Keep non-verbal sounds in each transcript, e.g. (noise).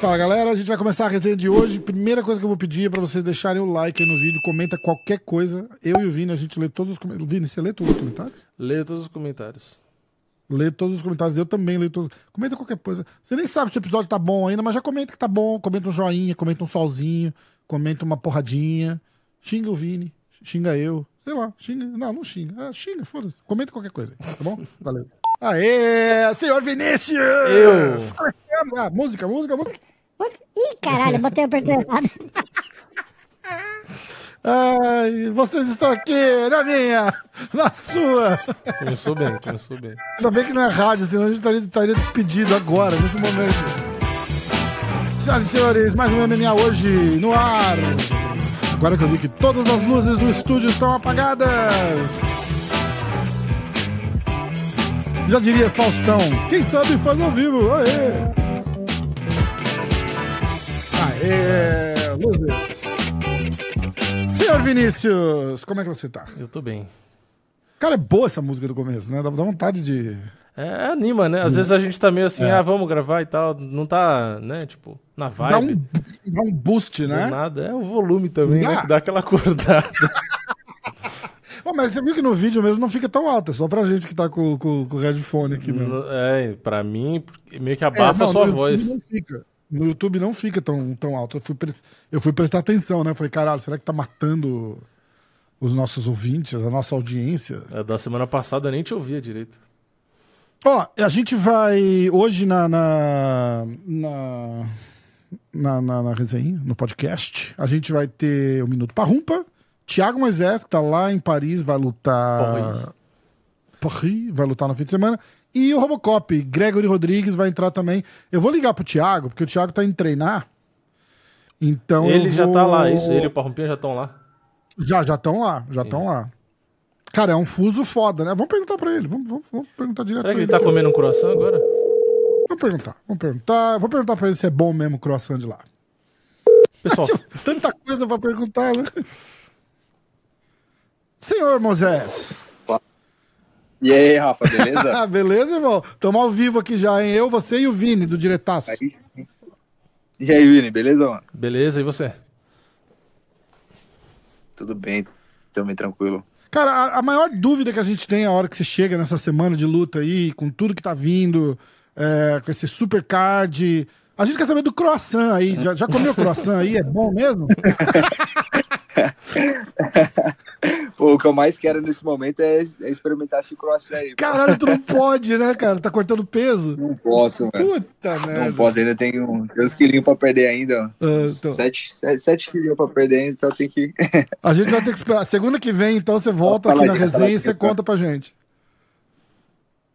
Fala galera, a gente vai começar a resenha de hoje. Primeira coisa que eu vou pedir é pra vocês deixarem o like aí no vídeo, comenta qualquer coisa. Eu e o Vini, a gente lê todos os comentários. Vini, você lê todos os comentários? Leia todos os comentários. Lê todos os comentários, eu também leio todos. Comenta qualquer coisa. Você nem sabe se o episódio tá bom ainda, mas já comenta que tá bom. Comenta um joinha, comenta um solzinho, comenta uma porradinha. Xinga o Vini, xinga eu. Sei lá, xinga. Não, não xinga. Ah, xinga, foda-se. Comenta qualquer coisa, tá bom? Valeu. Aê, senhor Vinícius! Eu. Ah, música, música, música. Ih, caralho, botei o aperto errado. Ai, vocês estão aqui, na minha, na sua. Começou bem, começou bem. Ainda bem que não é rádio, senão a gente estaria, estaria despedido agora, nesse momento. Senhoras e senhores, mais um MMA hoje no ar. Agora que eu vi que todas as luzes do estúdio estão apagadas. Já diria Faustão, quem sabe faz ao vivo. Aê! Aê, luzes. Senhor Vinícius, como é que você tá? Eu tô bem. Cara, é boa essa música do começo, né? Dá dá vontade de. É, anima, né? Às vezes a gente tá meio assim, ah, vamos gravar e tal. Não tá, né? Tipo, na Dá vibe. um, dá um boost, do né? nada. É o volume também, né? Dá. Que dá aquela acordada. (laughs) Ô, mas você viu que no vídeo mesmo não fica tão alto, é só pra gente que tá com, com, com o headphone aqui mesmo. é, pra mim, meio que É, abafa não, a sua voz. Não fica. No YouTube não fica tão, tão alto. Eu fui, pres- eu fui prestar atenção, né? Falei, caralho, será que tá matando os nossos ouvintes, a nossa audiência? É, da semana passada eu nem te ouvia direito. Ó, a gente vai hoje na na, na, na, na- na resenha, no podcast, a gente vai ter o Minuto Parrumpa. Thiago Moisés, que tá lá em Paris, vai lutar. Paris, vai lutar no fim de semana. E o Robocop, Gregory Rodrigues, vai entrar também. Eu vou ligar pro Thiago, porque o Thiago tá indo treinar. Então ele já vou- tá lá, isso. Ele e o Parrumpinha já estão lá. Já, já estão lá, já estão lá. Cara, é um fuso foda, né? Vamos perguntar pra ele. Vamos, vamos, vamos perguntar direto Será que ele ele. tá comendo um croissant agora? Vamos perguntar, vamos perguntar. Vou perguntar pra ele se é bom mesmo o croissant de lá. Pessoal, (laughs) Tanta coisa pra perguntar, né? Senhor Moisés. E aí, Rafa, beleza? (laughs) Beleza, irmão? Tamo ao vivo aqui já, hein? Eu, você e o Vini, do Diretaço. Aí sim. E aí, Vini, beleza, mano? beleza, e você? Tudo bem, também tranquilo. Cara, a, a maior dúvida que a gente tem a hora que você chega nessa semana de luta aí, com tudo que tá vindo, é, com esse super card. A gente quer saber do croissant aí. Já, já comeu croissant aí? É bom mesmo? (laughs) Pô, o que eu mais quero nesse momento é, é experimentar esse croissant aí. Caralho, tu não pode, né, cara? Tá cortando peso? Não posso, mano. Puta merda. Não posso, ainda tenho uns quilinhos pra perder ainda. Uns então. Sete, sete, sete quilinhos pra perder ainda, então tem que... A gente vai ter que esperar. Segunda que vem, então, você volta aqui na resenha e você conta pra gente.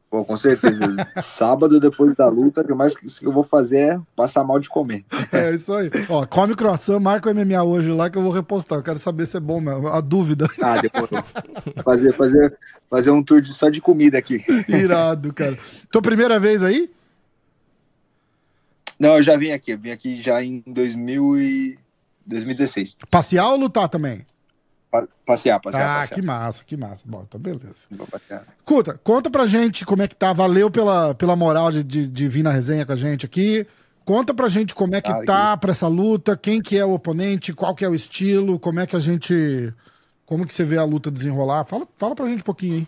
Pô, com certeza. Sábado, depois da luta, o que mais que eu vou fazer é passar mal de comer. É isso aí. Ó, come croissant, marca o MMA hoje lá que eu vou repostar. Eu quero saber se é bom mesmo. A dúvida. Ah, depois. fazer, fazer, fazer um tour de- só de comida aqui. Irado, cara. Tua primeira vez aí? Não, eu já vim aqui. Eu vim aqui já em 2000 e... 2016. Passear ou lutar também? Pa- Passear, passear, ah, passear. que massa, que massa. Bom, então beleza. Vou passear. Conta, conta pra gente como é que tá. Valeu pela, pela moral de, de, de vir na resenha com a gente aqui. Conta pra gente como é que Ah, tá pra essa luta, quem que é o oponente, qual que é o estilo, como é que a gente... Como que você vê a luta desenrolar? Fala, fala pra gente um pouquinho aí.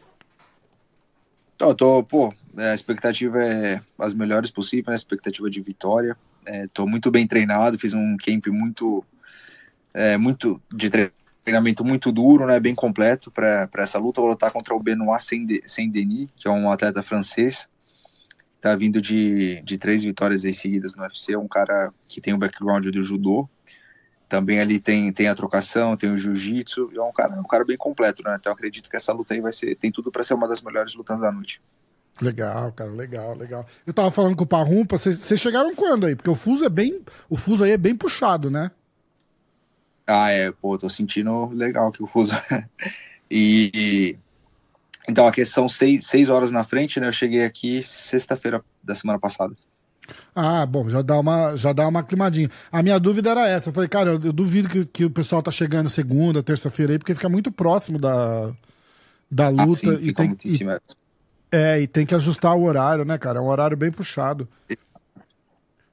Então, eu tô, pô, é, a expectativa é as melhores possíveis, né? A expectativa de vitória. É, tô muito bem treinado, fiz um camp muito, é, muito de treinamento muito duro, né? Bem completo para essa luta. Vou lutar contra o Benoit Saint- Saint-Denis, que é um atleta francês. Tá vindo de, de três vitórias aí seguidas no UFC. É um cara que tem o background do judô. Também ali tem, tem a trocação, tem o jiu-jitsu. É um cara, um cara bem completo, né? Então acredito que essa luta aí vai ser, tem tudo para ser uma das melhores lutas da noite. Legal, cara, legal, legal. Eu tava falando com o Parrumpa, vocês chegaram quando aí? Porque o fuso é bem. O fuso aí é bem puxado, né? Ah, é, pô, tô sentindo legal que o fuso. (laughs) e, então aqui são seis, seis horas na frente, né? Eu cheguei aqui sexta-feira da semana passada. Ah, bom, já dá uma, já dá uma aclimadinha. A minha dúvida era essa. Eu falei, cara, eu, eu duvido que, que o pessoal tá chegando segunda, terça-feira aí, porque fica muito próximo da, da Ah, luta sim, e tem, e, cima. É, e tem que ajustar o horário, né, cara? É um horário bem puxado.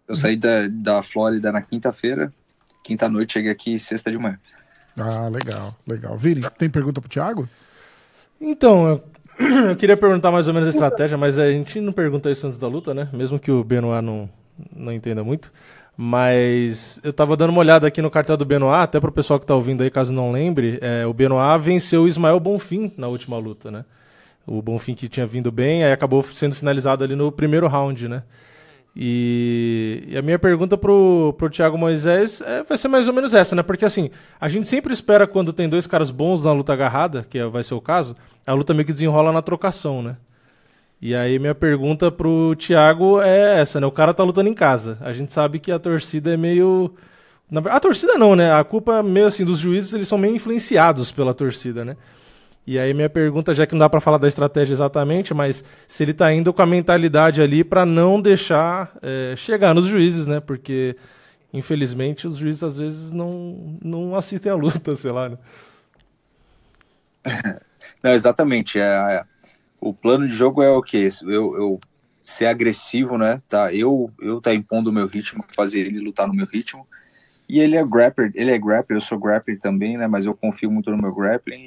Eu saí da, da Flórida na quinta-feira, quinta-noite, cheguei aqui sexta de manhã. Ah, legal, legal. Vini, tem pergunta pro Thiago? Então, eu, (clears throat) eu queria perguntar mais ou menos a estratégia, mas a gente não pergunta isso antes da luta, né? Mesmo que o Benoit não, não entenda muito. Mas eu tava dando uma olhada aqui no cartel do Benoit, até pro pessoal que tá ouvindo aí, caso não lembre, é, o Benoit venceu o Ismael Bonfim na última luta, né? O Bonfim que tinha vindo bem, aí acabou sendo finalizado ali no primeiro round, né? E, e a minha pergunta pro, pro Thiago Moisés é, vai ser mais ou menos essa, né? Porque assim, a gente sempre espera quando tem dois caras bons na luta agarrada, que vai ser o caso, a luta meio que desenrola na trocação, né? E aí minha pergunta pro Thiago é essa, né? O cara tá lutando em casa. A gente sabe que a torcida é meio. A torcida não, né? A culpa é meio assim dos juízes, eles são meio influenciados pela torcida, né? E aí minha pergunta, já que não dá para falar da estratégia exatamente, mas se ele tá indo com a mentalidade ali para não deixar é, chegar nos juízes, né? Porque infelizmente os juízes às vezes não, não assistem a luta, (laughs) sei lá. Né? (laughs) Não, exatamente. É, o plano de jogo é o que? Eu, eu ser agressivo, né? Tá, eu eu tá impondo o meu ritmo, fazer ele lutar no meu ritmo. E ele é grappler, ele é grappler, eu sou grappler também, né? Mas eu confio muito no meu grappling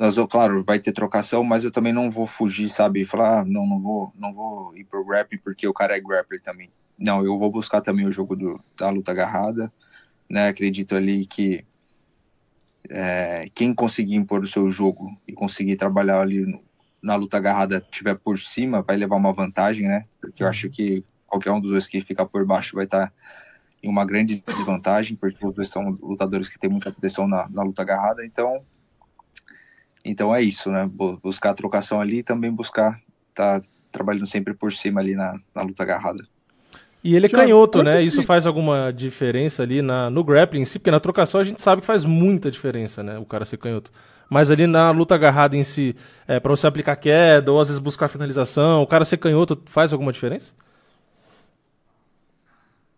nós, claro, vai ter trocação, mas eu também não vou fugir, sabe? Falar, ah, não, não vou, não vou ir pro grappling porque o cara é grappler também. Não, eu vou buscar também o jogo do, da luta agarrada, né? Acredito ali que é, quem conseguir impor o seu jogo e conseguir trabalhar ali no, na luta agarrada tiver por cima, vai levar uma vantagem, né? Porque eu acho que qualquer um dos dois que ficar por baixo vai estar em uma grande desvantagem, porque os dois são lutadores que têm muita pressão na, na luta agarrada, então então é isso, né? Buscar a trocação ali e também buscar tá trabalhando sempre por cima ali na, na luta agarrada. E ele é canhoto, né? Isso faz alguma diferença ali na, no grappling em si, porque na trocação a gente sabe que faz muita diferença, né? O cara ser canhoto. Mas ali na luta agarrada em si, é, para você aplicar queda ou às vezes buscar finalização, o cara ser canhoto faz alguma diferença?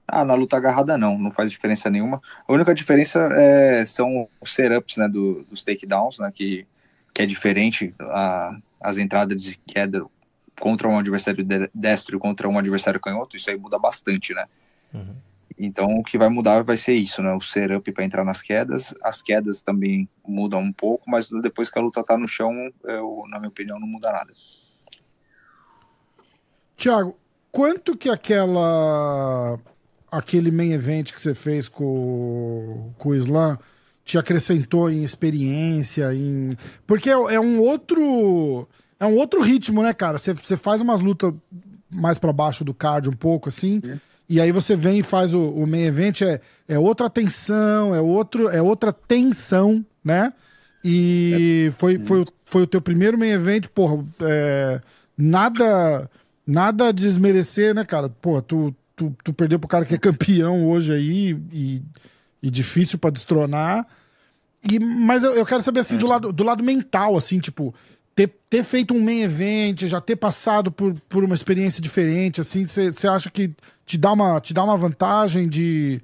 Ah, na luta agarrada não, não faz diferença nenhuma. A única diferença é, são os setups, né, do, dos takedowns, né, que, que é diferente a, as entradas de queda contra um adversário destro e contra um adversário canhoto, isso aí muda bastante, né? Uhum. Então o que vai mudar vai ser isso, né? O setup para entrar nas quedas, as quedas também mudam um pouco, mas depois que a luta tá no chão, eu, na minha opinião, não muda nada. Tiago, quanto que aquela aquele main event que você fez com, com o Islam te acrescentou em experiência, em porque é, é um outro é um outro ritmo, né, cara? Você faz umas lutas mais para baixo do card um pouco, assim. É. E aí você vem e faz o, o main event, é, é outra tensão, é, outro, é outra tensão, né? E é. foi, foi, foi o teu primeiro main event, porra, é, nada nada a desmerecer, né, cara? Pô, tu, tu, tu perdeu pro cara que é campeão hoje aí e, e difícil para destronar. E, mas eu, eu quero saber, assim, do, é. lado, do lado mental, assim, tipo, ter, ter feito um main event, já ter passado por, por uma experiência diferente, assim, você acha que te dá uma, te dá uma vantagem de,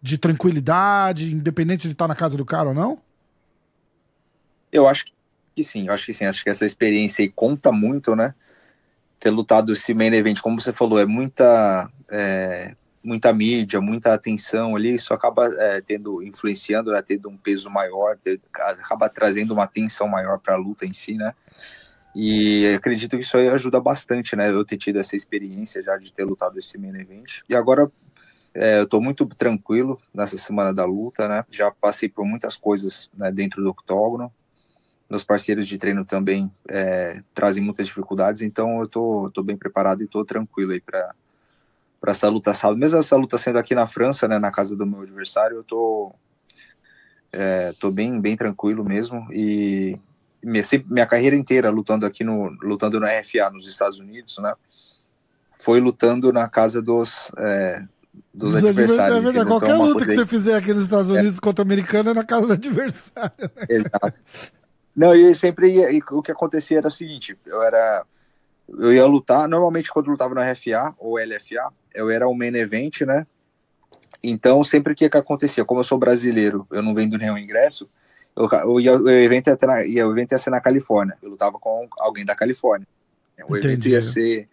de tranquilidade, independente de estar na casa do cara ou não? Eu acho que sim, eu acho que sim, acho que essa experiência aí conta muito, né? Ter lutado esse main event, como você falou, é muita é, muita mídia, muita atenção ali, isso acaba é, tendo, influenciando, né, tendo um peso maior, ter, acaba trazendo uma atenção maior para a luta em si, né? E acredito que isso aí ajuda bastante, né? Eu ter tido essa experiência já de ter lutado esse main event. E agora é, eu tô muito tranquilo nessa semana da luta, né? Já passei por muitas coisas né, dentro do octógono. Meus parceiros de treino também é, trazem muitas dificuldades, então eu tô, tô bem preparado e tô tranquilo aí para para essa luta sábado. Mesmo essa luta sendo aqui na França, né, na casa do meu adversário, eu tô é, tô bem bem tranquilo mesmo e minha, minha carreira inteira lutando aqui no lutando no RFA nos Estados Unidos, né? Foi lutando na casa dos é, dos Os adversários. É então, qualquer luta que você fizer aqui nos Estados Unidos é. contra o americano é na casa do adversário. Exato. Não, e sempre e o que acontecia era o seguinte, eu era eu ia lutar, normalmente quando eu lutava no RFA ou LFA, eu era o main event, né? Então, sempre que que acontecia, como eu sou brasileiro, eu não vendo nenhum ingresso, O, o, o, evento ia na, o evento ia ser na Califórnia. Eu lutava com alguém da Califórnia. O Entendi. evento ia ser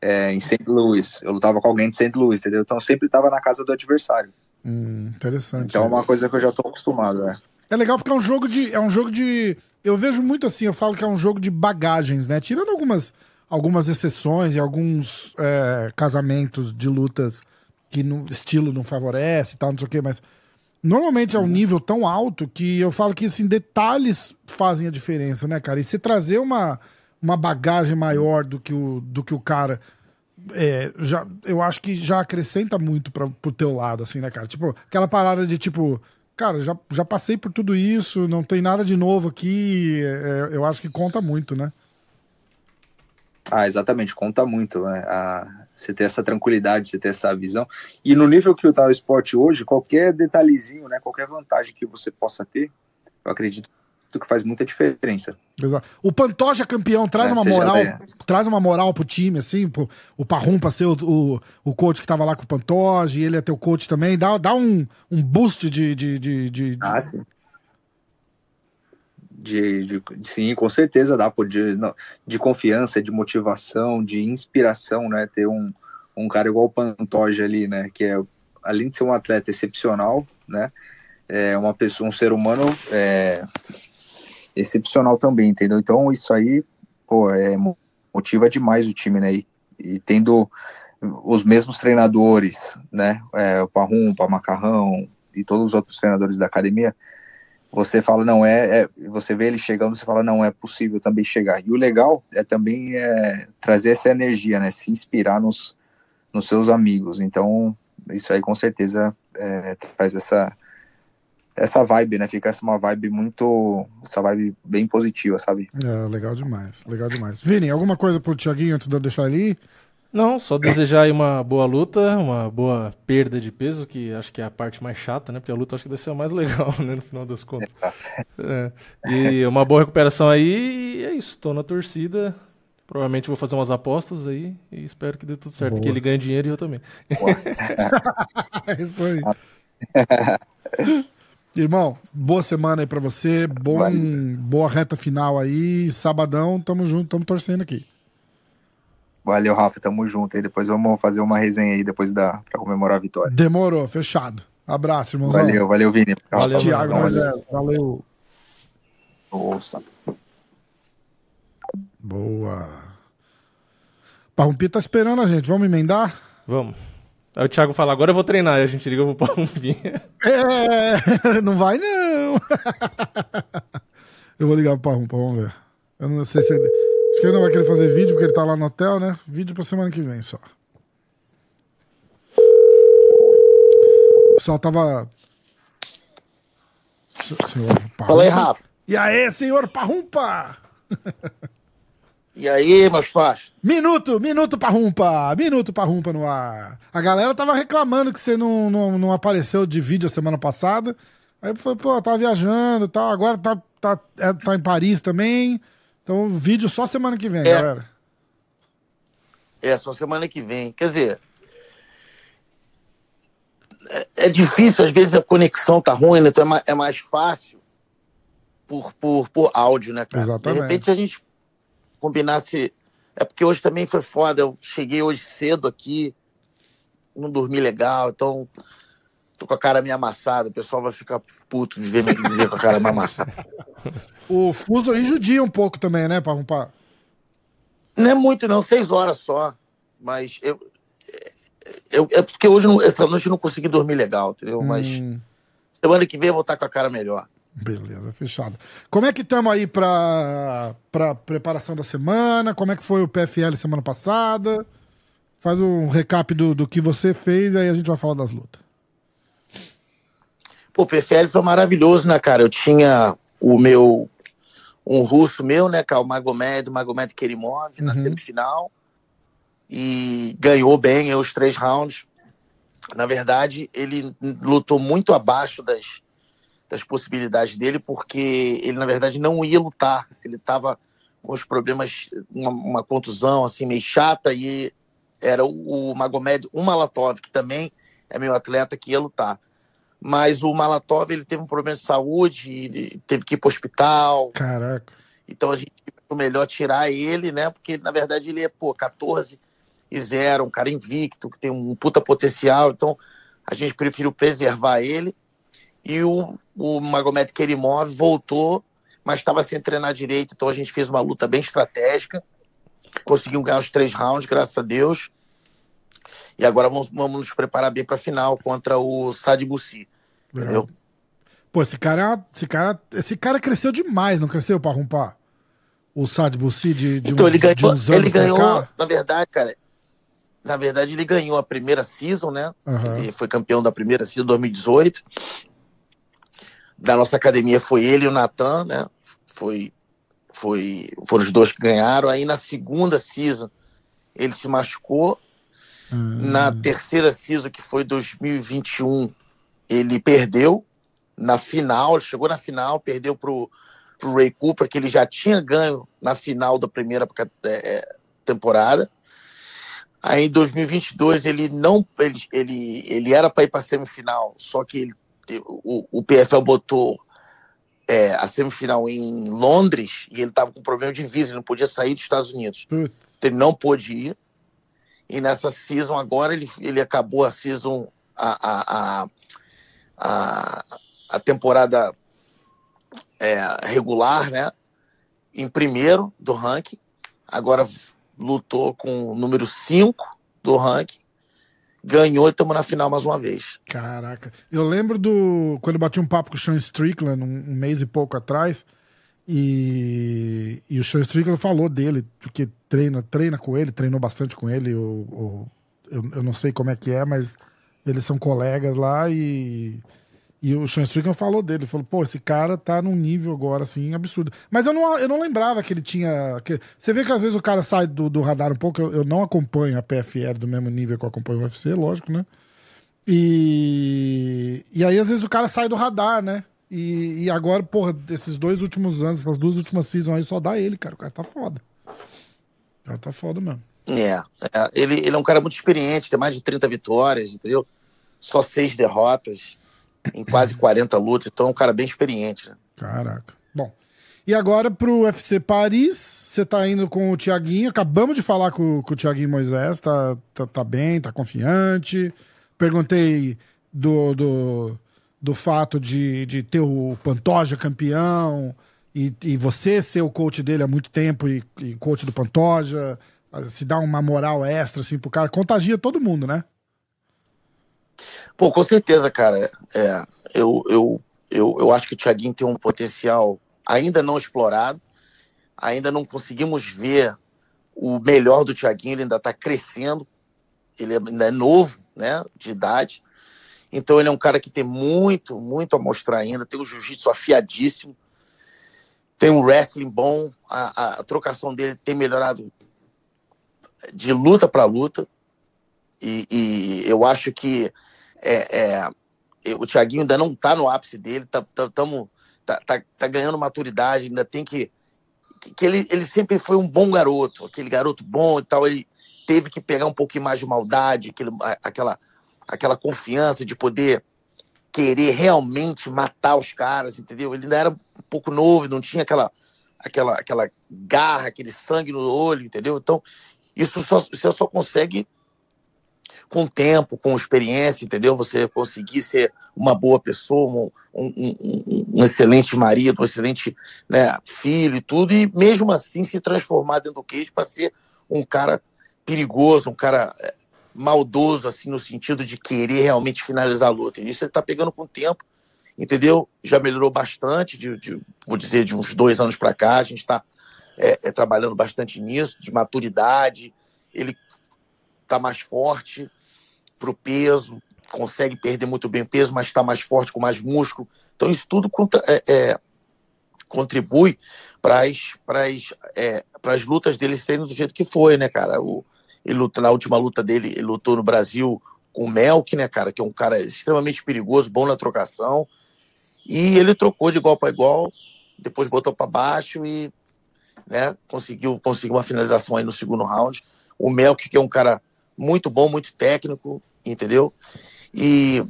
é, em St. Louis. Eu lutava com alguém de St. Louis, entendeu? Então sempre estava na casa do adversário. Hum, interessante. Então é uma coisa que eu já estou acostumado, né? É legal porque é um jogo de. É um jogo de. Eu vejo muito assim, eu falo que é um jogo de bagagens, né? Tirando algumas, algumas exceções e alguns é, casamentos de lutas que no estilo não favorece e tal, não sei o quê, mas normalmente é um nível tão alto que eu falo que assim, detalhes fazem a diferença, né, cara? E se trazer uma, uma bagagem maior do que o, do que o cara. É, já, eu acho que já acrescenta muito para pro teu lado, assim, né, cara? Tipo, aquela parada de tipo, cara, já, já passei por tudo isso, não tem nada de novo aqui. É, eu acho que conta muito, né? Ah, exatamente, conta muito, né? A, você ter essa tranquilidade, você ter essa visão. E no nível que está o esporte hoje, qualquer detalhezinho, né, qualquer vantagem que você possa ter, eu acredito que faz muita diferença. Exato. O Pantoja campeão traz é, uma moral, traz uma moral pro time, assim, pro, o Parrum pra ser o, o, o coach que tava lá com o Pantoja, e ele é teu coach também, dá, dá um, um boost de, de, de, de, Ah, sim. De, de, sim, com certeza dá, de, de confiança, de motivação, de inspiração, né? Ter um, um cara igual o Pantoja ali, né? Que é, além de ser um atleta excepcional, né? É uma pessoa, um ser humano é, excepcional também, entendeu? Então isso aí, pô, é, motiva demais o time, né? E, e tendo os mesmos treinadores, né? É, o Parrum, o Macarrão e todos os outros treinadores da academia, você fala, não, é, é, você vê ele chegando, você fala, não, é possível também chegar. E o legal é também é, trazer essa energia, né, se inspirar nos, nos seus amigos. Então, isso aí com certeza é, traz essa, essa vibe, né, fica essa uma vibe muito, essa vibe bem positiva, sabe? É, legal demais, legal demais. Vini, alguma coisa pro Thiaguinho antes de eu deixar ir? Não, só desejar aí uma boa luta, uma boa perda de peso, que acho que é a parte mais chata, né? Porque a luta acho que deve ser a mais legal, (laughs) né? No final das contas. É. E uma boa recuperação aí, e é isso. Tô na torcida. Provavelmente vou fazer umas apostas aí e espero que dê tudo certo, boa. que ele ganhe dinheiro e eu também. é (laughs) isso aí. Irmão, boa semana aí pra você. Bom, boa reta final aí. Sabadão, tamo junto, tamo torcendo aqui. Valeu, Rafa, tamo junto. E depois vamos fazer uma resenha aí depois da pra comemorar a vitória. Demorou, fechado. Abraço, irmãozão. Valeu, valeu, Vini. Valeu, Thiago, valeu. valeu. Nossa. Boa. Parrumpi tá esperando a gente. Vamos emendar? Vamos. Aí o Thiago fala, agora eu vou treinar. E a gente liga pro Parrumpi. É, (laughs) não vai não. (laughs) eu vou ligar pro Parrumpa, vamos ver. Eu não sei se ele... Acho que ele não vai querer fazer vídeo porque ele tá lá no hotel, né? Vídeo pra semana que vem só. O pessoal tava. Senhor Parrumpa. Fala aí, Rafa. E aí, senhor Parrumpa? E aí, meus fãs? Minuto, minuto Parrumpa. Minuto Parrumpa no ar. A galera tava reclamando que você não, não, não apareceu de vídeo a semana passada. Aí foi, pô, tava viajando e tal. Agora tá, tá, é, tá em Paris também. Então, vídeo só semana que vem, é. galera. É, só semana que vem. Quer dizer, é, é difícil, às vezes a conexão tá ruim, né? então é mais, é mais fácil por, por, por áudio, né, cara? Exatamente. De repente, se a gente combinasse. É porque hoje também foi foda. Eu cheguei hoje cedo aqui, não dormi legal, então tô com a cara meio amassada. O pessoal vai ficar puto de ver, me ver com a cara meio amassada. (laughs) O fuso aí judia um pouco também, né, para arrumar? Não é muito, não, seis horas só. Mas eu. eu é porque hoje, essa noite, eu não consegui dormir legal, entendeu? Mas hum. semana que vem eu vou estar com a cara melhor. Beleza, fechado. Como é que estamos aí para pra preparação da semana? Como é que foi o PFL semana passada? Faz um recap do, do que você fez e aí a gente vai falar das lutas. Pô, o PFL foi maravilhoso, né, cara? Eu tinha o meu um russo meu, né, que é o Magomed, o Magomed Kerimov, uhum. na semifinal. E ganhou bem os três rounds. Na verdade, ele lutou muito abaixo das, das possibilidades dele, porque ele, na verdade, não ia lutar. Ele estava com os problemas, uma, uma, contusão assim meio chata, e era o, o Magomed Umalatov, que também é meu atleta, que ia lutar. Mas o Malatov ele teve um problema de saúde, ele teve que ir para o hospital. Caraca. Então a gente o melhor tirar ele, né? Porque na verdade ele é, pô, 14 e 0, um cara invicto, que tem um puta potencial. Então a gente preferiu preservar ele. E o, o Magomed Kerimov voltou, mas estava sem treinar direito. Então a gente fez uma luta bem estratégica. Conseguimos ganhar os três rounds, graças a Deus. E agora vamos, vamos nos preparar bem para a final contra o Sad Bussi. Entendeu? Pô, esse cara, esse cara, esse cara cresceu demais, não cresceu para rompar? O Sad Bussi de, de, então, um, ele ganhou, de ele ganhou, na verdade, cara. Na verdade, ele ganhou a primeira season, né? Aham. Ele foi campeão da primeira season 2018. Da nossa academia foi ele e o Natan, né? Foi, foi, foram os dois que ganharam. Aí na segunda season ele se machucou. Ah, Na terceira season, que foi 2021, ele perdeu na final, ele chegou na final, perdeu pro, pro Ray Cooper, que ele já tinha ganho na final da primeira é, temporada. Aí em 2022 ele não ele, ele, ele era para ir para semifinal, só que ele, o, o PFL botou é, a semifinal em Londres e ele estava com problema de visa, ele não podia sair dos Estados Unidos. Putz. Então, ele não pôde ir. E nessa season agora ele, ele acabou a season a, a, a, a, temporada é, regular, né? Em primeiro do ranking. Agora lutou com o número 5 do ranking. Ganhou e estamos na final mais uma vez. Caraca. Eu lembro do. Quando eu bati um papo com o Sean Strickland um, um mês e pouco atrás. E, e o Sean Strickland falou dele, porque treina, treina com ele, treinou bastante com ele. O, o- eu, eu não sei como é que é, mas eles são colegas lá e. E o Sean Strickland falou dele, falou, pô, esse cara tá num nível agora, assim, absurdo. Mas eu não, eu não lembrava que ele tinha. que- você vê que às vezes o cara sai do, do radar um pouco, eu, eu não acompanho a PFL do mesmo nível que eu acompanho o UFC, lógico, né? E, e aí, às vezes, o cara sai do radar, né? E, e agora, porra, desses dois últimos anos, essas duas últimas seasons aí, só dá ele, cara. O cara tá foda. O cara tá foda mesmo. É, é, ele, ele é um cara muito experiente, tem mais de 30 vitórias, entendeu? Só seis derrotas em quase 40 lutas, então é um cara bem experiente. Né? Caraca. Bom. E agora pro UFC Paris, você tá indo com o Tiaguinho. Acabamos de falar com, com o Tiaguinho Moisés, tá, tá, tá bem, tá confiante. Perguntei do, do, do fato de, de ter o Pantoja campeão e, e você ser o coach dele há muito tempo e, e coach do Pantoja. Se dá uma moral extra, assim, pro cara. Contagia todo mundo, né? Pô, com certeza, cara. É, eu, eu, eu, eu acho que o Thiaguinho tem um potencial ainda não explorado. Ainda não conseguimos ver o melhor do Thiaguinho, ele ainda está crescendo. Ele ainda é novo, né, de idade. Então ele é um cara que tem muito, muito a mostrar ainda. Tem um jiu-jitsu afiadíssimo. Tem um wrestling bom. A, a, a trocação dele tem melhorado de luta para luta. E, e eu acho que é, é, o Thiaguinho ainda não está no ápice dele, tá, tá, tamo, tá, tá, tá, ganhando maturidade, ainda tem que. que ele, ele sempre foi um bom garoto, aquele garoto bom e tal. Ele teve que pegar um pouquinho mais de maldade, aquele, aquela, aquela confiança de poder querer realmente matar os caras, entendeu? Ele ainda era um pouco novo, não tinha aquela, aquela, aquela garra, aquele sangue no olho, entendeu? Então, isso só, você só consegue com tempo, com experiência, entendeu? Você conseguir ser uma boa pessoa, um, um, um, um excelente marido, um excelente né, filho e tudo, e mesmo assim se transformar dentro do cage para ser um cara perigoso, um cara é, maldoso, assim, no sentido de querer realmente finalizar a luta. Isso ele está pegando com o tempo, entendeu? Já melhorou bastante, de, de vou dizer, de uns dois anos para cá, a gente está é, é, trabalhando bastante nisso, de maturidade, ele está mais forte, para o peso, consegue perder muito bem peso, mas está mais forte, com mais músculo. Então, isso tudo contra, é, é, contribui para as é, lutas dele serem do jeito que foi, né, cara? O, ele luta, na última luta dele, ele lutou no Brasil com o Melk, né, cara, que é um cara extremamente perigoso, bom na trocação. E ele trocou de igual para igual, depois botou para baixo e né, conseguiu, conseguiu uma finalização aí no segundo round. O Melk, que é um cara muito bom, muito técnico, entendeu? E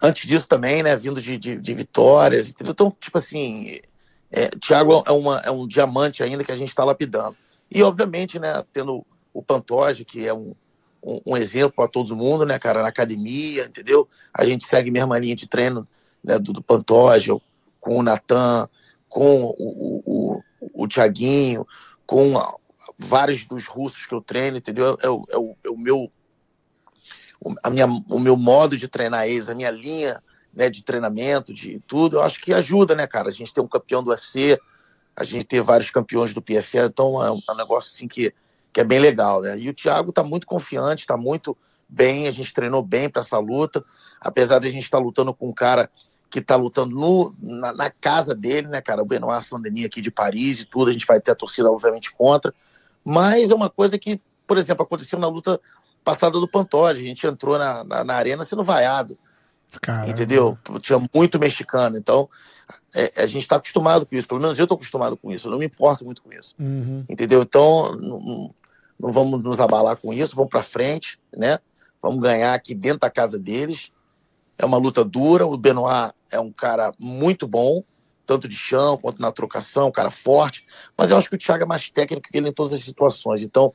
antes disso também, né, vindo de, de, de vitórias, entendeu? Então, tipo assim, é, Thiago é, uma, é um diamante ainda que a gente está lapidando. E, obviamente, né, tendo o Pantoja, que é um, um, um exemplo para todo mundo, né, cara, na academia, entendeu? A gente segue a mesma linha de treino né, do, do Pantoja, com o Natan, com o, o, o, o Thiaguinho, com vários dos russos que eu treino, entendeu? É, o, é o, é o meu a minha, o meu modo de treinar eles, a minha linha né, de treinamento, de tudo, eu acho que ajuda, né, cara? A gente tem um campeão do UFC, a gente tem vários campeões do PFL, então é um, é um negócio assim que, que é bem legal, né? E o Thiago tá muito confiante, tá muito bem, a gente treinou bem para essa luta, apesar de a gente estar tá lutando com um cara que está lutando no, na, na, casa dele, né, cara? O Benoit Saint-Denis aqui de Paris e tudo, a gente vai ter a torcida, obviamente, contra. Mas é uma coisa que, por exemplo, aconteceu na luta passada do Pantoja. A gente entrou na, na, na arena sendo vaiado. Caramba. Entendeu? Tinha muito mexicano. Então, é, a gente está acostumado com isso. Pelo menos eu estou acostumado com isso. Eu não me importo muito com isso. Uhum. Entendeu? Então, não, vamos nos abalar com isso. Vamos para frente, né? Vamos ganhar aqui dentro da casa deles. É uma luta dura. O Benoit é um cara muito bom tanto de chão quanto na trocação, um cara forte, mas eu acho que o Thiago é mais técnico que ele em todas as situações. Então,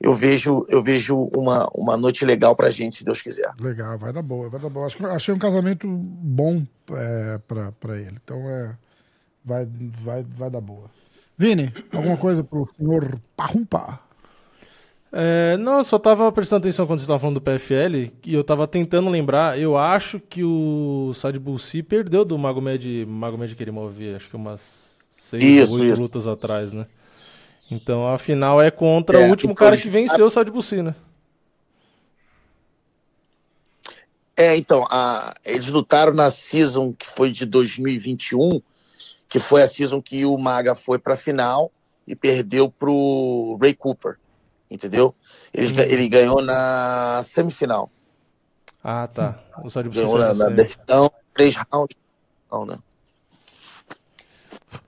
eu vejo eu vejo uma, uma noite legal pra gente, se Deus quiser. Legal, vai dar boa, vai dar boa. Acho achei um casamento bom é, pra, pra ele. Então é. Vai, vai, vai dar boa. Vini, alguma coisa pro senhor Parrumpa? É, não, eu só tava prestando atenção quando você estava falando do PFL e eu tava tentando lembrar. Eu acho que o Sad Bulsi perdeu do Magomed, Magomed Kerimov, acho que umas seis ou oito lutas atrás, né? Então a final é contra é, o último então, cara que venceu o Sad Bulsi, né? É, então, a, eles lutaram na season que foi de 2021, que foi a season que o Maga foi pra final e perdeu pro Ray Cooper entendeu? Ele, uhum. ele ganhou na semifinal. Ah, tá. O Só de ganhou na, na decisão, três rounds. Não, né?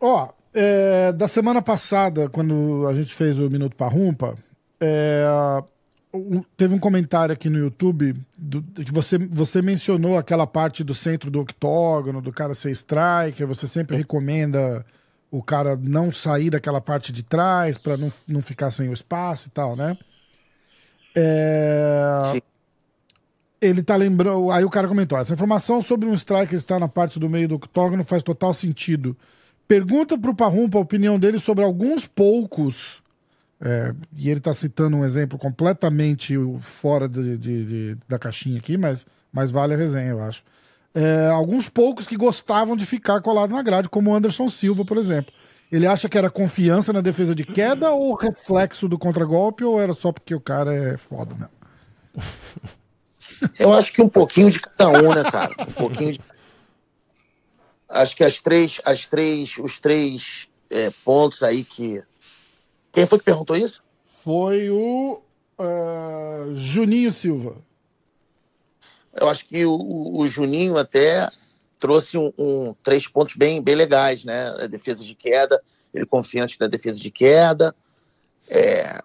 Ó, é, da semana passada, quando a gente fez o Minuto Parrumpa, é, um, teve um comentário aqui no YouTube do, que você, você mencionou aquela parte do centro do octógono, do cara ser striker, você sempre recomenda o cara não sair daquela parte de trás para não, não ficar sem o espaço e tal, né? É... Ele tá lembrando. Aí o cara comentou: essa informação sobre um striker estar na parte do meio do octógono faz total sentido. Pergunta pro Parrumpa a opinião dele sobre alguns poucos. É, e ele tá citando um exemplo completamente fora de, de, de, da caixinha aqui, mas, mas vale a resenha, eu acho é, alguns poucos que gostavam de ficar colado na grade, como o Anderson Silva, por exemplo. Ele acha que era confiança na defesa de queda ou reflexo do contragolpe ou era só porque o cara é foda, né? Eu acho que um pouquinho de cada um, né, cara? Um pouquinho de... Acho que as três, as três, os três é, pontos aí que. Quem foi que perguntou isso? Foi o uh, Juninho Silva. Eu acho que o, o Juninho até trouxe um, um, três pontos bem, bem legais, né? A defesa de queda, ele confiante da defesa de queda. É...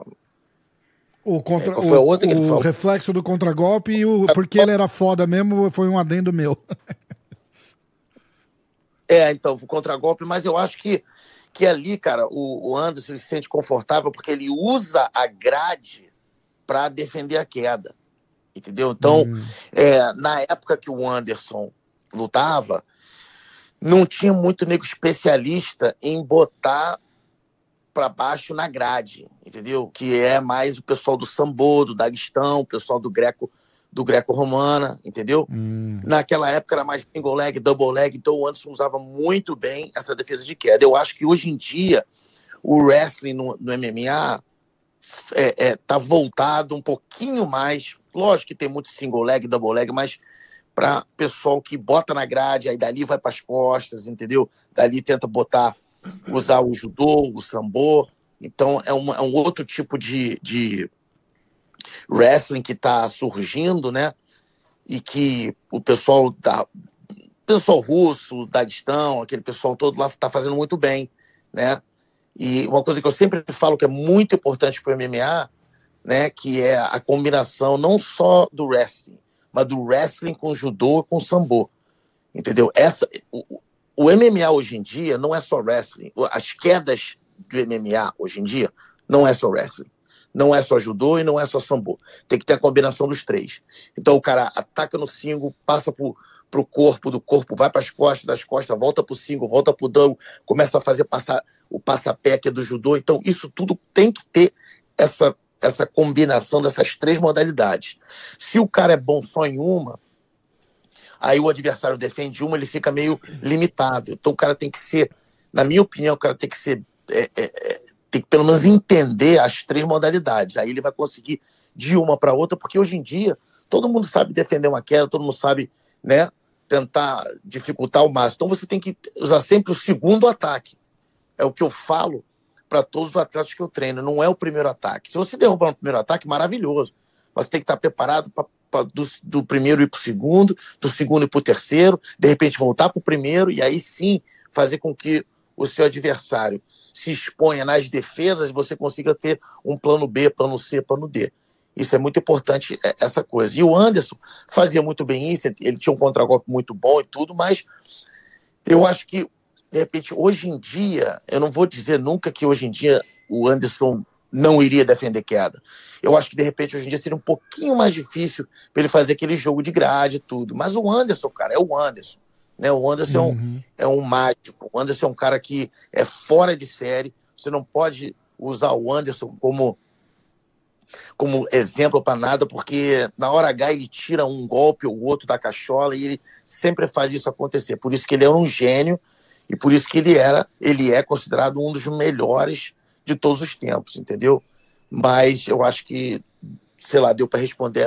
O, contra, é, foi a outra o, o reflexo do contragolpe e o porque ele era foda mesmo foi um adendo meu. (laughs) é, então, o contragolpe, mas eu acho que, que ali, cara, o, o Anderson se sente confortável porque ele usa a grade para defender a queda entendeu? Então, hum. é, na época que o Anderson lutava, não tinha muito nego especialista em botar para baixo na grade, entendeu? Que é mais o pessoal do sambo, do Daguestão, o pessoal do greco do greco-romana, entendeu? Hum. Naquela época era mais single leg, double leg, então o Anderson usava muito bem essa defesa de queda. Eu acho que hoje em dia o wrestling no, no MMA é, é, tá voltado um pouquinho mais Lógico que tem muito single leg, double leg, mas para pessoal que bota na grade, aí dali vai para as costas, entendeu? Dali tenta botar, usar o judô, o sambo. Então é, é um outro tipo de, de wrestling que está surgindo, né? E que o pessoal da pessoal russo, Daguestão, aquele pessoal todo lá está fazendo muito bem, né? E uma coisa que eu sempre falo que é muito importante para o MMA né, que é a combinação não só do wrestling, mas do wrestling com judô com sambo. Entendeu? Essa, o, o MMA hoje em dia não é só wrestling. As quedas do MMA hoje em dia não é só wrestling. Não é só judô e não é só sambo. Tem que ter a combinação dos três. Então o cara ataca no single, passa por para o corpo, do corpo vai para as costas, das costas volta para o single, volta para o começa a fazer passar o passa-pé que é do judô. Então, isso tudo tem que ter essa, essa combinação dessas três modalidades. Se o cara é bom só em uma, aí o adversário defende uma, ele fica meio limitado. Então, o cara tem que ser, na minha opinião, o cara tem que ser. É, é, é tem que pelo menos entender as três modalidades. Aí ele vai conseguir de uma para outra, porque hoje em dia todo mundo sabe defender uma queda, todo mundo sabe né, tentar dificultar o máximo. Então você tem que usar sempre o segundo ataque. É o que eu falo para todos os atletas que eu treino. Não é o primeiro ataque. Se você derrubar no primeiro ataque, maravilhoso. Mas tem que estar preparado para do, do, primeiro ir para o segundo, do segundo ir para o terceiro, de repente voltar para o primeiro e aí sim fazer com que o seu adversário se exponha nas defesas, você consiga ter um plano B, plano C, plano D. Isso é muito importante, é, essa coisa. E o Anderson fazia muito bem isso, ele tinha um contragolpe muito bom e tudo, mas eu acho que, de repente, hoje em dia, eu não vou dizer nunca que hoje em dia o Anderson não iria defender queda. Eu acho que, de repente, hoje em dia seria um pouquinho mais difícil para ele fazer aquele jogo de grade e tudo. Mas o Anderson, cara, é o Anderson. Né? O Anderson uhum. é, um, é um mágico. O Anderson é um cara que é fora de série. Você não pode usar o Anderson como como exemplo para nada, porque na hora H ele tira um golpe ou outro da cachola e ele sempre faz isso acontecer. Por isso que ele é um gênio e por isso que ele era, ele é considerado um dos melhores de todos os tempos, entendeu? Mas eu acho que, sei lá, deu para responder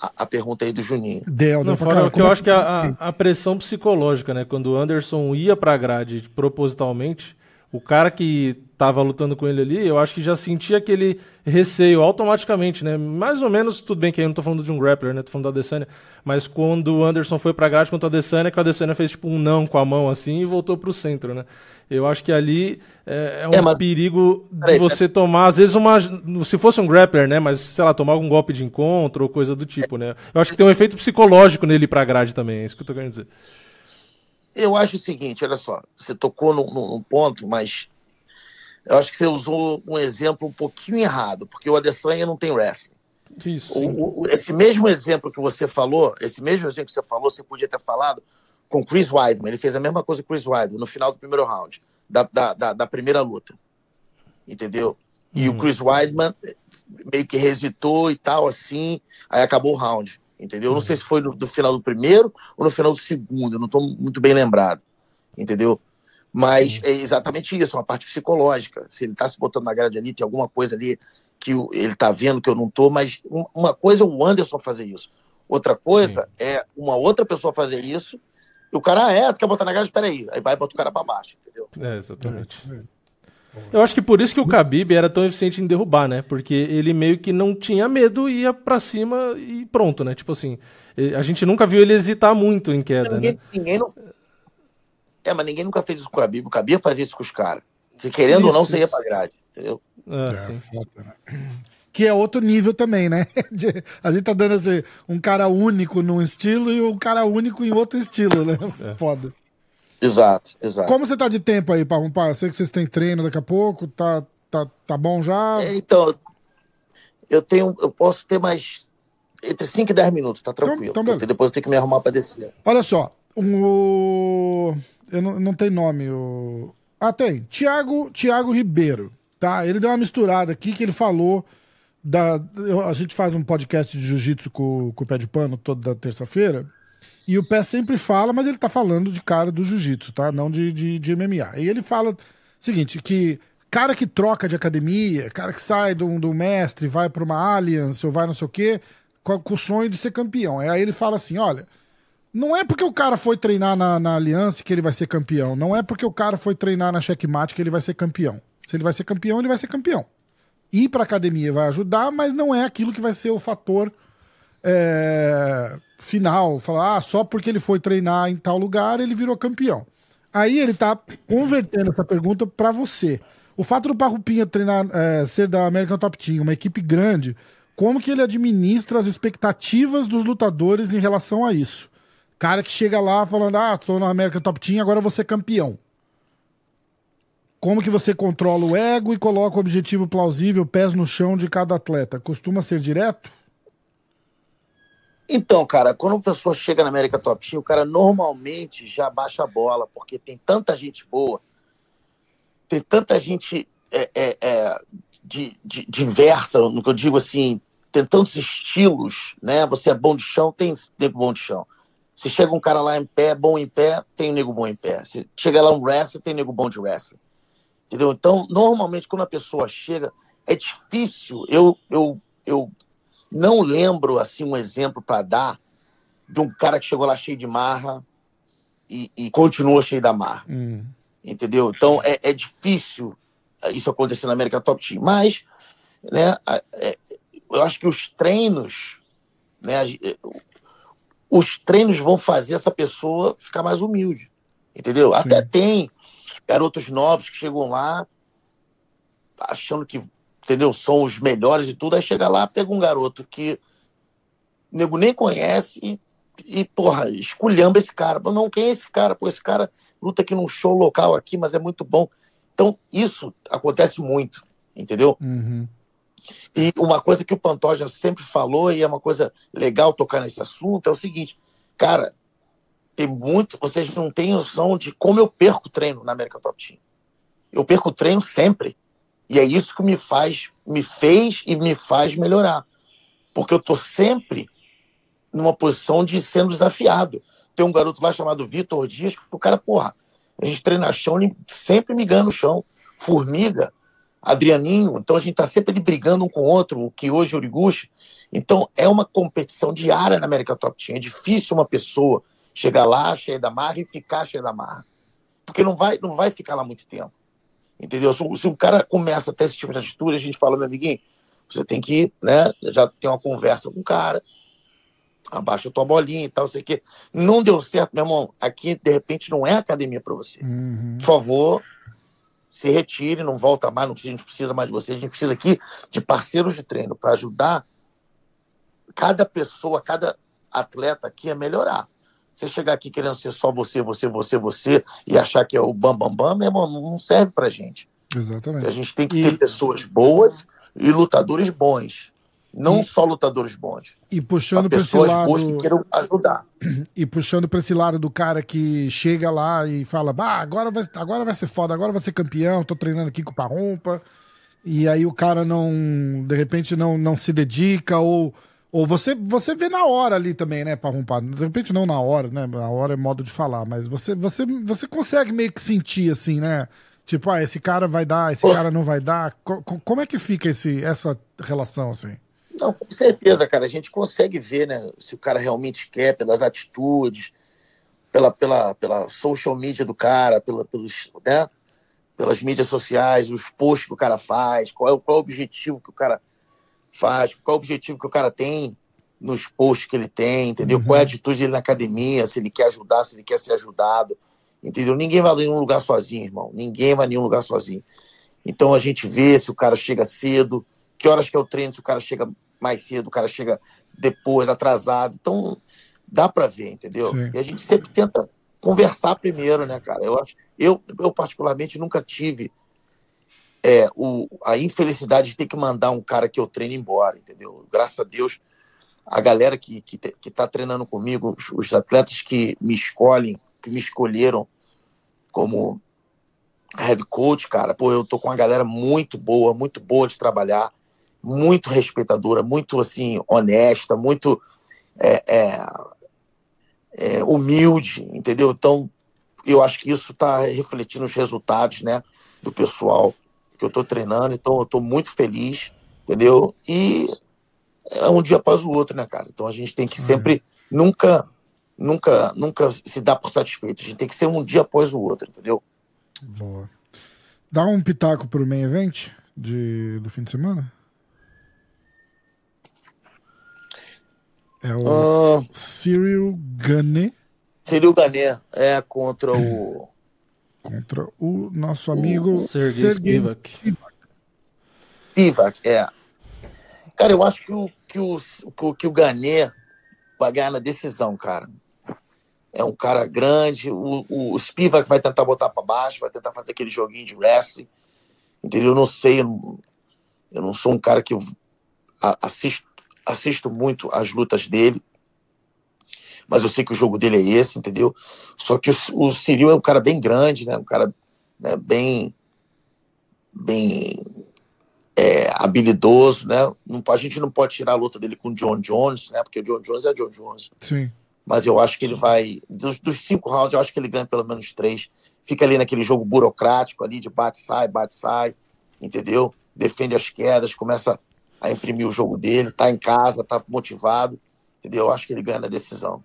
a, a, pergunta aí do Juninho. Deu, deu Não, fora que eu acho que a, a, pressão psicológica, né? Quando o Anderson ia para a grade propositalmente, o cara que tava lutando com ele ali, eu acho que já sentia aquele receio automaticamente, né? Mais ou menos, tudo bem que eu não tô falando de um grappler, né? Tô falando da Adesanya, mas quando o Anderson foi pra grade contra a Adesanya, que a Adesanya fez tipo um não com a mão assim e voltou pro centro, né? Eu acho que ali é, é um é, mas... perigo de você tomar, às vezes, uma. Se fosse um grappler, né? Mas, sei lá, tomar algum golpe de encontro ou coisa do tipo, né? Eu acho que tem um efeito psicológico nele pra grade também, é isso que eu tô querendo dizer. Eu acho o seguinte, olha só, você tocou num, num ponto, mas eu acho que você usou um exemplo um pouquinho errado, porque o Adesanya não tem wrestling. Isso. O, o, esse mesmo exemplo que você falou, esse mesmo exemplo que você falou, você podia ter falado com Chris Weidman. Ele fez a mesma coisa com Chris Weidman no final do primeiro round, da, da, da, da primeira luta. Entendeu? E o uhum. Chris Weidman meio que hesitou e tal, assim, aí acabou o round entendeu? Não sei se foi no, no, final do primeiro ou no final do segundo, eu não estou muito bem lembrado, entendeu? Mas é exatamente isso, uma parte psicológica. Se ele está se botando na grade ali, tem alguma coisa ali que ele está vendo que eu não estou, mas uma coisa é o Anderson fazer isso. Outra coisa Sim. é uma outra pessoa fazer isso e o cara, ah, é, tu quer botar na grade? Espera aí. Aí vai e bota o cara para baixo, entendeu? É, exatamente. É. Eu acho que por isso que o Khabib era tão eficiente em derrubar, né? Porque ele meio que não tinha medo, ia para cima e pronto, né? Tipo assim, a gente nunca viu ele hesitar muito em queda, ninguém, né? Ninguém não... É, mas ninguém nunca fez isso com o Khabib. O Khabib fazia isso com os caras. Se querendo isso, ou não, você ia pra grade, entendeu? É, é, foda, né? Que é outro nível também, né? (laughs) a gente tá dando assim, um cara único num estilo e um cara único em outro estilo, né? É. Foda. Exato, exato. Como você tá de tempo aí, para Eu sei que vocês têm treino daqui a pouco, tá, tá, tá bom já? É, então, eu tenho, eu posso ter mais entre 5 e 10 minutos, tá então, tranquilo. Então, então depois eu tenho que me arrumar para descer. Olha só, o... eu não, não tem nome. O... Ah, tem. Tiago Thiago Ribeiro, tá? Ele deu uma misturada aqui que ele falou da... A gente faz um podcast de jiu-jitsu com, com o pé de pano toda terça-feira. E o Pé sempre fala, mas ele tá falando de cara do jiu-jitsu, tá? Não de, de, de MMA. E ele fala seguinte, que cara que troca de academia, cara que sai do, do mestre, vai para uma Alliance ou vai não sei o quê, com, com, o sonho de ser campeão. Aí ele fala assim: olha, não é porque o cara foi treinar na, na Aliança que ele vai ser campeão. Não é porque o cara foi treinar na Checkmate que ele vai ser campeão. Se ele vai ser campeão, ele vai ser campeão. Ir pra academia vai ajudar, mas não é aquilo que vai ser o fator. É final, falar, ah, só porque ele foi treinar em tal lugar, ele virou campeão. Aí ele tá convertendo essa pergunta para você. O fato do Parrupinha treinar, é, ser da American Top Team, uma equipe grande, como que ele administra as expectativas dos lutadores em relação a isso. Cara que chega lá falando, ah, tô no American Top Team, agora vou ser campeão. Como que você controla o ego e coloca o objetivo plausível, pés no chão de cada atleta? Costuma ser direto? Então, cara, quando uma pessoa chega na América Top Team, o cara normalmente já baixa a bola, porque tem tanta gente boa, tem tanta gente é, é, é, de, de, diversa, no que eu digo assim, tem tantos estilos, né? Você é bom de chão, tem nego bom de chão. Se chega um cara lá em pé, bom em pé, tem nego bom em pé. Se chega lá um wrestler, tem nego bom de wrestling. Entendeu? Então, normalmente, quando a pessoa chega, é difícil. Eu, eu, eu não lembro assim um exemplo para dar de um cara que chegou lá cheio de marra e, e continua cheio da marra. Hum. Entendeu? Então é, é, difícil isso acontecer na América Top Team. Mas, né, é, eu acho que os treinos, né, os treinos vão fazer essa pessoa ficar mais humilde. Entendeu? Sim. Até tem garotos novos que chegam lá achando que entendeu? São os melhores e tudo. Aí chega lá, pega um garoto que o nego nem conhece e, e, porra, esculhamba esse cara. Não, quem é esse cara? Pô, esse cara luta aqui num show local aqui, mas é muito bom. Então, isso acontece muito, entendeu? Uhum. E uma coisa que o Pantoja sempre falou, e é uma coisa legal tocar nesse assunto, é o seguinte, cara, tem muito, vocês não têm noção de como eu perco treino na América Top Team. Eu perco treino sempre. E é isso que me faz, me fez e me faz melhorar. Porque eu tô sempre numa posição de sendo desafiado. Tem um garoto lá chamado Vitor Dias, que o cara, porra, a gente treina chão, ele sempre me ganha no chão. Formiga, Adrianinho, então a gente tá sempre brigando um com o outro, o que hoje é Origuchi. Então é uma competição diária na América Top Team. É difícil uma pessoa chegar lá cheia da marra e ficar cheia da marra. Porque não vai, não vai ficar lá muito tempo. Entendeu? Se, o cara começa a ter esse tipo de atitude, a gente fala, meu amiguinho, você tem que, né, já ter uma conversa com o cara, abaixa a tua bolinha e tal, sei que. Não deu certo, meu irmão, aqui de repente não é academia para você. Uhum. Por favor, se retire, não volta mais, não precisa, a gente precisa mais de você, a gente precisa aqui de parceiros de treino para ajudar cada pessoa, cada atleta aqui a melhorar. Você chegar aqui querendo ser só você, você, você, você e achar que é o bam, bam, bam, meu irmão, não serve pra gente. Exatamente. A gente tem que e... ter pessoas boas e lutadores bons. Não e... só lutadores bons. E puxando para esse lado. Boas que queiram ajudar. (clears throat) E puxando para esse lado do cara que chega lá e fala: bah, agora vai, agora vai ser foda, agora vai ser campeão, tô treinando aqui com o Parrompa. E aí o cara não, de repente, não, não se dedica ou ou você, você vê na hora ali também, né, Parrumpar? De repente não na hora, né? Na hora é modo de falar, mas você, você, você consegue meio que sentir assim, né? Tipo, ah, esse cara vai dar, esse cara não vai dar. Co como é que fica esse, essa relação, assim? Não, com certeza, cara. A gente consegue ver, né? Se o cara realmente quer, pelas atitudes, pela, pela, pela social media do cara, pela, pelos, né? pelas mídias sociais, os posts que o cara faz, qual é, qual é o objetivo que o cara faz, qual é o objetivo que o cara tem nos posts que ele tem, entendeu? Uhum. Qual é a atitude dele na academia, se ele quer ajudar, se ele quer ser ajudado, entendeu? Ninguém vai a nenhum lugar sozinho, irmão. Ninguém vai a nenhum lugar sozinho. Então a gente vê se o cara chega cedo, que horas que é o treino, se o cara chega mais cedo, o cara chega depois, atrasado. Então dá para ver, entendeu? Sim. E a gente sempre tenta conversar primeiro, né, cara? Eu acho, eu, eu particularmente nunca tive é, o, a infelicidade de ter que mandar um cara que eu treino embora, entendeu? Graças a Deus, a galera que, que, que tá treinando comigo, os, os atletas que me escolhem, que me escolheram como head coach, cara, pô, eu tô com uma galera muito boa, muito boa de trabalhar, muito respeitadora, muito, assim, honesta, muito é, é, é, humilde, entendeu? Então, eu acho que isso tá refletindo os resultados, né, do pessoal que eu estou treinando, então eu estou muito feliz, entendeu? E é um dia após o outro, né, cara? Então a gente tem que sempre, nunca, nunca, nunca se dar por satisfeito. A gente tem que ser um dia após o outro, entendeu? Boa. Dá um pitaco pro main event de, do fim de semana? É o uh, Cyril Gane. Cyril Gane, é contra o contra o nosso amigo o Sergei Spivak. Spivak, é. Cara, eu acho que o, que o, que o, que o Ganê vai ganhar na decisão, cara. É um cara grande, o, o Spivak vai tentar botar para baixo, vai tentar fazer aquele joguinho de wrestling. Entendeu? Eu não sei, eu não, eu não sou um cara que assisto, assisto muito as lutas dele, mas eu sei que o jogo dele é esse, entendeu? Só que o, o Cyril é um cara bem grande, né? Um cara né, bem, bem é, habilidoso, né? Não, a gente não pode tirar a luta dele com o John Jones, né? Porque o John Jones é o John Jones. Sim. Mas eu acho que ele vai. Dos, dos cinco rounds, eu acho que ele ganha pelo menos três. Fica ali naquele jogo burocrático ali de bate-sai, bate-sai, entendeu? Defende as quedas, começa a imprimir o jogo dele, tá em casa, tá motivado, entendeu? Eu acho que ele ganha na decisão.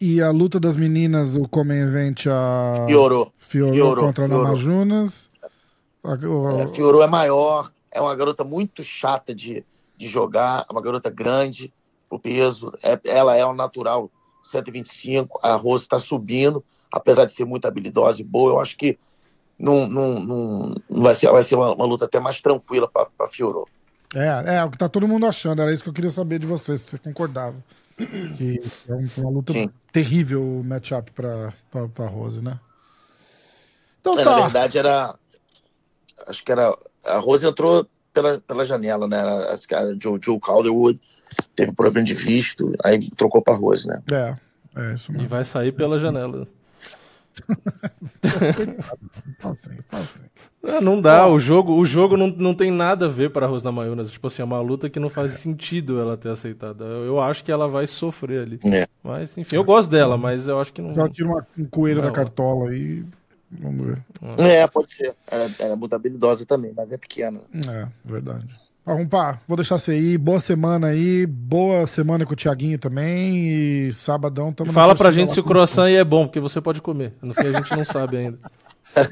E a luta das meninas, o Come Event, a. Fiorou. Fiorou, Fiorou, contra a. Namajunas. A- É, Fiorou é maior, é uma garota muito chata de, de jogar, é uma garota grande, o peso, é, ela é um natural 125, a Rose está subindo, apesar de ser muito habilidosa e boa, eu acho que não, não, não, não vai ser, vai ser uma, uma luta até mais tranquila para Fiorou. É, é, o que tá todo mundo achando. Era isso que eu queria saber de você, se você concordava. Que é um- uma luta Sim. terrível o matchup pra, pra, pra Rose, né? Então É, Na tá. verdade, era. Acho que era. A Rose entrou pela, pela janela, né? Era, acho que era Joe, Joe Calderwood, teve problema de visto, aí trocou para Rose, né? É, é isso E mesmo. vai sair pela janela. Assim, (laughs) assim. Ah, não dá, o jogo, o jogo não, não tem nada a ver para a Rosna Mayunas. Tipo assim, é uma luta que não faz sentido ela ter aceitado. Eu, eu acho que ela vai sofrer ali. É. Mas, enfim, eu gosto dela, mas eu acho que não. Então tira uma, um coelho Não. da cartola aí. Vamos ver. É, pode ser. Ela, ela é muito habilidosa também, mas é pequena. É, verdade. Arrumpar, vou deixar você ir. Boa semana aí. Boa semana com o Thiaguinho também. E sabadão tamo na Fala pra gente se o croissant aí é bom, porque você pode comer. No fim a gente não sabe ainda.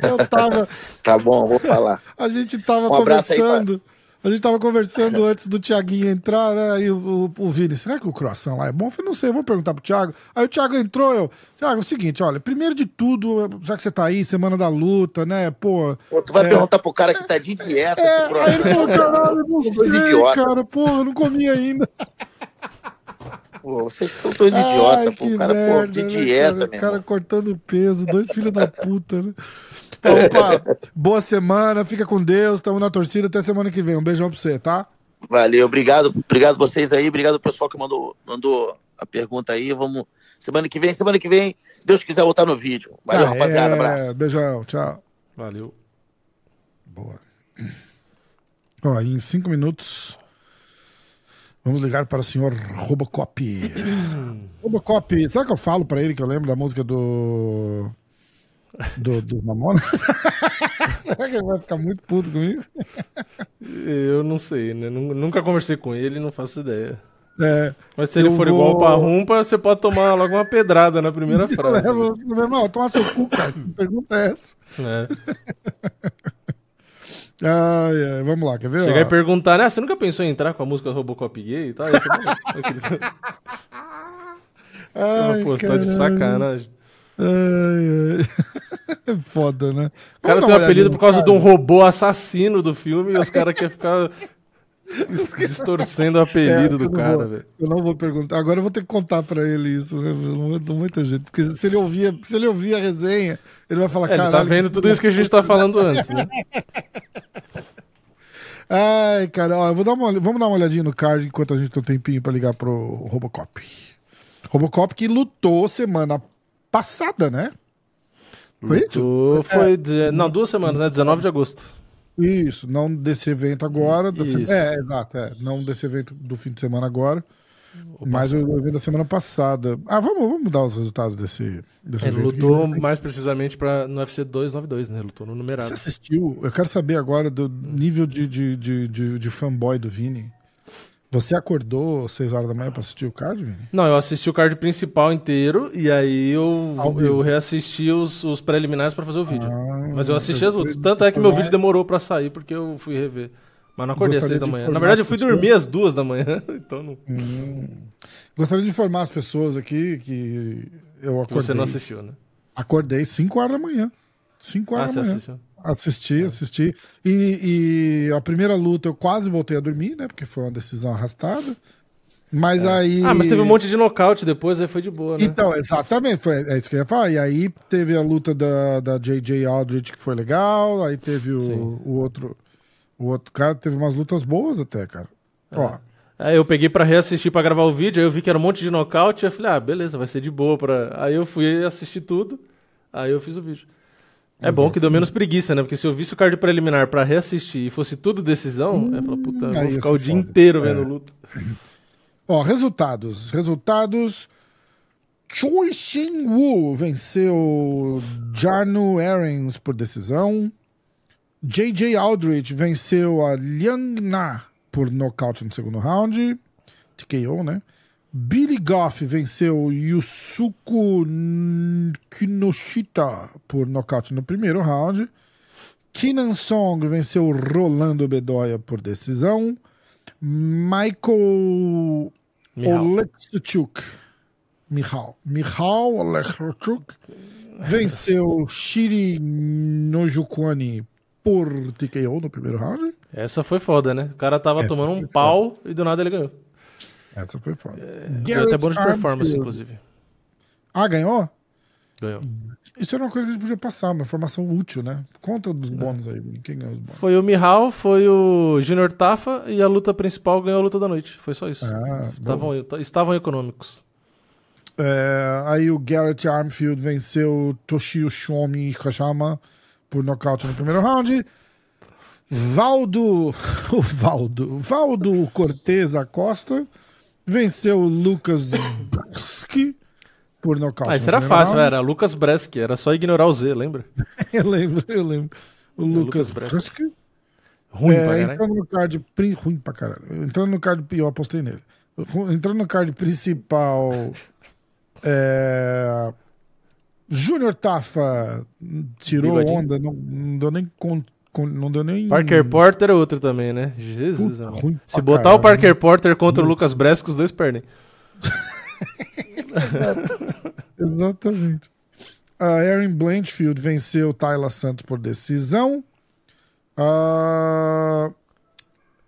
Eu tava, (laughs) Tá bom, vou falar. a gente tava Um abraço aí, conversando. A gente tava conversando antes do Thiaguinho entrar, né? Aí o, o, o Vini, será que o croissant lá é bom? Eu falei, não sei, vou perguntar pro Thiago. Aí o Thiago entrou, eu. Thiago, é o seguinte, olha, primeiro de tudo, já que você tá aí, semana da luta, né? Pô. Pô, tu vai É. perguntar pro cara que tá de dieta É, esse aí ele falou, caralho, eu não sei, cara, porra, eu não comi ainda. Pô, vocês são dois idiotas, pô. que O cara, merda, pô, de né, dieta, meu O cara cortando peso, dois filhos da puta, né? Então, opa, boa semana, fica com Deus, tamo na torcida, até semana que vem. Um beijão pra você, tá? Valeu, obrigado, obrigado vocês aí, obrigado ao pessoal que mandou, mandou a pergunta aí. Vamos. Semana que vem, semana que vem, Deus quiser voltar no vídeo. Valeu, Ah, rapaziada. é, Abraço. Beijão, tchau. Valeu. Boa. Ó, em cinco minutos, vamos ligar para o senhor Robocop. (coughs) Robocop, será que eu falo para ele que eu lembro da música do. Do, do Mamonas? (laughs) será que ele vai ficar muito puto comigo? Eu não sei, né? Nun- Nunca conversei com ele, não faço ideia. É, Mas se ele for vou- igual pra rumpa, você pode tomar logo uma pedrada na primeira (laughs) frase. leva, meu irmão, toma seu cu, cara. (laughs) Pergunta é essa? né? Ai, ai, vamos lá, quer ver? Chegar e perguntar, né? Você nunca pensou em entrar com a música Robocop gay e tal? Esse é. Aqueles- Ai, Pô, tá de sacanagem. Ai, ai. É (laughs) foda, né? O cara tem um apelido por causa de cara? um robô assassino do filme e os caras querem ficar (laughs) distorcendo o apelido É, do cara, velho. Eu não vou perguntar. Agora eu vou ter que contar pra ele isso, né? Não ter jeito. Porque se ele ouvir, se ele ouvir a resenha, ele vai falar, É, ele caralho. tá vendo tudo isso que a gente tá falando antes, né? (laughs) Ai, cara, ó, vou dar uma, vamos dar uma olhadinha no card enquanto a gente tem um tempinho pra ligar pro Robocop. Robocop que lutou semana passada, né? Foi isso? Tu foi. de- Não, duas semanas, né? 19 de agosto. Isso, não desse evento agora. se-. É, exato, é. Não desse evento do fim de semana agora. mas o evento da semana passada. Ah, vamos, vamos dar os resultados desse, desse Ele evento. lutou mais precisamente pra, no UFC 292, né? Ele lutou no numerado. Você assistiu? Eu quero saber agora do nível de, de, de, de, de fanboy do Vini. Você acordou às 6 horas da manhã pra assistir o card, Vini? Não, eu assisti o card principal inteiro e aí eu, Ao vivo. eu reassisti os, os preliminares pra fazer o vídeo. Ah, Mas eu assisti as outras. Tanto é que meu eu- vídeo demorou pra sair porque eu fui rever. Mas não acordei às Gostaria 6 da manhã. Na verdade, eu fui dormir às (laughs) 2 da manhã. Então não, Gostaria de informar as pessoas aqui que eu que acordei. você não assistiu, né? Acordei 5 horas da manhã. 5 Ah, horas você da manhã. assistiu. Assisti, assisti. E, e a primeira luta eu quase voltei a dormir, né? Porque foi uma decisão arrastada. Mas aí. Ah, mas teve um monte de nocaute depois, aí foi de boa, né? Então, exatamente, foi, é isso que eu ia falar. E aí teve a luta da, da J.J. Aldrich, que foi legal. Aí teve o, o outro. O outro cara teve umas lutas boas até, cara. Ó, Aí eu peguei pra reassistir pra gravar o vídeo, aí eu vi que era um monte de nocaute, aí eu falei, ah, beleza, vai ser de boa pra... Aí eu fui assistir tudo, aí eu fiz o vídeo. É bom que deu menos preguiça, né? Porque se eu visse o card preliminar pra reassistir e fosse tudo decisão, eu ia falar, puta, eu aí vou ficar o dia foda. inteiro É. vendo luta. (laughs) ó, resultados. Resultados. Choi Shin Woo venceu Jarno Aarons por decisão. J.J. Aldrich venceu a Liang Na por nocaute no segundo round. TKO, né? Billy Goff venceu Yusuko Kinoshita por nocaute no primeiro round. Keenan Song venceu Rolando Bedoya por decisão. Michael. Oleksichuk. Mihal. Mihal Oleksichuk venceu Shiri Nojukwani por TKO no primeiro round. Essa foi foda, né? O cara tava É, tomando um pau e do nada ele ganhou. Essa foi foda. Deu até bônus de performance, inclusive. Ah, ganhou? Ganhou. Isso era uma coisa que a gente podia passar, uma informação útil, né? Conta dos bônus aí. Quem ganhou os bônus? Foi o Mihal, foi o Junior Tafa e a luta principal ganhou a luta da noite. Foi só isso. Ah, estavam, estavam econômicos. É, aí o Garrett Armfield venceu Toshio Shomi Kashama por nocaute no primeiro round. Valdo, (laughs) o Valdo, Valdo Cortez Acosta venceu o Lucas Burski por nocaute. Ah, isso era fácil, era Lucas Bresk, era só ignorar o Z, lembra? (laughs) Eu lembro, eu lembro. O Lucas Lucas. Ruim É, pra caralho. entrando no card ruim pra caralho. Entrando no card, eu apostei nele. Entrando no card principal, (laughs) é, Júnior Tafa tirou Bigodinho. onda, não, não deu nem con- con- não deu nem Parker Porter é outro também, né? Jesus, Puta, ruim Se botar caralho, o Parker Porter contra o Lucas Bresk, os dois perdem. (laughs) Exatamente. A Aaron Blanchfield venceu Tyler Santos por decisão. A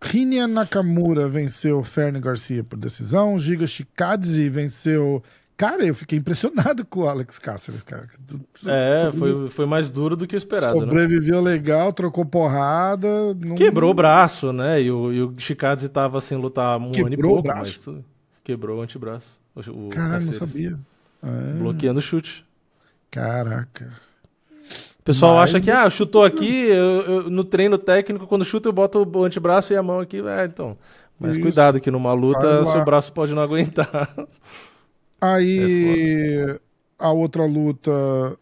Rinian Nakamura venceu Ferne Garcia por decisão. Giga Chikadze venceu. Cara, eu fiquei impressionado com o Alex Cáceres, cara. É, foi, foi mais duro do que o esperado, né? Sobreviveu legal, trocou porrada. não- Quebrou o braço, né? E o, e o Shikadze tava sem lutar um ano e Quebrou o pouco, braço? mas quebrou o antebraço. O, Caralho, não sabia. É, Bloqueando o chute. Caraca. O pessoal Mas- acha que, ah, chutou aqui, eu- eu- no treino técnico, quando chuta eu boto o antebraço e a mão aqui. É, então. Mas Isso. cuidado que numa luta seu braço pode não aguentar. (laughs) Aí a outra luta.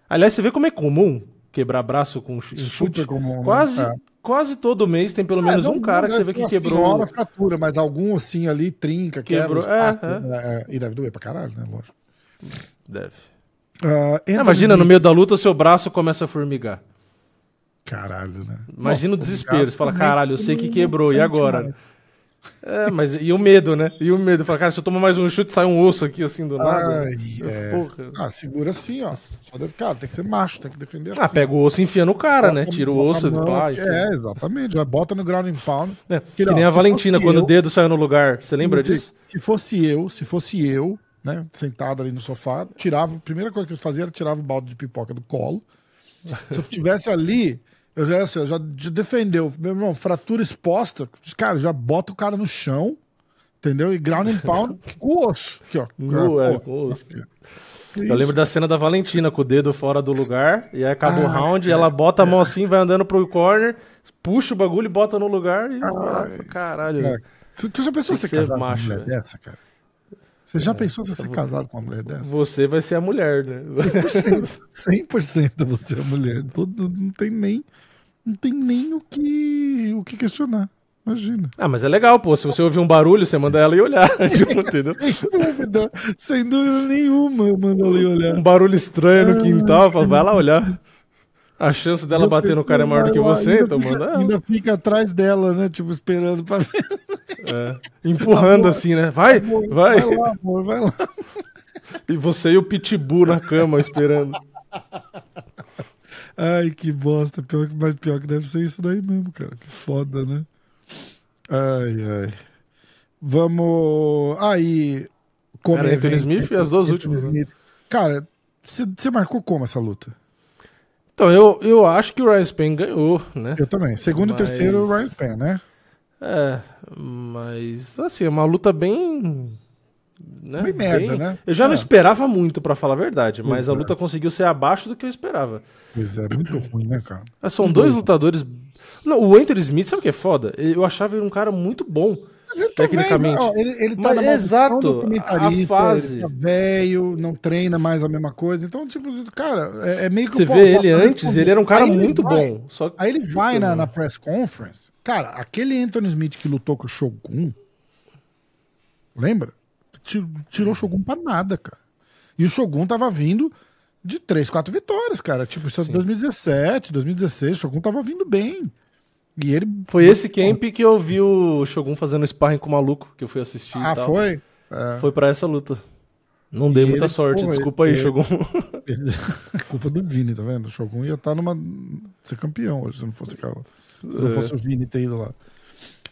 Aliás, você vê como é comum quebrar braço com ch- em Super chute? comum. né? Quase, É. quase todo mês tem pelo menos É, não- um cara que você vê que uma quebrou. senhora fratura, mas algum assim ali trinca, quebra. Quebrou, espaço, é, né? É, E deve doer pra caralho, né? Lógico. Deve. Anthony imagina, no meio da luta, o seu braço começa a formigar. Caralho, né? Imagina o Nossa, desespero. Você fala, caralho, eu sei que quebrou, e agora? mais. É, mas e o medo, né? E o medo. Fala, cara, se eu tomar mais um chute, sai um osso aqui assim do nada. Ai, é. Porra. Ah, segura assim, ó. Só deve, cara, tem que ser macho, tem que defender assim. Ah, pega o osso e enfia no cara, né? Bota- Tira o osso aqui, enfia. É, exatamente. Já bota no ground and pound. É, Que que não, nem a Valentina, quando eu- o dedo saiu no lugar. Você lembra Se- disso? Se fosse eu, se fosse eu, né, sentado ali no sofá, tirava, a primeira coisa que eu fazia era tirava o balde de pipoca do colo. Se eu tivesse ali, eu já, assim, eu já de- defendeu. Meu irmão, fratura exposta, cara, já bota o cara no chão, entendeu? E ground and pound (laughs) com o osso. Aqui, ó. É, com o osso. aqui. Eu lembro da cena da Valentina com o dedo fora do lugar, e aí acaba o Ah, round, e ela bota a mão assim, vai andando pro corner, puxa o bagulho e bota no lugar e. Caralho. É. Tu, tu já pensou ser macho, com uma mulher né? dessa, cara? Você já pensou em ser casado com uma mulher dessa? Você vai ser a mulher, né? 100%, 100% você é mulher. Todo, não tem nem, não tem nem o que, o que questionar. Imagina. Ah, mas é legal, pô. Se você ouvir um barulho, você manda ela ir olhar. (laughs) tipo, entendeu? Sem dúvida, sem dúvida nenhuma, eu mando ali olhar. Um barulho estranho no quintal, fala, vai lá olhar. A chance dela bater no cara é maior do que você, então fica- manda ela. Ainda fica atrás dela, né? Tipo, esperando pra ver. É. Empurrando assim, né? Vai, vai. Vai lá, amor, vai lá. E você e o pitbull na cama esperando. (laughs) Ai, que bosta. Pior, que- mas pior que deve ser isso daí mesmo, cara. Que foda, né? Ai, ai. Vamos. Aí. como Era Anthony Smith e as duas últimas, né? Cara, você marcou como essa luta? Então, eu, eu acho que o Ryan Spain ganhou, né? Eu também. Segundo Mas- e terceiro, o Ryan Span, né? É, mas assim, é uma luta bem. Né? Bem merda, né? Eu já não É. esperava muito, pra falar a verdade, mas a é. luta conseguiu ser abaixo do que eu esperava. Pois é, muito ruim, né, cara? É, São dois lutadores. Não, o Anthony Smith, sabe o que é foda? Eu achava ele um cara muito bom. Ele tá Tecnicamente. ele, ele tá Mas na exato, do comentarista, a fase. ele tá velho, não treina mais a mesma coisa. Então, tipo, cara, é, é meio que Você vê ele antes, ele era um cara Aí muito vai- bom. Só Aí ele vai na, na press conference. Cara, aquele Anthony Smith que lutou com o Shogun. Lembra? Tirou, o Shogun pra nada, cara. E o Shogun tava vindo de 3, 4 vitórias, cara. Tipo, isso é Sim. 2017, 2016. O Shogun tava vindo bem. E ele. Foi esse camp que eu vi o Shogun fazendo sparring com o maluco, que eu fui assistir. Ah, foi? É. Foi pra essa luta. Não dei E muita ele, sorte, porra, desculpa aí, ele- Shogun. (laughs) Culpa do Vini, tá vendo? O Shogun ia estar numa. ser campeão hoje, se não fosse aquela. Se não É. fosse o Vini ter ido lá.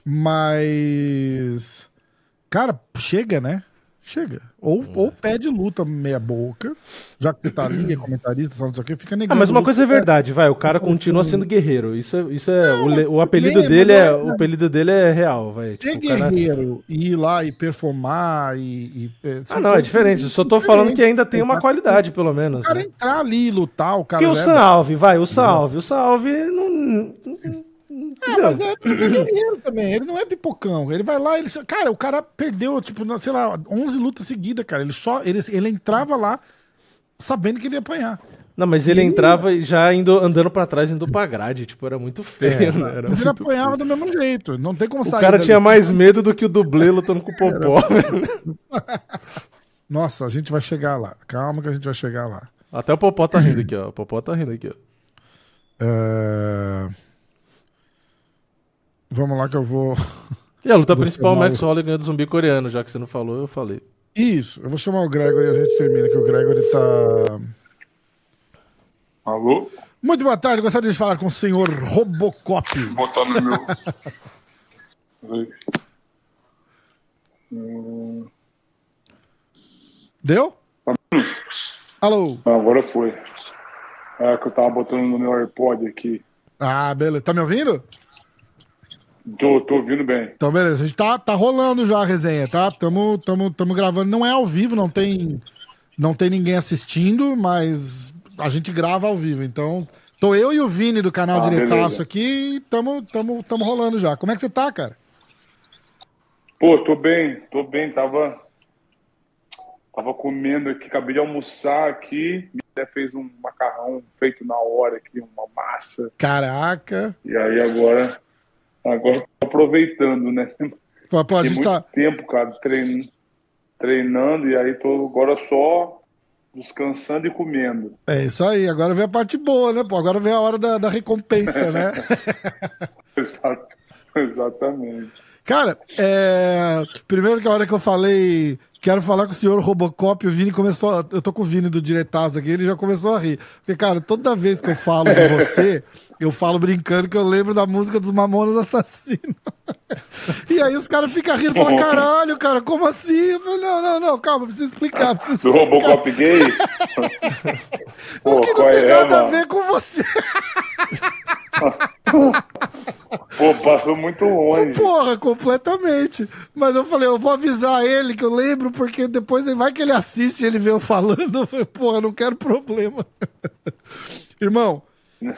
Mas. Cara, chega, né? Chega. Ou, É. ou pede luta meia boca, já que você tá ali, é comentarista, falando isso aqui, fica Ah, negando. mas uma luta. coisa é verdade, vai. O cara continua sendo guerreiro. Isso é, isso é o, le- o apelido dele é, não é- o apelido dele é real, vai. Ser Tipo, o cara- guerreiro e ir lá e performar e. e Ah, não, é diferente. Eu só tô falando que ainda tem uma qualidade, pelo menos. O cara né? entrar ali e lutar, o cara. Porque o leva- Sam Alve, vai, o Sam Alve. O Sam Não. É, mas é guerreiro também. Ele não é pipocão. Ele vai lá, ele. Cara, o cara perdeu, tipo, sei lá, 11 lutas seguidas, cara. Ele só. Ele, ele entrava lá sabendo que ele ia apanhar. Não, mas ele entrava e já indo, andando pra trás, indo pra grade. Tipo, era muito feio, né? Era Mas ele apanhava feio. do mesmo jeito. Não tem como O sair. cara dali. tinha mais medo do que o dublê lutando com o Popó. (laughs) Nossa, a gente vai chegar lá. Calma que a gente vai chegar lá. Até o Popó tá rindo aqui, ó. O Popó tá rindo aqui, ó. É, Vamos lá que eu vou. (laughs) E a luta Vou principal, Max o- Holloway ganhou do zumbi coreano, já que você não falou, eu falei. Isso, eu vou chamar o Gregory e a gente termina, que o Gregory tá. Alô? Muito boa tarde, gostaria de falar com o senhor Robocop. Botar no meu. Hum, Deu? Alô? não, agora foi. É que eu tava botando no meu AirPod aqui. Ah, beleza. Tá me ouvindo? Tô, tô ouvindo bem. Então, beleza. A gente tá, tá rolando já a resenha, tá? Tamo, tamo, tamo gravando. Não é ao vivo, não tem, não tem ninguém assistindo, mas a gente grava ao vivo. Então, tô eu e o Vini do canal Ah, Diretaço beleza. aqui e tamo, tamo, tamo rolando já. Como é que você tá, cara? Pô, tô bem, tô bem. Tava, tava comendo aqui, acabei de almoçar aqui. Mulher fez um macarrão feito na hora aqui, uma massa. Caraca. E aí agora, agora tô aproveitando, né? A Tem muito tá. tempo, cara, trein- treinando e aí tô agora só descansando e comendo. É isso aí. Agora vem a parte boa, né? Pô, agora vem a hora da, da recompensa, né? (laughs) Exatamente. Cara, é... primeiro que a hora que eu falei, quero falar com o senhor Robocop, o Vini começou. a- Eu tô com o Vini do Diretaço aqui, ele já começou a rir. Porque, cara, toda vez que eu falo de (laughs) você, eu falo brincando que eu lembro da música dos Mamonas Assassinos. E aí os caras ficam rindo e falam: caralho, cara, como assim? Eu falei, não, não, não, calma, preciso explicar, preciso Do explicar. Robocop gay? (laughs) Pô, que não tem é, nada a mano? ver com você. (laughs) Pô, passou muito longe. Porra, completamente. Mas eu falei, eu vou avisar ele que eu lembro, porque depois vai que ele assiste e ele vê eu falando. (laughs) Eu falei, Porra, não quero problema. Irmão,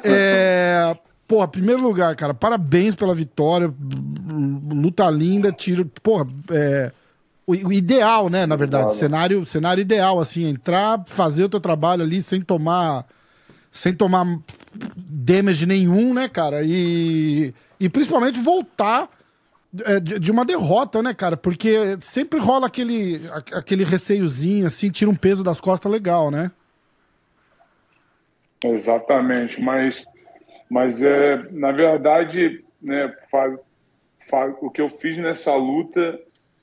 é. Porra, primeiro lugar, cara, parabéns pela vitória. Luta linda, tiro. Porra, é. O, o ideal, né, na verdade. Obrigado. Cenário, cenário ideal, assim, entrar, fazer o teu trabalho ali sem tomar. Sem tomar damage nenhum, né, cara? E, e principalmente voltar é, de, de uma derrota, né, cara? Porque sempre rola aquele, aquele receiozinho, assim, tira um peso das costas legal, né? Exatamente, mas, mas é, na verdade, né, o que eu fiz nessa luta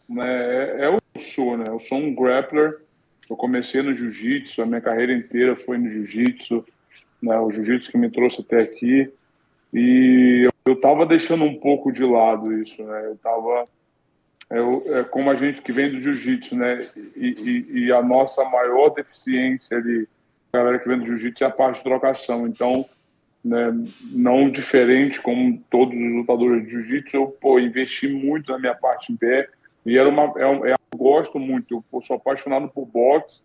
né, é, é o que eu sou, né? Eu sou um grappler. Eu comecei no jiu-jitsu, a minha carreira inteira foi no jiu-jitsu. né? O jiu-jitsu que me trouxe até aqui. E eu estava deixando um pouco de lado isso, né? Eu estava é, é, como a gente que vem do jiu-jitsu, né? E, e, e, a nossa maior deficiência ali, a galera que vem do jiu-jitsu, é a parte de trocação. Então, né, não diferente como todos os lutadores de jiu-jitsu, eu pô, investi muito na minha parte em pé. E era uma, é, é, eu gosto muito, eu sou apaixonado por boxe,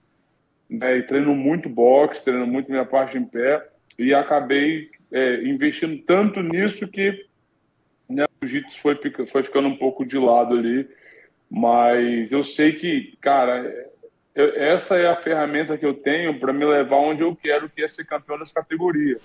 né, e treino muito boxe, treino muito minha parte em pé, e acabei é, investindo tanto nisso que né, o jiu-jitsu foi, foi ficando um pouco de lado ali. Mas eu sei que, cara, eu, essa é a ferramenta que eu tenho para me levar onde eu quero, que é ser campeão dessa categoria.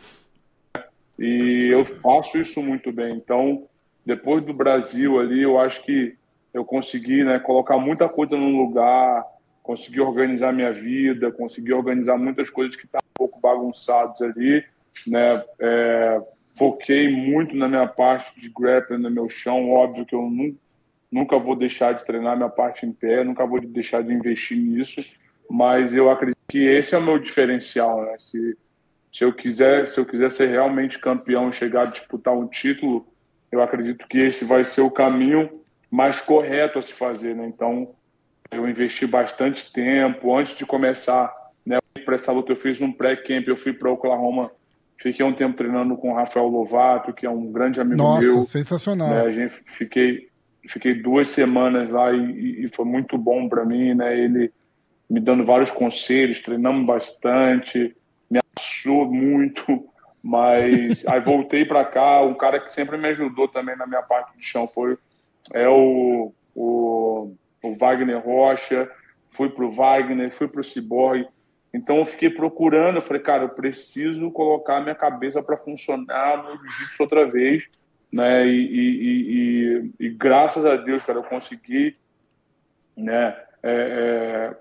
E eu faço isso muito bem. Então, depois do Brasil ali, eu acho que eu consegui né, colocar muita coisa no lugar, consegui organizar minha vida, consegui organizar muitas coisas que estavam um pouco bagunçadas ali, né? É, foquei muito na minha parte de grappling, no meu chão. Óbvio que eu nunca, nunca vou deixar de treinar minha parte em pé, nunca vou deixar de investir nisso, mas eu acredito que esse é o meu diferencial, né? Se, se eu quiser, se eu quiser ser realmente campeão e chegar a disputar um título, eu acredito que esse vai ser o caminho mais correto a se fazer, né? Então, eu investi bastante tempo antes de começar, né, para essa luta eu fiz um pré-camp, eu fui para Oklahoma Fiquei um tempo treinando com o Rafael Lovato, que é um grande amigo Nossa, meu. Nossa, sensacional. Né, a gente fiquei, fiquei duas semanas lá e, e foi muito bom para mim, né? Ele me dando vários conselhos, treinamos bastante, me achou muito, mas (laughs) aí voltei para cá. Um cara que sempre me ajudou também na minha parte de chão foi é o, o, o Wagner Rocha. Fui pro Wagner, fui pro Cyborg então eu fiquei procurando, eu falei, cara, eu preciso colocar minha cabeça para funcionar no jiu-jitsu outra vez, né? E, e, e, e, graças a Deus, cara, eu consegui, né? É, é,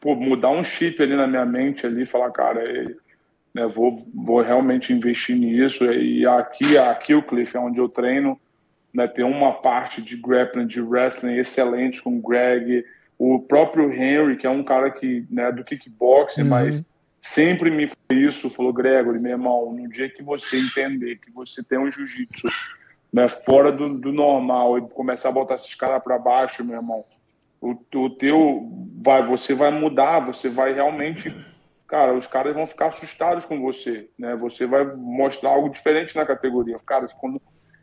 pô, mudar um chip ali na minha mente ali, falar, cara, é, né, vou, vou realmente investir nisso. E aqui, aqui o Cliff é onde eu treino, né? Tem uma parte de grappling, de wrestling excelente com o Greg o próprio Henry, que é um cara que, né, do kickboxing, uhum. mas sempre me isso, falou, Gregory, meu irmão, no dia que você entender que você tem um jiu-jitsu né, fora do, do, normal e começar a botar esses caras para baixo, meu irmão, o, o teu, vai, você vai mudar, você vai realmente, cara, os caras vão ficar assustados com você, né, você vai mostrar algo diferente na categoria, cara, quando...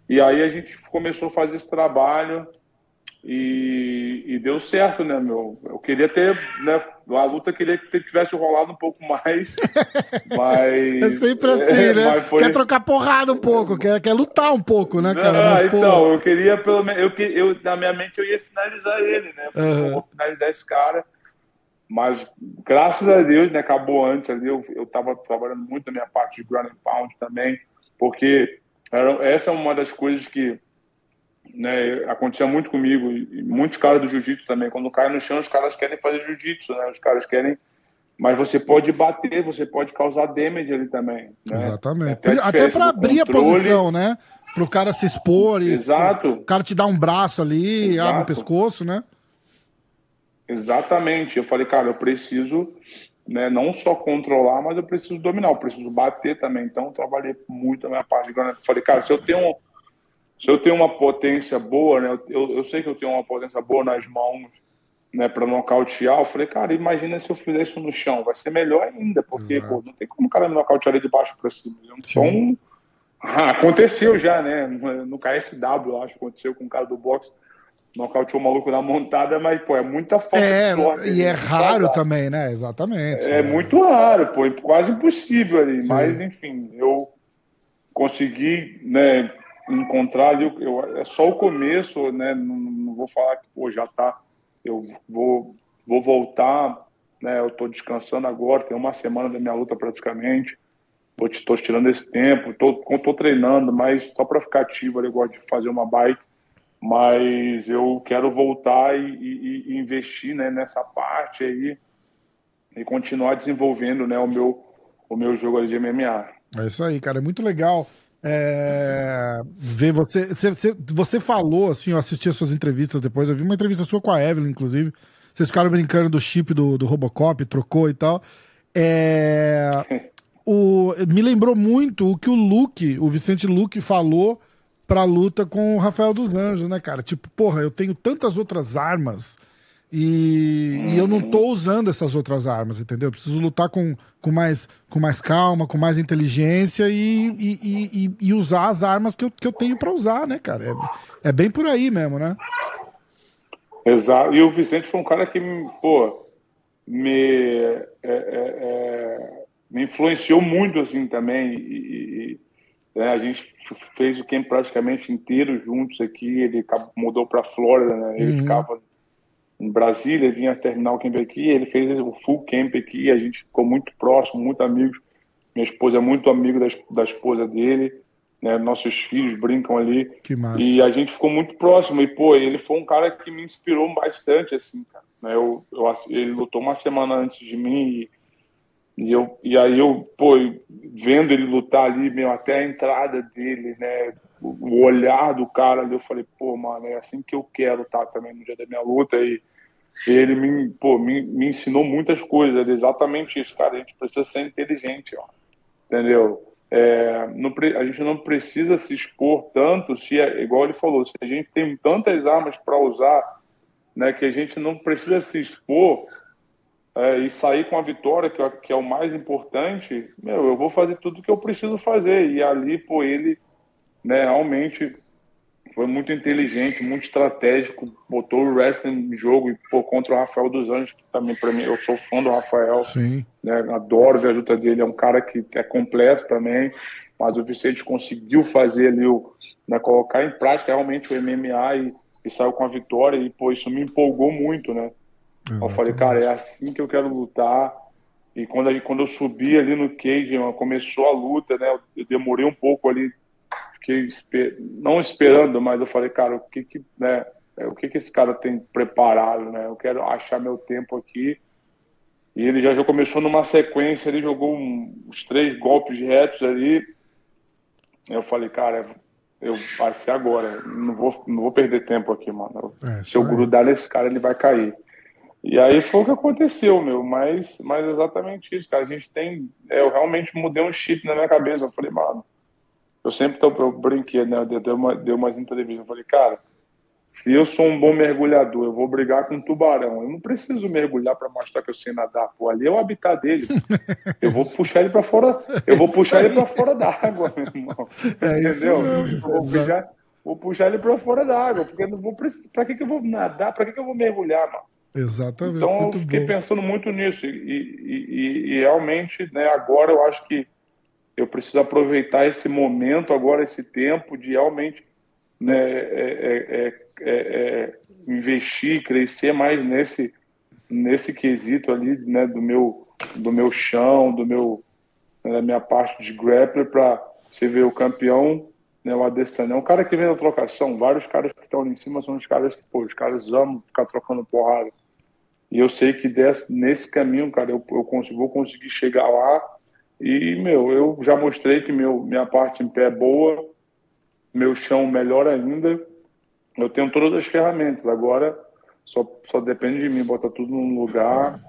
E aí a gente começou a fazer esse trabalho, e, e, deu certo, né, meu? Eu queria ter, né? A luta queria que tivesse rolado um pouco mais, (laughs) mas. É sempre assim, é, né? Foi... Quer trocar porrada um pouco, quer, quer lutar um pouco, né, cara? Ah, mas, então, pô... eu queria pelo menos. Eu, eu, na minha mente eu ia finalizar ele, né? Uhum. Eu vou finalizar esse cara. Mas graças a Deus, né? Acabou antes ali. Eu, eu tava trabalhando muito na minha parte de ground and pound também, porque era, essa é uma das coisas que né, acontecia muito comigo, e muitos caras do jiu-jitsu também, quando cai no chão, os caras querem fazer jiu-jitsu, né, os caras querem, mas você pode bater, você pode causar damage ali também. Né? Exatamente. Até, Até para abrir controle. a posição, né, para o cara se expor, e Exato. o cara te dá um braço ali, Exato. abre o pescoço, né? Exatamente. Eu falei, cara, eu preciso né, não só controlar, mas eu preciso dominar, eu preciso bater também. Então, eu trabalhei muito a minha parte de grana. Falei, cara, se eu tenho um se eu tenho uma potência boa, né? Eu, eu sei que eu tenho uma potência boa nas mãos, né? Para nocautear. Eu falei, cara, imagina se eu fizer isso no chão, vai ser melhor ainda, porque pô, não tem como o cara me nocautear de baixo para cima. Então, ah, aconteceu já, né? No KSW, acho que aconteceu com o cara do boxe. Nocauteou o maluco na montada, mas, pô, é muita falta é, sorte. E é raro também, né? Exatamente. É, é, muito raro, pô, quase impossível ali. Sim. Mas, enfim, eu consegui, né, encontrar ali, eu, é só o começo, né? Não, não, vou falar que pô, já tá, eu vou, vou voltar, né? Eu tô descansando agora, tem uma semana da minha luta praticamente. Estou tirando esse tempo, tô, tô treinando, mas só para ficar ativo, eu gosto de fazer uma bike. Mas eu quero voltar e, e, e investir né, nessa parte aí e continuar desenvolvendo né, o, meu, o meu jogo de MMA. É isso aí, cara. É muito legal é, ver você, você. Você falou, assim, eu assisti as suas entrevistas depois, eu vi uma entrevista sua com a Evelyn, inclusive. Vocês ficaram brincando do chip do, do Robocop, trocou e tal. É, o, me lembrou muito o que o Luke, o Vicente Luke, falou pra luta com o Rafael dos Anjos, né, cara? Tipo, porra, eu tenho tantas outras armas e, e eu não tô usando essas outras armas, entendeu? Eu preciso lutar com, com, mais, com mais calma, com mais inteligência e, e, e, e usar as armas que eu, que eu tenho pra usar, né, cara? É, é bem por aí mesmo, né? Exato. E o Vicente foi um cara que, pô, me, é, é, é, me influenciou muito, assim, também. E, e né, a gente fez o camp praticamente inteiro juntos aqui. Ele mudou para Flórida, né? Ele Uhum. ficava em Brasília, vinha terminar o camp aqui. Ele fez o full camp aqui. A gente ficou muito próximo, muito amigos. Minha esposa é muito amigo da, da esposa dele. Né? Nossos filhos brincam ali. Que massa. E a gente ficou muito próximo. E, pô, ele foi um cara que me inspirou bastante, assim, cara. Né, Eu, eu, ele lutou uma semana antes de mim e, e, eu, e aí eu, pô, vendo ele lutar ali, meu, até a entrada dele, né? O, o olhar do cara ali, eu falei, pô, mano, é assim que eu quero estar também no dia da minha luta. E ele me, pô, me, me ensinou muitas coisas. Era exatamente isso, cara. A gente precisa ser inteligente, ó. Entendeu? É, não a gente não precisa se expor tanto, se é, igual ele falou, se a gente tem tantas armas para usar, né, que a gente não precisa se expor é, e sair com a vitória, que, é- que é o mais importante, meu, eu vou fazer tudo que eu preciso fazer. E ali, pô, ele né, realmente foi muito inteligente, muito estratégico, botou o wrestling em jogo e pô, contra o Rafael dos Anjos, que também para mim, eu sou fã do Rafael Sim. né? Adoro ver a luta dele, é um cara que é completo também, mas o Vicente conseguiu fazer ali, o, né, colocar em prática realmente o MMA e, e saiu com a vitória e, pô, isso me empolgou muito, né? Eu falei, cara, é assim que eu quero lutar. E quando, quando eu subi ali no cage, começou a luta, né? Eu demorei um pouco ali, fiquei espe- não esperando, mas eu falei, cara, o que que, né? é, O que que esse cara tem preparado, né? Eu quero achar meu tempo aqui. E ele já, já começou numa sequência, ele jogou um- uns três golpes retos ali. Eu falei, cara, eu vai ser agora. Não vou, não vou perder tempo aqui, mano. É, Se eu grudar nesse cara, ele vai cair. E aí foi o que aconteceu, meu. Mas, mas exatamente isso, cara. A gente tem. é, eu realmente mudei um chip na minha cabeça. Eu falei, mano. Eu sempre tô, eu brinquei, né? Eu dei, uma, dei umas entrevistas. Eu falei, cara, se eu sou um bom mergulhador, eu vou brigar com um tubarão. Eu não preciso mergulhar para mostrar que eu sei nadar. Pô, ali é o habitat dele. (laughs) Eu vou puxar ele para fora. Eu vou puxar ele para fora d'água, meu irmão. É isso Entendeu? vou puxar, vou puxar ele para fora d'água, porque eu não vou. Para que, que eu vou nadar? Para que, que eu vou mergulhar, mano? Exatamente. Então eu fiquei bom. pensando muito nisso e, e- e- e realmente, né, agora eu acho que eu preciso aproveitar esse momento, agora esse tempo de realmente né, é- é- é- é- é investir, crescer mais nesse nesse quesito ali, né, do meu do meu chão, do meu né, da minha parte de grappler para você ver o campeão, né, o Adesanya, é um cara que vem na trocação, vários caras que estão ali em cima são os caras que, pô, os caras amam ficar trocando porrada. E eu sei que desse, nesse caminho, cara, eu, eu consigo, vou conseguir chegar lá. E, meu, eu já mostrei que meu, minha parte em pé é boa, meu chão melhor ainda. Eu tenho todas as ferramentas. Agora só, só depende de mim botar tudo num lugar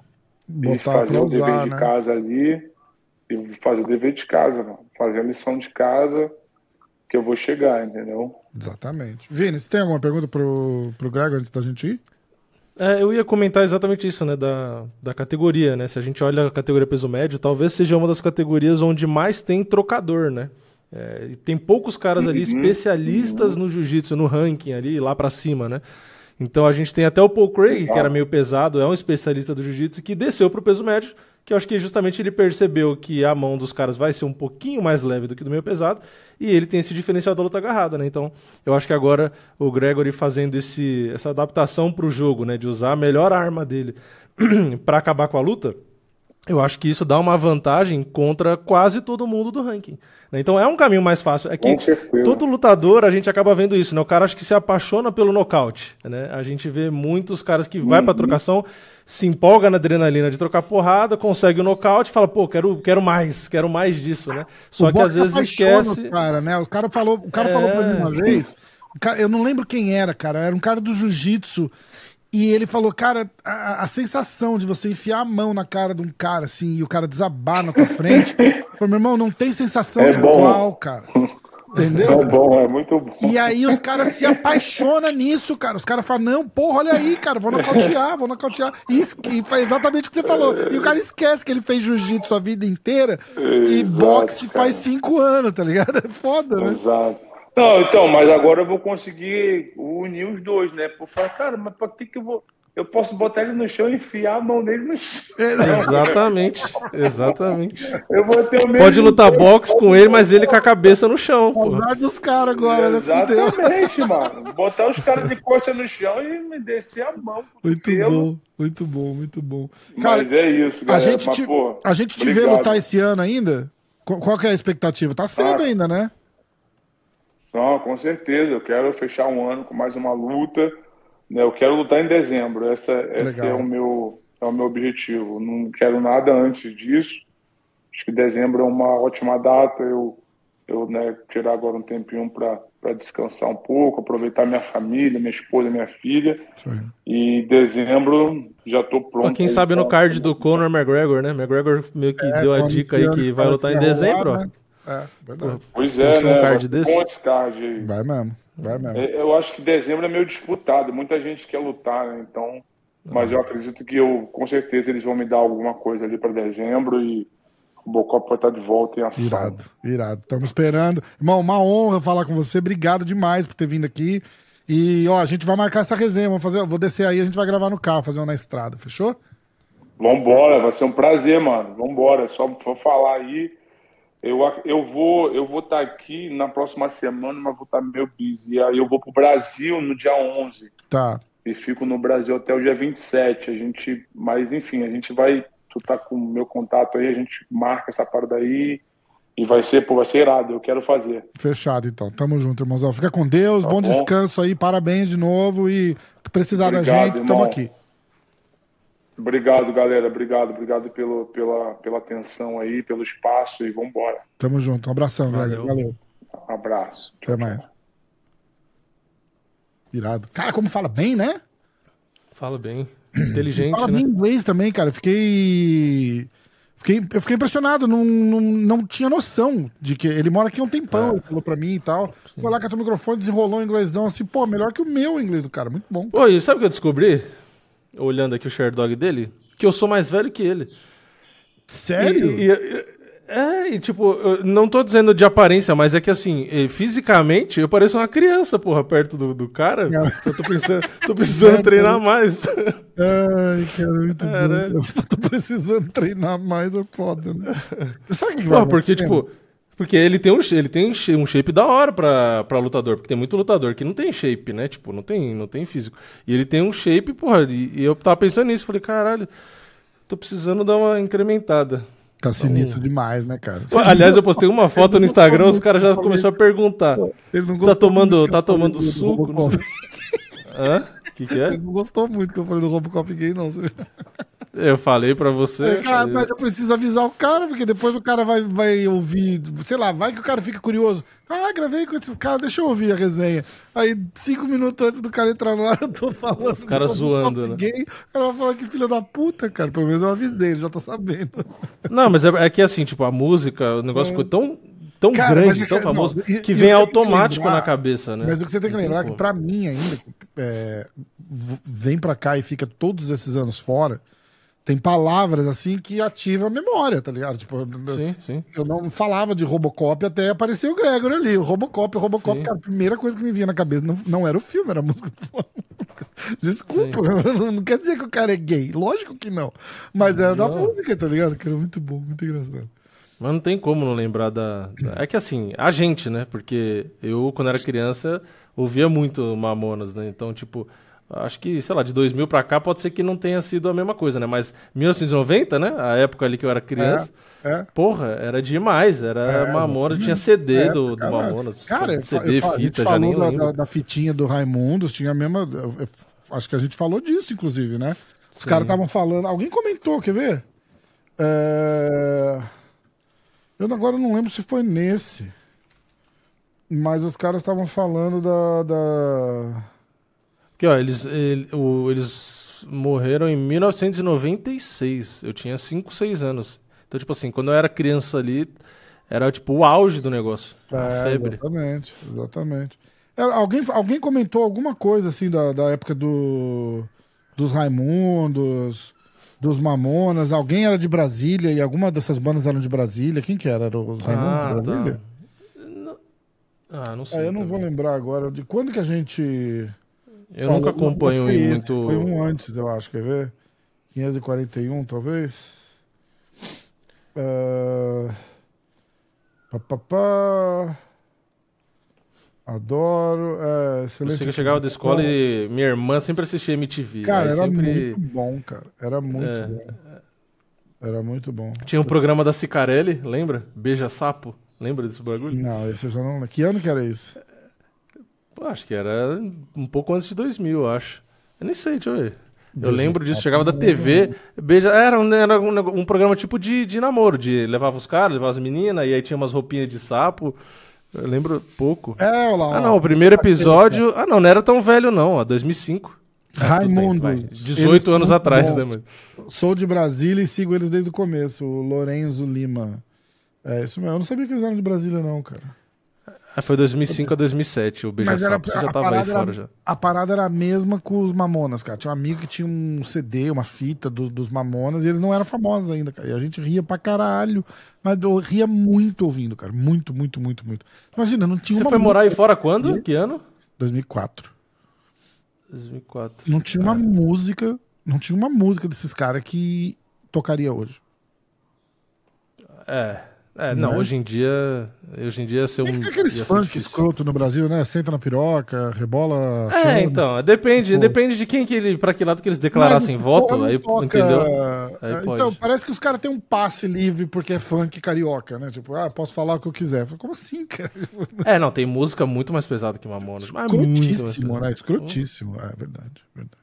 Botar fazer o dever usar, de né? casa ali e fazer o dever de casa, mano. fazer a lição de casa que eu vou chegar, entendeu? Exatamente. Vini, você tem alguma pergunta pro, pro Gregor antes da gente ir? É, eu ia comentar exatamente isso, né, da, da categoria, né? Se a gente olha a categoria peso médio, talvez seja uma das categorias onde mais tem trocador, né? É, e tem poucos caras ali especialistas no jiu-jitsu, no ranking ali, lá pra cima, né? Então a gente tem até o Paul Craig, que era meio pesado, é um especialista do jiu-jitsu, que desceu pro peso médio, que eu acho que justamente ele percebeu que a mão dos caras vai ser um pouquinho mais leve do que do meio pesado, e ele tem esse diferencial da luta agarrada, né? Então, eu acho que agora o Gregory fazendo esse, essa adaptação pro jogo, né? De usar a melhor arma dele (clears throat) pra acabar com a luta, eu acho que isso dá uma vantagem contra quase todo mundo do ranking. né? Então é um caminho mais fácil. É que todo lutador, a gente acaba vendo isso, né? O cara acho que se apaixona pelo nocaute, né? A gente vê muitos caras que vai Uhum. pra trocação, se empolga na adrenalina de trocar porrada, consegue o nocaute, fala, pô, quero, quero mais, quero mais disso, né? Só O que às vezes esquece. Cara, né? O cara falou, o cara É. falou pra mim uma vez. o ca- Eu não lembro quem era, cara. Era um cara do jiu-jitsu. E ele falou, cara, a, a sensação de você enfiar a mão na cara de um cara assim e o cara desabar na tua frente. (laughs) Falei, meu irmão, não tem sensação É bom. igual, cara. (laughs) Entendeu? É bom, é muito bom. E aí os caras se apaixonam nisso, cara. Os caras falam, não, porra, olha aí, cara, vou nocautear, vou nocautear. E, e faz exatamente o que você falou. E o cara esquece que ele fez jiu-jitsu a vida inteira e Exato, boxe cara. faz cinco anos, tá ligado? É foda, né? Exato. Não, então, mas agora eu vou conseguir unir os dois, né? Por falar, cara, mas pra que que eu vou. Eu posso botar ele no chão e enfiar a mão nele no chão. (laughs) Exatamente. Exatamente. Eu vou ter o mesmo. Pode lutar boxe com ele, mas ele com a cabeça no chão, pô. Saudade dos caras agora, né? Exatamente, mano. Botar os caras de costa no chão e me descer a mão. Muito Eu- bom, muito bom, muito bom. Cara, Mas é isso, a galera. gente, Mas, te, pô, a gente te vê lutar esse ano ainda? Qu- Qual que é a expectativa? Tá cedo Ah. ainda, né? Não, com certeza. Eu quero fechar um ano com mais uma luta. Né? Eu quero lutar em dezembro. Essa, esse é o meu é o meu objetivo. Não quero nada antes disso. Acho que dezembro é uma ótima data. Eu eu né, tirar agora um tempinho para descansar um pouco, aproveitar minha família, minha esposa, minha filha. E dezembro já estou pronto. Pô, quem sabe no card do Conor McGregor, né? McGregor meio que deu a É, dica aí que vai lutar em vai rolar, dezembro, ó. né? É, verdade. Pois é, um né? card vai ser desse? card aí. Vai mesmo, vai mesmo. É, Eu acho que dezembro é meio disputado, muita gente quer lutar, né? Então, mas eu acredito que eu, com certeza, eles vão me dar alguma coisa ali para dezembro e o Bocop vai estar de volta em ação. Irado, irado. Estamos esperando. Irmão, uma honra falar com você. Obrigado demais por ter vindo aqui. E, ó, a gente vai marcar essa resenha. Vamos fazer, vou descer aí, a gente vai gravar no carro, fazer uma na estrada, fechou? Vambora, vai ser um prazer, mano. Vambora, só falar aí. Eu, eu vou eu vou estar aqui na próxima semana, mas vou estar meio busy. E aí eu vou pro Brasil no dia 11 Tá. e fico no Brasil até o dia 27. A gente, mas enfim, a gente vai. Tu tá com o meu contato aí, a gente marca essa parada aí e vai ser, pô, vai ser irado. Eu quero fazer. Fechado, então. Tamo junto, irmãozão. Fica com Deus, Tá bom, bom. descanso aí, parabéns de novo. E precisar da Obrigado, gente, tamo irmão. aqui. Obrigado, galera. Obrigado, obrigado pelo, pela, pela atenção aí, pelo espaço e vambora. Tamo junto. Um abração, Valeu. Valeu. Um abraço. Até mais. Irado. Cara, como fala bem, né? Fala bem. Inteligente, Fala né? bem inglês também, cara. Eu Fiquei. Fiquei, eu fiquei impressionado, não, não, não tinha noção de que ele mora aqui há um tempão, ele falou pra mim e tal. Foi lá com o microfone, desenrolou um inglêsão assim, pô, melhor que o meu inglês do cara, muito bom. Pô, e sabe o que eu descobri? Olhando aqui o Sherdog dele? Que eu sou mais velho que ele. Sério? E, e- é, e tipo, eu não tô dizendo de aparência, mas é que assim, fisicamente eu pareço uma criança, porra, perto do, do cara. Não. Eu tô pensando, tô precisando (laughs) É, treinar mais. Ai, cara, muito Caralho. bom. Eu tô precisando treinar mais, é foda, né? (laughs) Sabe o que Porra, porque, tipo, porque ele tem um, ele tem um shape, da hora pra, pra lutador, porque tem muito lutador que não tem shape, né? Tipo, não tem, não tem físico. E ele tem um shape, porra, e, e eu tava pensando nisso, falei, caralho, tô precisando dar uma incrementada. Tá sinistro demais, né, cara? Aliás, eu postei uma foto no Instagram, os caras já começaram a perguntar. Ele não Tá tomando, tá tomando do- do suco? (laughs) Hã? O que, que é? Ele não gostou muito que eu falei do Robocop gay, não. Eu falei pra você. Cara, falei- mas eu preciso avisar o cara, porque depois o cara vai, vai ouvir, sei lá, vai que o cara fica curioso. Ah, gravei com esses caras, deixa eu ouvir a resenha. Aí, cinco minutos antes do cara entrar no ar, eu tô falando. Os caras zoando, né? Gay, o cara vai falar que filha da puta, cara. Pelo menos eu avisei, ele já tá sabendo. Não, mas é, é que assim, tipo, a música, o negócio ficou tão, tão Cara, grande, é tão famoso, não, que vem tem que automático lembrar- na cabeça, né? Mas o que você tem que lembrar é que pra mim ainda, é, vem pra cá e fica todos esses anos fora, tem palavras assim que ativam a memória, tá ligado? Tipo, eu- Sim, sim. eu não falava de Robocop até aparecer o Gregor ali. O Robocop, o Robocop, Sim. cara, a primeira coisa que me vinha na cabeça não, não era o filme, era a música do (laughs) Desculpa, não, quer dizer que o cara é gay. Lógico que não. Mas era da Não. música, tá ligado? Que era muito bom, muito engraçado. Mas não tem como não lembrar da, da- É que assim, a gente, né? Porque eu, quando era criança, ouvia muito Mamonas, né? Então, tipo, acho que, sei lá, de 2000 pra cá pode ser que não tenha sido a mesma coisa, né? Mas 1990, né? A época ali que eu era criança. É. Porra, era demais, era É, Mamonas, tinha CD É, do, do caralho. Mamonas. Cara, CD, eu fa- a gente fita, já nem falou da, da, da fitinha do Raimundos, tinha a mesma. eu- acho que a gente falou disso, inclusive, né? Os caras estavam falando. Alguém comentou, quer ver? É, Eu agora não lembro se foi nesse. Mas os caras estavam falando da. da... Porque, ó, eles, ele- o- eles morreram em 1996. Eu tinha 5, 6 anos. Então, tipo assim, quando eu era criança ali, era tipo o auge do negócio. É, febre. Exatamente, exatamente. É, alguém, alguém comentou alguma coisa assim da, da época do, dos Raimundos, dos Mamonas. Alguém era de Brasília e alguma dessas bandas eram de Brasília. Quem que era? Era os Raimundos Ah, de Brasília? Não- Ah, não sei. Ah, eu não vou também. lembrar agora. De quando que a gente. Eu falou? nunca acompanho foi esse, muito. Foi um antes, eu acho. Quer ver? 541, talvez. Ah, pá, pá, pá. Adoro. É, excelente. eu chegava da escola e minha irmã sempre assistia MTV. Cara, aí era sempre muito bom, cara. Era muito É. bom. Era muito bom. Tinha um programa da Cicarelli, lembra? Beija Sapo. Lembra desse bagulho? Não, esse eu já não. Que ano que era isso? Pô, acho que era um pouco antes de 2000, eu acho. Eu nem sei, deixa eu ver. Eu lembro disso, Sapo, chegava da TV, beija, era, um, era um, um programa tipo de, de namoro, de levava os caras, levava as meninas, e aí tinha umas roupinhas de sapo. Eu lembro pouco. É, olha lá. Ah, não, o primeiro episódio. Ah, não, não era tão velho, não, ó, 2005. Raimundos. Vai, Eles 18 são anos atrás, bons. né, mano? Sou de Brasília e sigo eles desde o começo. O Lorenzo Lima. É isso mesmo. Eu não sabia que eles eram de Brasília, não, cara. Ah, foi 2005 a 2007, o Beija Sapo. Você já tava aí fora era, já. a parada era a mesma com os Mamonas, cara. Tinha um amigo que tinha um CD, uma fita do- dos Mamonas, e eles não eram famosos ainda, cara. E a gente ria pra caralho. Mas eu ria muito ouvindo, cara. Muito, muito, muito, muito. Imagina, não tinha Você foi morar aí fora quando? Que ano? 2004. 2004. Não tinha uma música, não tinha uma música desses caras que tocaria hoje. É. É, não, Né? hoje em dia. Hoje em dia ser um. Tem que ter aqueles funk escroto no Brasil, né? Senta na piroca, rebola. É, chama. então, depende, Pô. depende de quem que ele, pra que lado que eles declarassem Mas, voto, pô, não aí, toca- entendeu? Aí É, pode. então, parece que os caras têm um passe livre porque é funk carioca, né? Tipo, ah, posso falar o que eu quiser. Como assim, (laughs) cara? É, não, tem música muito mais pesada que mais Escrotíssimo, né? Escrotíssimo. É verdade, verdade.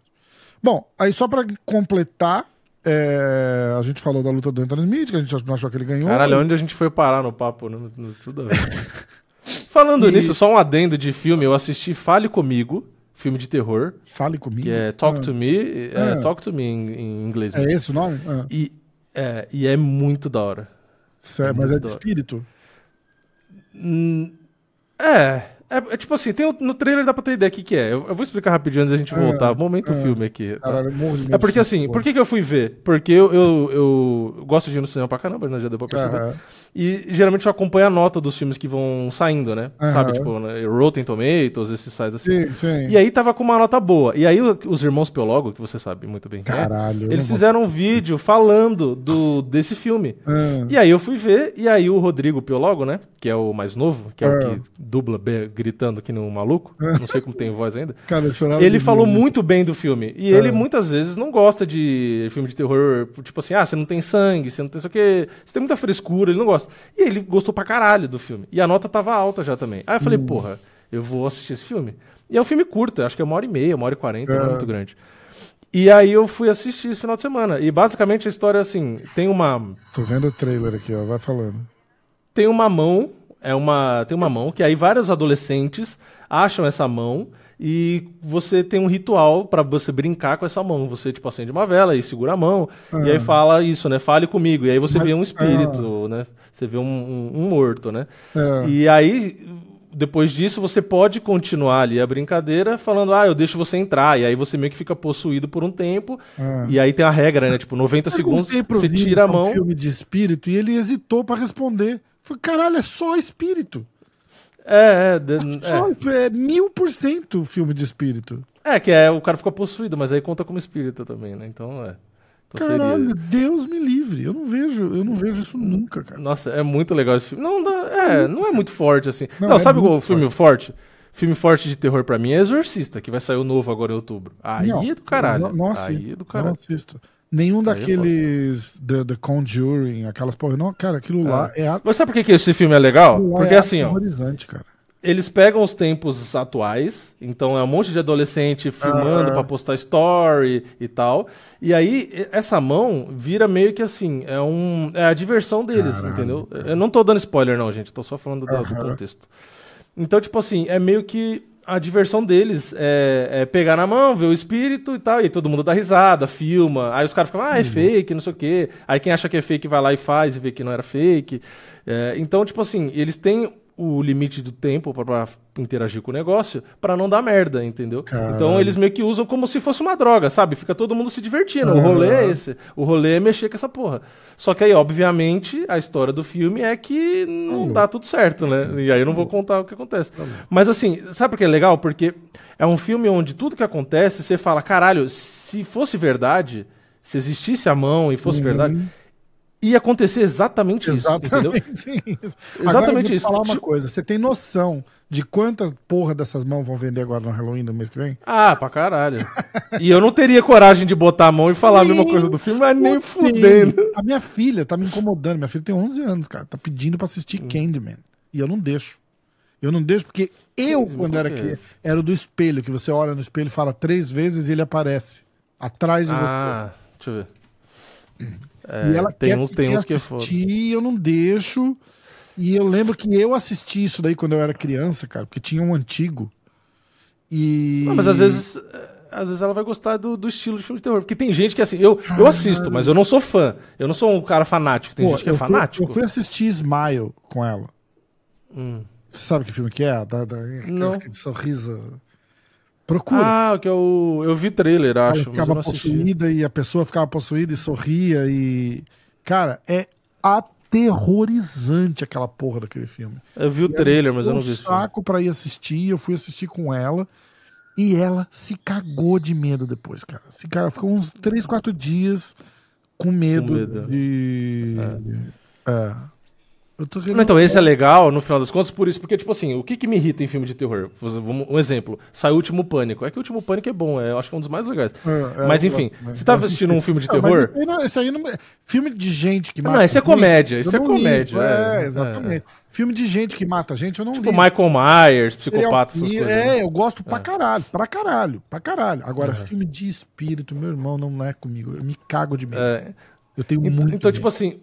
Bom, aí só pra completar, é, a gente falou da luta do Anthony Smith, que a gente não achou que ele ganhou. Caralho, onde a gente foi parar no papo? No, no- tudo a ver. (laughs) Falando E- nisso, só um adendo de filme, eu assisti Fale Comigo, filme de terror, Fale comigo. que é Talk Ah, to Me, é, Ah. Talk to Me em, em inglês. É esse o nome? Ah, E, é, e é muito da hora. certo, mas é de espírito. Hum, É, é, é tipo assim, tem, no trailer dá pra ter ideia o que, que é. Eu, eu vou explicar rapidinho antes da gente Ah, voltar. Momento ah. filme aqui. tá? Caralho, É porque assim, por que, que eu fui ver? Porque eu, eu, eu gosto de ir no cinema pra caramba, né? Já deu pra perceber. E geralmente eu acompanho a nota dos filmes que vão saindo, né? Aham. Sabe, tipo, né? Rotten Tomatoes, esses sites assim. Sim, sim. E aí tava com uma nota boa. E aí os irmãos Piologo, que você sabe muito bem é, Caralho. eu eles fizeram um vídeo falando do, desse filme. Ah, E aí eu fui ver, e aí o Rodrigo Piologo, né? Que é o mais novo, que é, o Ah. que dubla gritando aqui no maluco. Não sei como tem voz ainda. (laughs) Cara, eu chorava Ele falou muito bem do filme. E Ah. ele muitas vezes não gosta de filme de terror, tipo assim, ah, você não tem sangue, você não tem isso aqui, você tem muita frescura, ele não gosta. E ele gostou pra caralho do filme. E a nota tava alta já também. Aí eu Hum. falei, porra, eu vou assistir esse filme. E é um filme curto, acho que é uma hora e meia, uma hora e quarenta, não é muito grande. E aí eu fui assistir esse final de semana. E basicamente a história é assim, tem uma Tô vendo o trailer aqui, ó. Vai falando. tem uma mão, é uma, tem uma mão que aí vários adolescentes acham essa mão e você tem um ritual pra você brincar com essa mão. Você tipo acende uma vela e segura a mão e aí fala isso, né? Fale comigo. E aí você Mas- vê um espírito, né? Você vê um, um- um morto, né? É. E aí depois disso você pode continuar ali a brincadeira falando, ah, eu deixo você entrar. E aí você meio que fica possuído por um tempo. E aí tem a regra, né? Tipo, 90 segundos você tira a é um mão. filme de espírito e ele hesitou pra responder. Falei, caralho, é só espírito. É, é, é. É mil por cento filme de espírito. É, que é, o cara fica possuído, mas aí conta como espírita também, né? Então, é. Então Caralho, seria- Deus me livre. Eu não vejo, eu não vejo isso nunca, cara. Nossa, é muito legal esse filme. Não, dá- é, não é muito forte, assim. Não, Não, é sabe muito o filme forte? Filme forte de terror pra mim é Exorcista, que vai sair o novo agora em outubro. Aí Não, é do caralho. Não, não assisto, aí é do não caralho. assisto. Nenhum é daqueles The, The Conjuring, aquelas porra. Não, cara, aquilo lá é, a- Mas sabe por que, que esse filme é legal? Porque é assim, ó, cara. eles pegam os tempos atuais, então é um monte de adolescente filmando Ah. pra postar story e tal. E aí, essa mão vira meio que assim, é, um, é a diversão deles, Caralho, entendeu? cara. Eu não tô dando spoiler, não, gente, tô só falando do, do contexto. Então, tipo assim, é meio que a diversão deles é, é pegar na mão, ver o espírito e tal, e todo mundo dá risada, filma. Aí os caras ficam, ah, é fake, não sei o quê. Aí quem acha que é fake vai lá e faz e vê que não era fake. É, então, tipo assim, eles têm o limite do tempo pra interagir com o negócio pra não dar merda, entendeu? Então eles meio que usam como se fosse uma droga, sabe? Fica todo mundo se divertindo. O Aham. rolê é esse. O rolê é mexer com essa porra. Só que aí, obviamente, a história do filme é que não dá tudo certo, né? E aí eu não vou contar o que acontece. Mas assim, sabe por que é legal? Porque é um filme onde tudo que acontece, você fala, caralho, se fosse verdade, se existisse a mão e fosse verdade, ia acontecer exatamente isso, entendeu? (laughs) Exatamente isso. Exatamente agora, eu vou te isso. falar uma coisa. Você tem noção de quantas porra dessas mãos vão vender agora no Halloween do mês que vem? Ah, pra caralho. E eu não teria coragem de botar a mão e falar a mesma coisa do filme, mas nem fudendo. A minha filha tá me incomodando. Minha filha tem 11 anos, cara. Tá pedindo pra assistir Hum. Candyman. E eu não deixo. Eu não deixo porque eu, Candyman, quando era é criança, era do espelho, que você olha no espelho fala três vezes e ele aparece. Atrás de Ah, deixa eu ver. Você. E ela tem uns- tem uns que é assistir, eu não deixo. E eu lembro que eu assisti isso daí quando eu era criança, cara, porque tinha um antigo. E. Não, mas às vezes, é, às vezes ela vai gostar do, do estilo de filme de terror. Porque tem gente que assim, eu, eu assisto, mas eu não sou fã. Eu não sou um cara fanático. Tem Pô, gente que é fui- fanático. eu fui assistir Smile com ela. Hum. Você sabe que filme que é? Da, da, Não. Aquele sorriso. Procura. Ah, que é o. Eu vi trailer, ela acho, eu ficava assisti. possuída e a pessoa ficava possuída e sorria e. Cara, é aterrorizante aquela porra daquele filme. Eu vi o trailer, mas eu não um vi filme. saco pra ir assistir, eu fui assistir com ela e ela se cagou de medo depois, cara. Se cara ficou uns 3, 4 dias com medo, medo. de. É. Eu tô Não, então, esse é legal, no final das contas, por isso. Porque, tipo assim, o que, que me irrita em filme de terror? Um exemplo. Saiu o Último Pânico. É que o Último Pânico é bom, é, eu acho que é um dos mais legais. É, é, mas, eu enfim, né? você tá assistindo um filme de Não, mas terror... esse aí não- esse aí não. Filme de gente que Não, mata. esse é comédia, esse é não comédia, ligo. É, é, exatamente. Filme de gente que mata gente, eu não Tipo ligo. Michael Myers, psicopata, essas coisas. killer, né? É, eu gosto pra caralho, pra caralho, pra caralho. Agora, filme de espírito, meu irmão, não é comigo. Eu me cago de medo. É, Eu tenho Ent- muito Então, tipo medo. assim,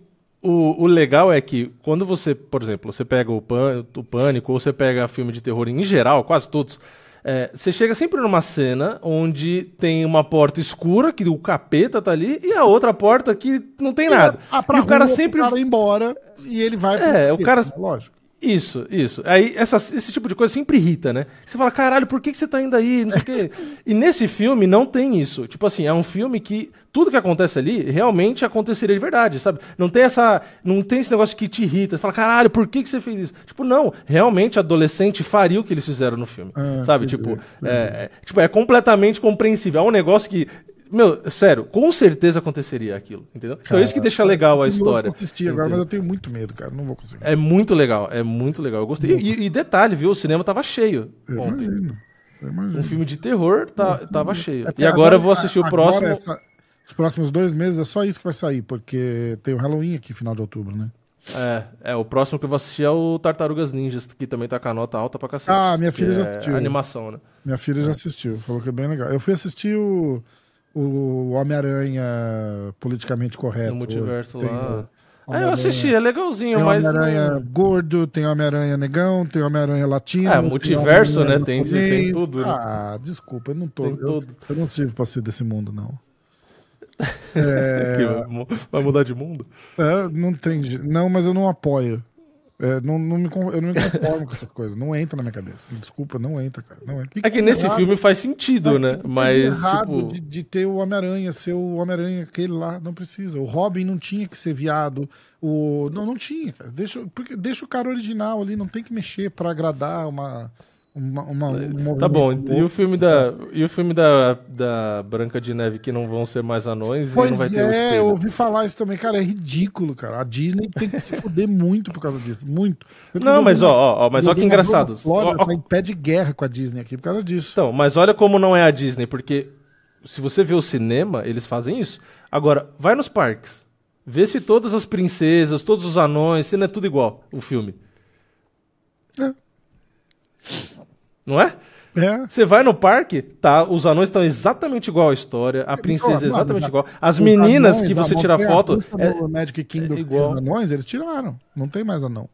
o, o legal é que quando você, por exemplo, você pega o, pan, o Pânico ou você pega filme de terror em geral, quase todos, é, você chega sempre numa cena onde tem uma porta escura, que o capeta tá ali, e a outra porta que não tem nada. Ah, pra e o cara rua, sempre. O cara embora e ele vai. É, o cara- Lógico. Isso, isso. Aí essa- esse tipo de coisa sempre irrita, né? Você fala, caralho, por que, que você tá indo aí? Não sei o quê. E nesse filme não tem isso. Tipo assim, é um filme que tudo que acontece ali realmente aconteceria de verdade, sabe? Não tem essa. Não tem esse negócio que te irrita. Você fala, caralho, por que, que você fez isso? Tipo, não, realmente adolescente faria o que eles fizeram no filme. Ah, sabe? Tipo, é, é, tipo, é completamente compreensível. É um negócio que. Meu, sério, com certeza aconteceria aquilo, entendeu? então é isso que deixa legal a Eu história. vou assistir agora, mas eu tenho muito medo, cara. Não vou conseguir. É muito legal, é muito legal. Eu gostei. E, e detalhe, viu? O cinema tava cheio eu ontem. imagino. Eu imagino. Um filme de terror tá, tava cheio. É E agora eu vou assistir o agora próximo. essa- os próximos dois meses é só isso que vai sair, porque tem o Halloween aqui, final de outubro, né? É, é, o próximo que eu vou assistir é o Tartarugas Ninjas, que também tá com a nota alta pra cacete. Ah, minha filha já é assistiu. animação, né? Minha filha já assistiu, falou que é bem legal. Eu fui assistir o, o Homem-Aranha politicamente correto. No multiverso Tem lá. É, eu Homem-Aranha- assisti, é legalzinho, Tem mas. Homem-Aranha não- gordo, tem Homem-Aranha negão, tem Homem-Aranha latino. É, tem multiverso, Homem-Aranha né? Tem- tem tudo, né? Ah, desculpa, eu não tô. Tem eu, tudo. eu não sirvo pra ser desse mundo, não. (laughs) que vai mu- vai mudar de mundo? É, não tem. Não, mas eu não apoio. É, não, não me, eu não me conformo com essas coisas. Não entra na minha cabeça. Desculpa, não entra, cara. Não entra. É que nesse errado? filme faz sentido, né? Não tem Mas, errado tipo. de, de ter o Homem-Aranha, ser o Homem-Aranha, aquele lá, não precisa. O Robin não tinha que ser viado. O... Não, não tinha, cara. Deixa, porque, deixa o cara original ali, não tem que mexer pra agradar uma. Uma, uma um Tá bom, e o filme da, e o filme da, da Branca de Neve que não vão ser mais anões e não vai Pois ter o é, eu ouvi falar isso também, cara, é ridículo, cara. A Disney tem que se fuder muito por causa disso, muito. Não, mas ó, ó, ó, mas ó que engraçado. da Flórida Ó, ó, tá em pé de guerra com a Disney aqui por causa disso. Então, mas olha como não é a Disney, porque se você vê o cinema, eles fazem isso. Agora, vai nos parques. Vê se todas as princesas, todos os anões, se não é tudo igual o filme. É. Não é? É. Você vai no parque, tá? Os anões estão exatamente igual à história, a princesa é Não, exatamente igual. As meninas anões que você tira foto. É- Magic Kingdom é que igual. anões, eles tiraram. Não tem mais anão.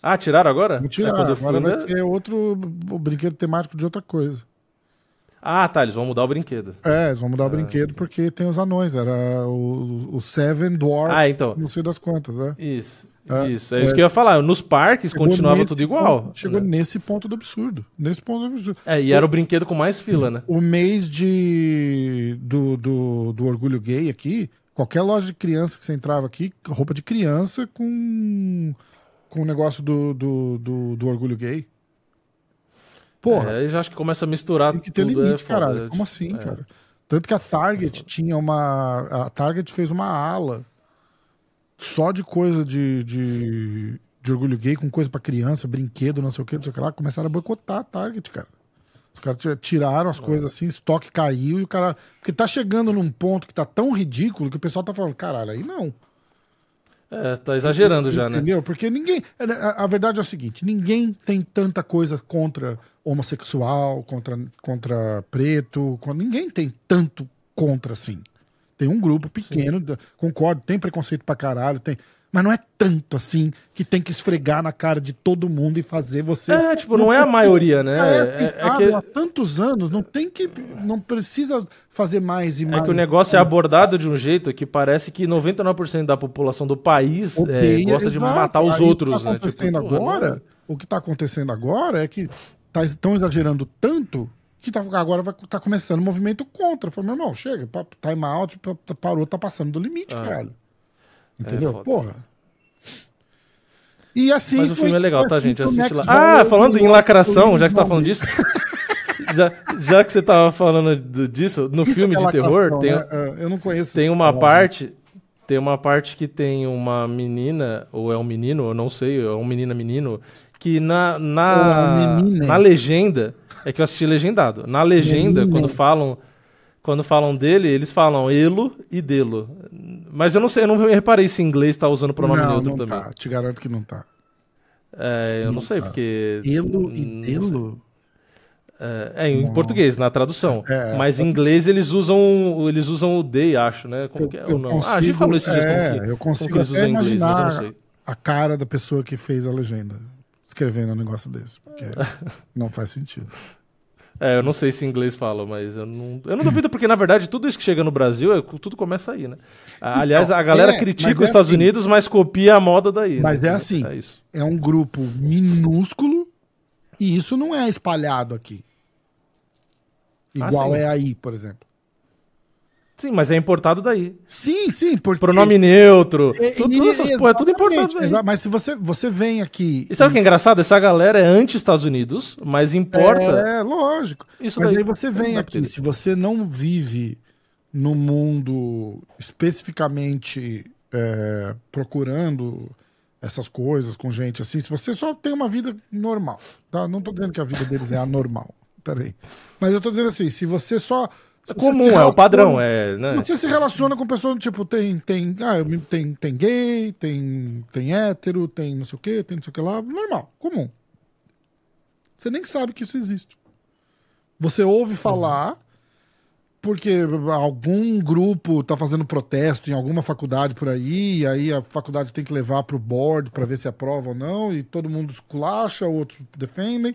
Ah, tiraram agora? Vou É, tirar. quando eu fui, Agora vai né? ser outro brinquedo temático de outra coisa. Ah, tá, eles vão mudar o brinquedo. É, eles vão mudar o brinquedo porque tem os anões. Era o, o Seven Dwarf, Ah, então. não sei das quantas, né? Isso. É, isso, é, isso é. que eu ia falar. Nos parques continuava nesse tudo igual. chegou né? nesse ponto do absurdo. Nesse ponto do absurdo. É, e era o brinquedo com mais fila, né? O mês de do, do, do orgulho gay aqui, qualquer loja de criança que você entrava aqui, roupa de criança com com o negócio do, do, do, do orgulho gay. Porra, É, aí já acho que começa a misturar tem que ter tudo. limite, é caralho. é, Como assim, é. cara? Tanto que a Target tinha uma. A Target fez uma ala só de coisa de, de, de orgulho gay, com coisa pra criança, brinquedo, não sei o que, não sei o que lá. Começaram a boicotar a Target, cara. Os caras ti- tiraram as coisas assim, estoque caiu e o cara. Porque tá chegando num ponto que tá tão ridículo que o pessoal tá falando, caralho, aí não. É, tá exagerando já, né? Entendeu? Porque ninguém. A, a verdade é o seguinte: ninguém tem tanta coisa contra homossexual, contra, contra preto. con- ninguém tem tanto contra assim. Tem um grupo pequeno, da- concordo, tem preconceito pra caralho, tem. Mas não é tanto assim que tem que esfregar na cara de todo mundo e fazer você. É, tipo, não é a maioria, né? É, É, é que, há tantos anos, não tem que. Não precisa fazer mais e é mais. que o negócio é abordado de um jeito que parece que 99% da população do país é, Odeia, gosta de exato. matar os Aí outros, O que tá né? acontecendo Tipo, porra, agora, não é- o que tá acontecendo agora é que tá, estão exagerando tanto que tá, agora vai tá começando o movimento contra. Falei, meu irmão, chega, pa- time out, pa- pa- parou, tá passando do limite, Ah. caralho. Entendeu? foda. Porra. E assim. Mas o filme é legal, tá, gente? Assiste lá. Ah, falando em lacração, já que você tá falando disso. (laughs) já, já que você tava falando do- disso, no Isso filme é de terror, tem, né? Ah, Eu não conheço. tem uma cara. parte. Tem uma parte que tem uma menina, ou é um menino, eu não sei, é um menina, menino, que na, na, na legenda, é que eu assisti legendado, na legenda, quando falam quando falam dele, eles falam elo e delo. Mas eu não sei, eu não reparei se em inglês tá usando pronome não, neutro não também. tá. Te garanto que não tá. É, eu não, Não sei, tá. porque. Elo e delo? É, é, em Não. português, na tradução. É, Mas em inglês eles usam, eles usam o they, acho, né? Como que é? Ou não? ah, a gente falou esses dias é, como que, eu como que consigo eles usam inglês, eu imaginar sei. a cara da pessoa que fez a legenda escrevendo um negócio desse, porque (laughs) não faz sentido. É, eu não sei se em inglês fala, mas eu não, eu não duvido, porque na verdade tudo isso que chega no Brasil, é- tudo começa aí, né? Ah, Aliás, a galera é, critica os é Estados assim. Unidos, mas copia a moda daí. Mas né? é assim. É isso. É um grupo minúsculo e isso não é espalhado aqui. Ah, Igual sim. é aí, por exemplo. Sim, mas é importado daí. Sim, sim, porque Pronome neutro. É, tudo, tudo essas porra, é tudo importado daí. Mas se você, você vem aqui. E sabe o que é engraçado? Essa galera é anti-Estados Unidos, mas importa É, lógico. isso Mas daí. aí você vem dá aqui, se você não vive no mundo especificamente é, procurando essas coisas com gente assim, se você só tem uma vida normal, tá? Não tô dizendo que a vida deles é anormal, peraí. Mas eu tô dizendo assim, se você só... É comum, é o padrão, é, né? Você se relaciona com pessoas, tipo, tem, tem, ah, tem, tem gay, tem, tem hétero, tem não sei o que, tem não sei o que lá, normal, comum. Você nem sabe que isso existe. Você ouve falar porque algum grupo tá fazendo protesto em alguma faculdade por aí, e aí a faculdade tem que levar pro board para ver se aprova ou não, e todo mundo esculacha, outros defendem.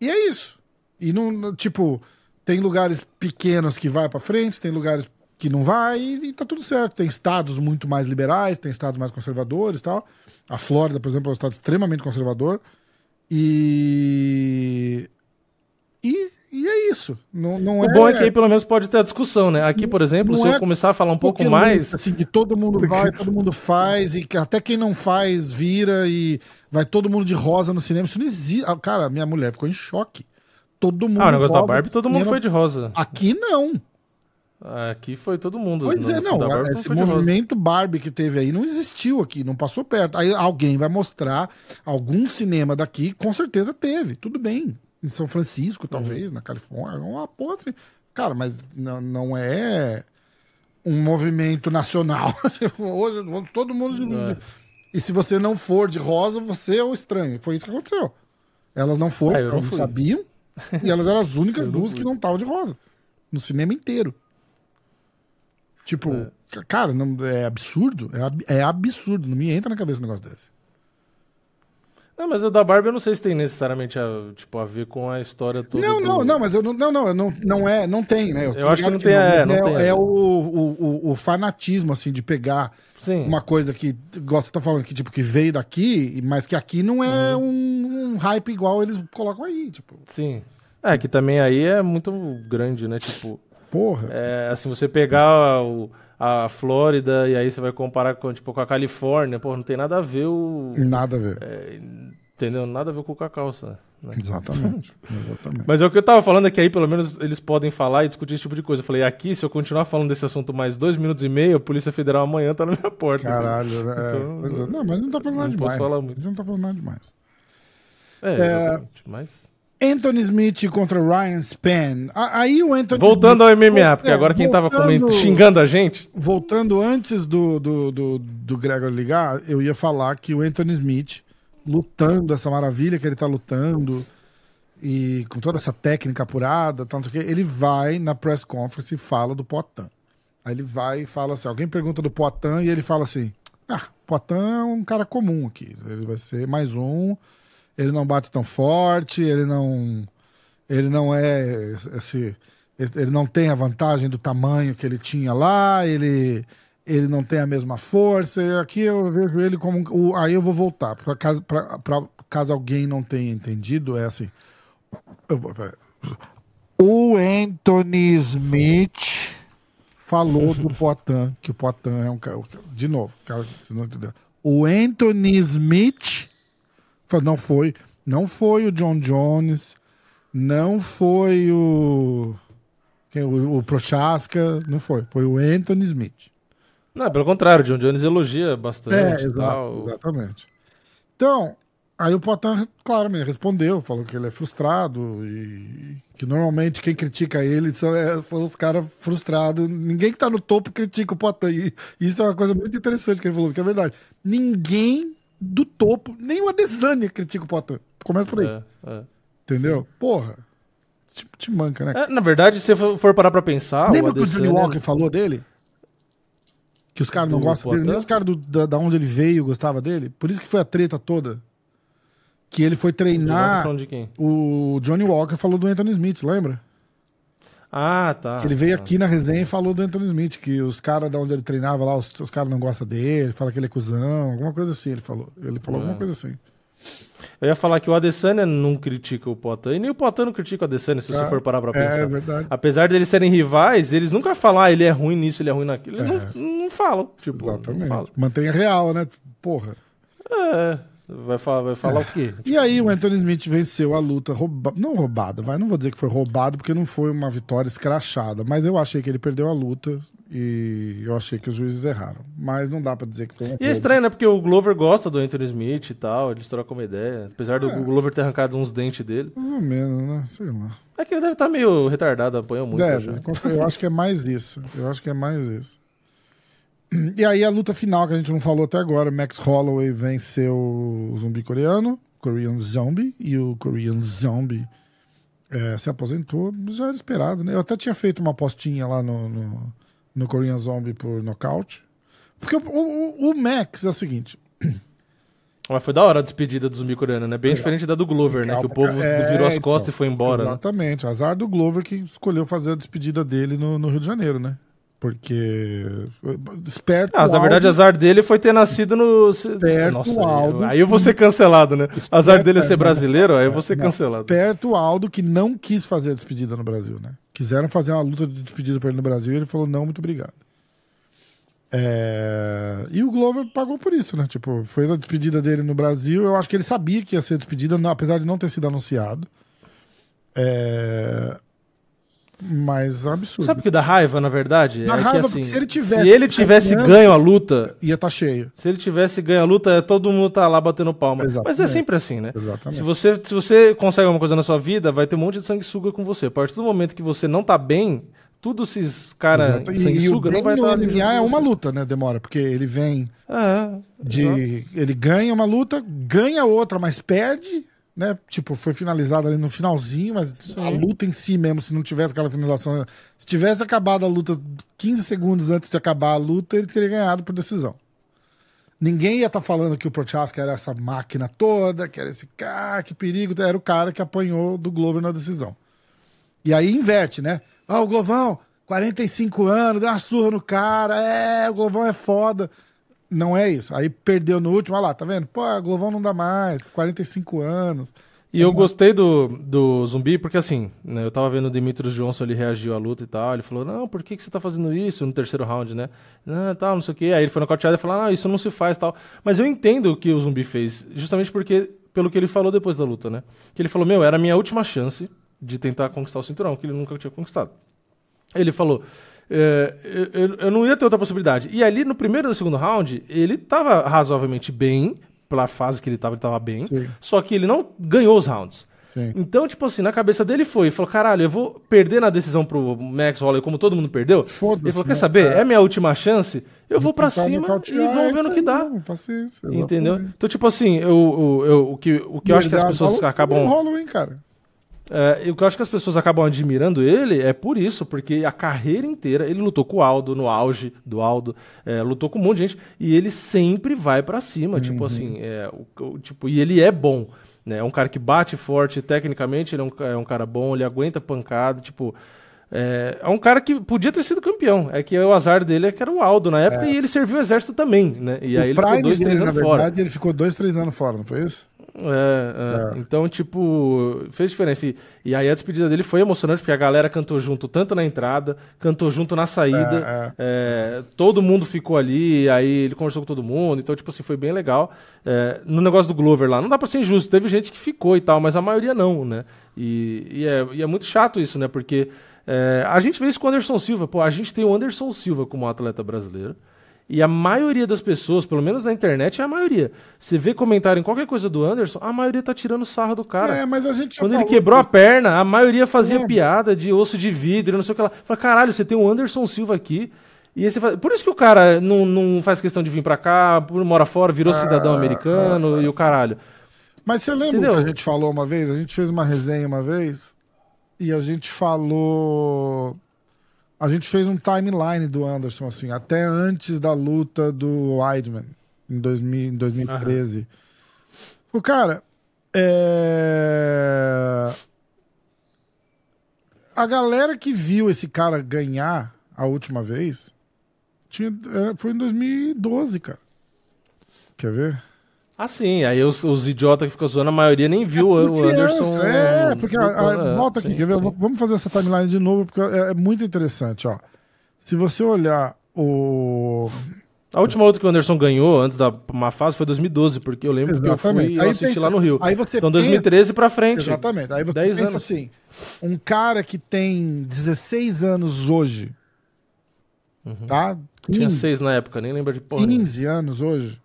E é isso. E não- tipo, tem lugares pequenos que vai para frente, tem lugares que não vai, e, e tá tudo certo. Tem estados muito mais liberais, tem estados mais conservadores e tal. A Flórida, por exemplo, é um estado extremamente conservador. E. E, e é isso. Não, não O bom é que aí pelo menos pode ter a discussão, né? Aqui, por exemplo, Não se é eu começar a falar um pouco mais. assim, que todo mundo vai, todo mundo faz, e que até quem não faz vira e vai todo mundo de rosa no cinema. Isso não existe. Ah, Cara, minha mulher ficou em choque. Todo mundo. Ah, o negócio da Barbie, todo mundo foi de rosa. Aqui não. Aqui foi todo mundo. Pois é, não. Barbie, esse rosa. movimento Barbie que teve aí não existiu aqui, não passou perto. Aí alguém vai mostrar algum cinema daqui, com certeza teve. Tudo bem. Em São Francisco, talvez, Uhum. na Califórnia, uma porra assim. Cara, mas não, não é um movimento nacional. (laughs) Hoje todo mundo. de- É. E se você não for de rosa, você é o estranho. Foi isso que aconteceu. Elas não foram, Ah, não não sabiam. E elas eram as únicas (laughs) Eu não duas que não estavam de rosa. No cinema inteiro. Tipo, É. ca- cara, não, é absurdo. É, ab- é absurdo. Não me entra na cabeça um negócio desse. Não, mas o da Barbie eu não sei se tem necessariamente a, tipo, a ver com a história toda. Não, do- não, não, mas eu não, não, não, eu não, não é, não tem, né? tô Eu acho que não tem, é, não é, tem. é o, o, o, o fanatismo, assim, de pegar Sim. uma coisa que, você tá falando, que tipo, que veio daqui, mas que aqui não é Uhum. um, um hype igual eles colocam aí, tipo, Sim. É, que também aí é muito grande, né? Tipo, porra. é, assim, você pegar o- a Flórida e aí você vai comparar com, tipo, com a Califórnia, pô, não tem nada a ver o. Nada a ver. é, entendeu? Nada a ver com o cacau, sabe? né? Exatamente. (laughs) Exatamente. Mas é o que eu tava falando é que aí pelo menos eles podem falar e discutir esse tipo de coisa. Eu falei, aqui, se eu continuar falando desse assunto mais dois minutos e meio, a Polícia Federal amanhã tá na minha porta. Caralho, né? É, Então, é. Não, mas não tá falando nada não posso demais. falar muito. não tá falando nada demais. É, exatamente. Mas. Anthony Smith contra Ryan Spann. Aí o Anthony Voltando ao Smith- MMA, porque É, agora quem tava xingando a gente. Voltando antes do, do, do, do Gregor ligar, eu ia falar que o Anthony Smith, lutando, essa maravilha que ele tá lutando, e com toda essa técnica apurada, tal, não sei o quê, ele vai na press conference e fala do Poitin. Aí ele vai e fala assim: alguém pergunta do Poitin e ele fala assim: Ah, Poitin é um cara comum aqui. Ele vai ser mais um. Ele não bate tão forte, ele não. Ele não é esse. Ele não tem a vantagem do tamanho que ele tinha lá, ele, ele não tem a mesma força. e Aqui eu vejo ele como. o- aí eu vou voltar. Pra caso, pra, pra- caso alguém não tenha entendido, é assim. vou- o Anthony Smith falou do (laughs) Poitin, que o Poitin é um cara. De novo, cara, vocês não entenderam. O Anthony Smith não foi, não foi o John Jones, não foi o. o, o Prochaska, não foi. Foi o Anthony Smith. Não, pelo contrário, o John Jones elogia bastante. É, tal. exatamente. Então, aí o Potan, claro, me respondeu, falou que ele é frustrado e que normalmente quem critica ele são, é, são os caras frustrados. Ninguém que tá no topo critica o Potan. E isso é uma coisa muito interessante que ele falou, que é verdade. Ninguém do topo, nem o Adesanya critica o Potan. Começa por aí, É, é. entendeu? Porra. Te, te manca, né? É, na verdade, se for for parar pra pensar. Lembra que o Johnny Walker falou dele? Que os caras não gostam dele, nem os caras da, da onde ele veio gostava dele. Por isso que foi a treta toda. Que ele foi treinar. O Johnny Walker falou do Anthony Smith, lembra? Ah, tá. Que ele veio tá. aqui na resenha e falou do Anthony Smith, que os caras da onde ele treinava lá, os, os caras não gostam dele, fala que ele é cuzão, alguma coisa assim, ele falou. Ele falou É. alguma coisa assim. Eu ia falar que o Adesanya não critica o Poitin, e nem o Poitin não critica o Adesanya, se você Ah, for parar pra É, pensar. é verdade. Apesar deles serem rivais, eles nunca falam, ah, ele é ruim nisso, ele é ruim naquilo. Eles não, não falam, tipo, não Exatamente. falam. Mantenha real, né? Porra. É, vai falar, vai falar o quê? E aí o Anthony Smith venceu a luta. Não roubada, vai. Não vou dizer que foi roubado, porque não foi uma vitória escrachada. Mas eu achei que ele perdeu a luta e eu achei que os juízes erraram. Mas não dá pra dizer que foi um E é estranho, né? Porque o Glover gosta do Anthony Smith e tal, eles trocam uma ideia. Apesar É. do Glover ter arrancado uns dentes dele. Mais ou menos, né? Sei lá. É que ele deve estar meio retardado, apanhou muito. Deve, eu acho que é mais isso. Eu acho que é mais isso. E aí a luta final que a gente não falou até agora, Max Holloway venceu o zumbi coreano, Korean Zombie, e o Korean Zombie é, se aposentou, já era esperado, né? Eu até tinha feito uma apostinha lá no, no, no Korean Zombie por nocaute. Porque o, o, o Max é o seguinte, (clears throat) Mas foi da hora a despedida do zumbi coreano, né? Bem diferente da do Glover, né? Que o povo É, virou as então, costas e foi embora. né? Exatamente. Azar do Glover que escolheu fazer a despedida dele no, no Rio de Janeiro, né? Porque. Esperto. Ah, na verdade, azar dele foi ter nascido no. Esperto, Aldo. aí eu vou ser cancelado, né? Azar dele é ser brasileiro, aí eu vou ser Não, cancelado. Esperto o Aldo que não quis fazer a despedida no Brasil, né? Quiseram fazer uma luta de despedida pra ele no Brasil e ele falou: não, muito obrigado. É, E o Glover pagou por isso, né? Tipo, fez a despedida dele no Brasil. Eu acho que ele sabia que ia ser despedida, apesar de não ter sido anunciado. É... Mas é absurdo. Sabe o que dá raiva, na verdade? Dá é raiva que, porque assim, se ele tivesse se ele tivesse ganho a luta, Ia estar cheio. se ele tivesse ganho a luta, todo mundo tá lá batendo palma. Exatamente. Mas é sempre assim, né? Exatamente. Se você, se você consegue alguma coisa na sua vida, vai ter um monte de sanguessuga com você. A partir do momento que você não tá bem, tudo esses cara Exato. E, e o sanguessuga não vai estar junto MMA é uma luta, né? Demora, porque ele vem É, de. exato. Ele ganha uma luta, ganha outra, mas perde, né? Tipo, foi finalizado ali no finalzinho, mas a luta em si mesmo, se não tivesse aquela finalização. Se tivesse acabado a luta 15 segundos antes de acabar a luta, ele teria ganhado por decisão. Ninguém ia estar falando que o Prochaska era essa máquina toda, que era esse cara, que perigo. Era o cara que apanhou do Glover na decisão. E aí inverte, né? Ah, o Glovão, 45 anos, deu uma surra no cara, é, o Glovão é foda. Não é isso. Aí perdeu no último, olha lá, tá vendo? Pô, o Glovão não dá mais, 45 anos. E eu gostei do, do zumbi, porque assim, né, eu tava vendo o Demetrius Johnson, ele reagiu à luta e tal, ele falou, não, por que, que você tá fazendo isso no terceiro round, né? Não, tal, não sei o quê. Aí ele foi nocauteado e falou, não, isso não se faz tal. Mas eu entendo o que o zumbi fez, justamente porque, pelo que ele falou depois da luta, né? Que ele falou, meu, era a minha última chance de tentar conquistar o cinturão, que ele nunca tinha conquistado. Ele falou, é, eu, eu não ia ter outra possibilidade. E ali no primeiro e no segundo round, ele tava razoavelmente bem, pela fase que ele tava, ele tava bem. Sim. Só que ele não ganhou os rounds. Sim. Então, tipo assim, na cabeça dele foi, falou, caralho, eu vou perder na decisão pro Max Holloway como todo mundo perdeu. Ele falou, quer né? saber? É. É minha última chance, eu vou pra Tentar cima e vamos ver no que aí, dá. Entendeu? Então, tipo assim, eu, eu, eu- o que, o que eu acho que as pessoas acabam. Holloway, cara. É, o que eu acho que as pessoas acabam admirando ele é por isso, porque a carreira inteira ele lutou com o Aldo, no auge do Aldo, é, lutou com um monte de gente, e ele sempre vai pra cima, tipo assim, é, o- o- tipo, e ele é bom, né? É um cara que bate forte, tecnicamente ele é um, é um cara bom, ele aguenta pancada, tipo. É, é um cara que podia ter sido campeão. É que o azar dele é que era o Aldo na época e ele serviu o exército também, né? E aí o ele ficou dois, dele, três na anos fora. verdade, ele ficou dois, três anos fora, não foi isso? É, é. Então, tipo, fez diferença. E, e aí a despedida dele foi emocionante, porque a galera cantou junto tanto na entrada, cantou junto na saída. É, todo mundo ficou ali, aí ele conversou com todo mundo. Então, tipo assim, foi bem legal. É, no negócio do Glover lá, não dá pra ser injusto. Teve gente que ficou e tal, mas a maioria não, né? E, e é, e é muito chato isso, né? Porque é, a gente vê isso com o Anderson Silva. Pô, a gente tem o Anderson Silva como atleta brasileiro. E a maioria das pessoas, pelo menos na internet, é a maioria. Você vê comentário em qualquer coisa do Anderson, a maioria tá tirando sarro do cara. é, mas a gente Quando ele quebrou a disso. perna, a maioria fazia É. piada de osso de vidro, não sei o que lá. Fala, caralho, você tem o Anderson Silva aqui. E aí você fala- Por isso que o cara não, não faz questão de vir pra cá, mora fora, virou cidadão americano e o caralho. Mas você lembra Entendeu? que a gente falou uma vez? A gente fez uma resenha uma vez e a gente falou. A gente fez um timeline do Anderson, assim, até antes da luta do Weidman, em, 2000, em 2013. O cara. É... A galera que viu esse cara ganhar a última vez tinha, foi em 2012, cara. Quer ver? Ah, sim, aí os, os idiotas que ficam zoando, a maioria nem viu o, por o Anderson. É, porque a- a- lutando, é, volta aqui, sim, quer ver? sim. Vamos fazer essa timeline de novo, porque é, é muito interessante, ó. Se você olhar o. A última luta que o Anderson ganhou antes da uma fase foi 2012, porque eu lembro que eu fui Exatamente. eu Aí assisti pensa- lá no Rio. aí você então pensa- 2013 pra frente. Exatamente. Aí você 10 pensa anos. assim: um cara que tem 16 anos hoje, tá? Uhum. Tinha 15, seis na época, nem lembro de porra. nenhuma. 15 anos hoje.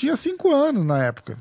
Tinha 5 anos na época.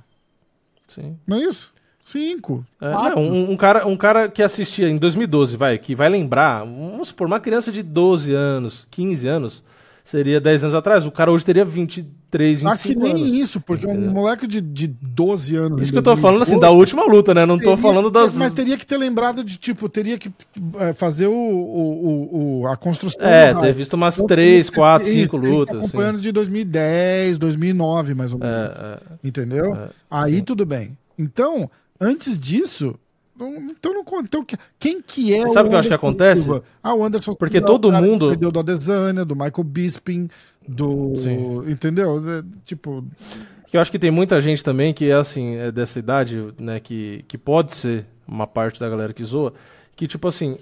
Sim. Não é isso? 5. É, não, um, um cara, um cara que assistia em 2012, vai, que vai lembrar, vamos supor, uma criança de 12 anos, 15 anos, seria 10 anos atrás. O cara hoje teria 23, 25 Acho que nem anos. isso, porque um Entendeu? moleque de, de 12 anos. Isso que eu tô falando assim, 2012, da última luta, né? Não tô Teria- falando das. Mas teria que ter lembrado de, tipo, teria que é, fazer o, o, o- a construção. É, ter visto umas Então, 3, teria- 4, isso, 5 teria que lutas. Assim. Acompanhando de 2010, 2009, mais ou menos. É, é. Entendeu? É, Aí sim. tudo bem. Então, antes disso. Então, não, conta- então, que- quem que é Sabe o que eu acho que acontece? Silva? Ah, o Anderson Porque Silva é o todo mundo- Perdeu do Adesanya, do Michael Bisping, do. Sim. Entendeu? É, Tipo, eu acho que tem muita gente também que é assim, é dessa idade, né, que, que pode ser uma parte da galera que zoa, que tipo assim,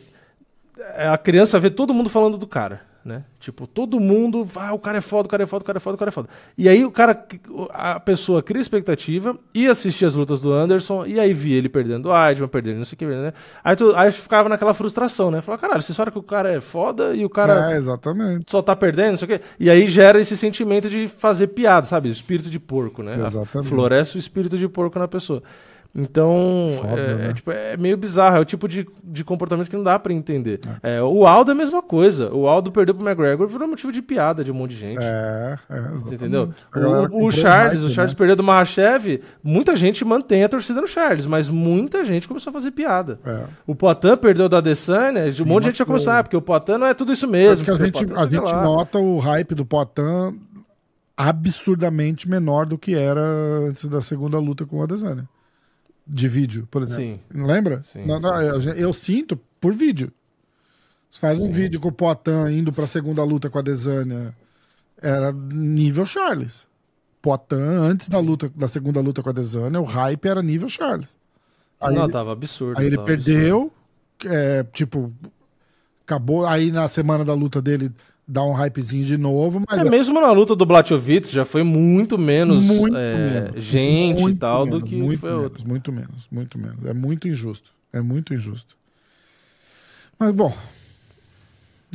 é, a criança vê todo mundo falando do cara, né? Tipo, todo mundo, ah, o cara é foda, o cara é foda, o cara é foda, o cara é foda. E aí o cara, a pessoa cria expectativa e assistia as lutas do Anderson e aí via ele perdendo o Weidman, perdendo não sei o que, né? Aí, tu, aí ficava naquela frustração, né? Falava, caralho, você sabe que o cara é foda e o cara é, exatamente. só tá perdendo, não sei o quê. E aí gera esse sentimento de fazer piada, sabe? O espírito de porco, né? Exatamente. Floresce o espírito de porco na pessoa. Então, Foda, é, né? é, tipo, é meio bizarro. É o tipo de, de comportamento que não dá pra entender. É, o Aldo é a mesma coisa. O Aldo perdeu pro McGregor virou motivo de piada de um monte de gente. É, é. Entendeu? O, o Charles, hype, o Charles né? perdeu do Mahashev, muita gente mantém a torcida no Charles, mas muita gente começou a fazer piada. É. O Poitin perdeu da Adesanya, um monte de gente já começou, ah, porque o Poitin não é tudo isso mesmo. Porque a porque o gente, Poitin a gente lá. nota o hype do Poitin absurdamente menor do que era antes da segunda luta com a Adesanya. De vídeo, por exemplo. Sim. Lembra? Sim, Não, não, eu, eu sinto por vídeo. Você faz um vídeo com o Poitin indo pra segunda luta com a Adesanya. Era nível Charles. Poitin, antes da luta, da segunda luta com a Adesanya, o hype era nível Charles. Aí não, ele- tava absurdo. Aí ele perdeu, é, tipo, acabou. Aí na semana da luta dele dá um hypezinho de novo, mas É, mesmo na luta do Blachowicz já foi muito menos Muito é, menos. gente e muito tal do menos, que muito foi menos, outro. Muito menos, muito menos. É muito injusto. É muito injusto. Mas bom,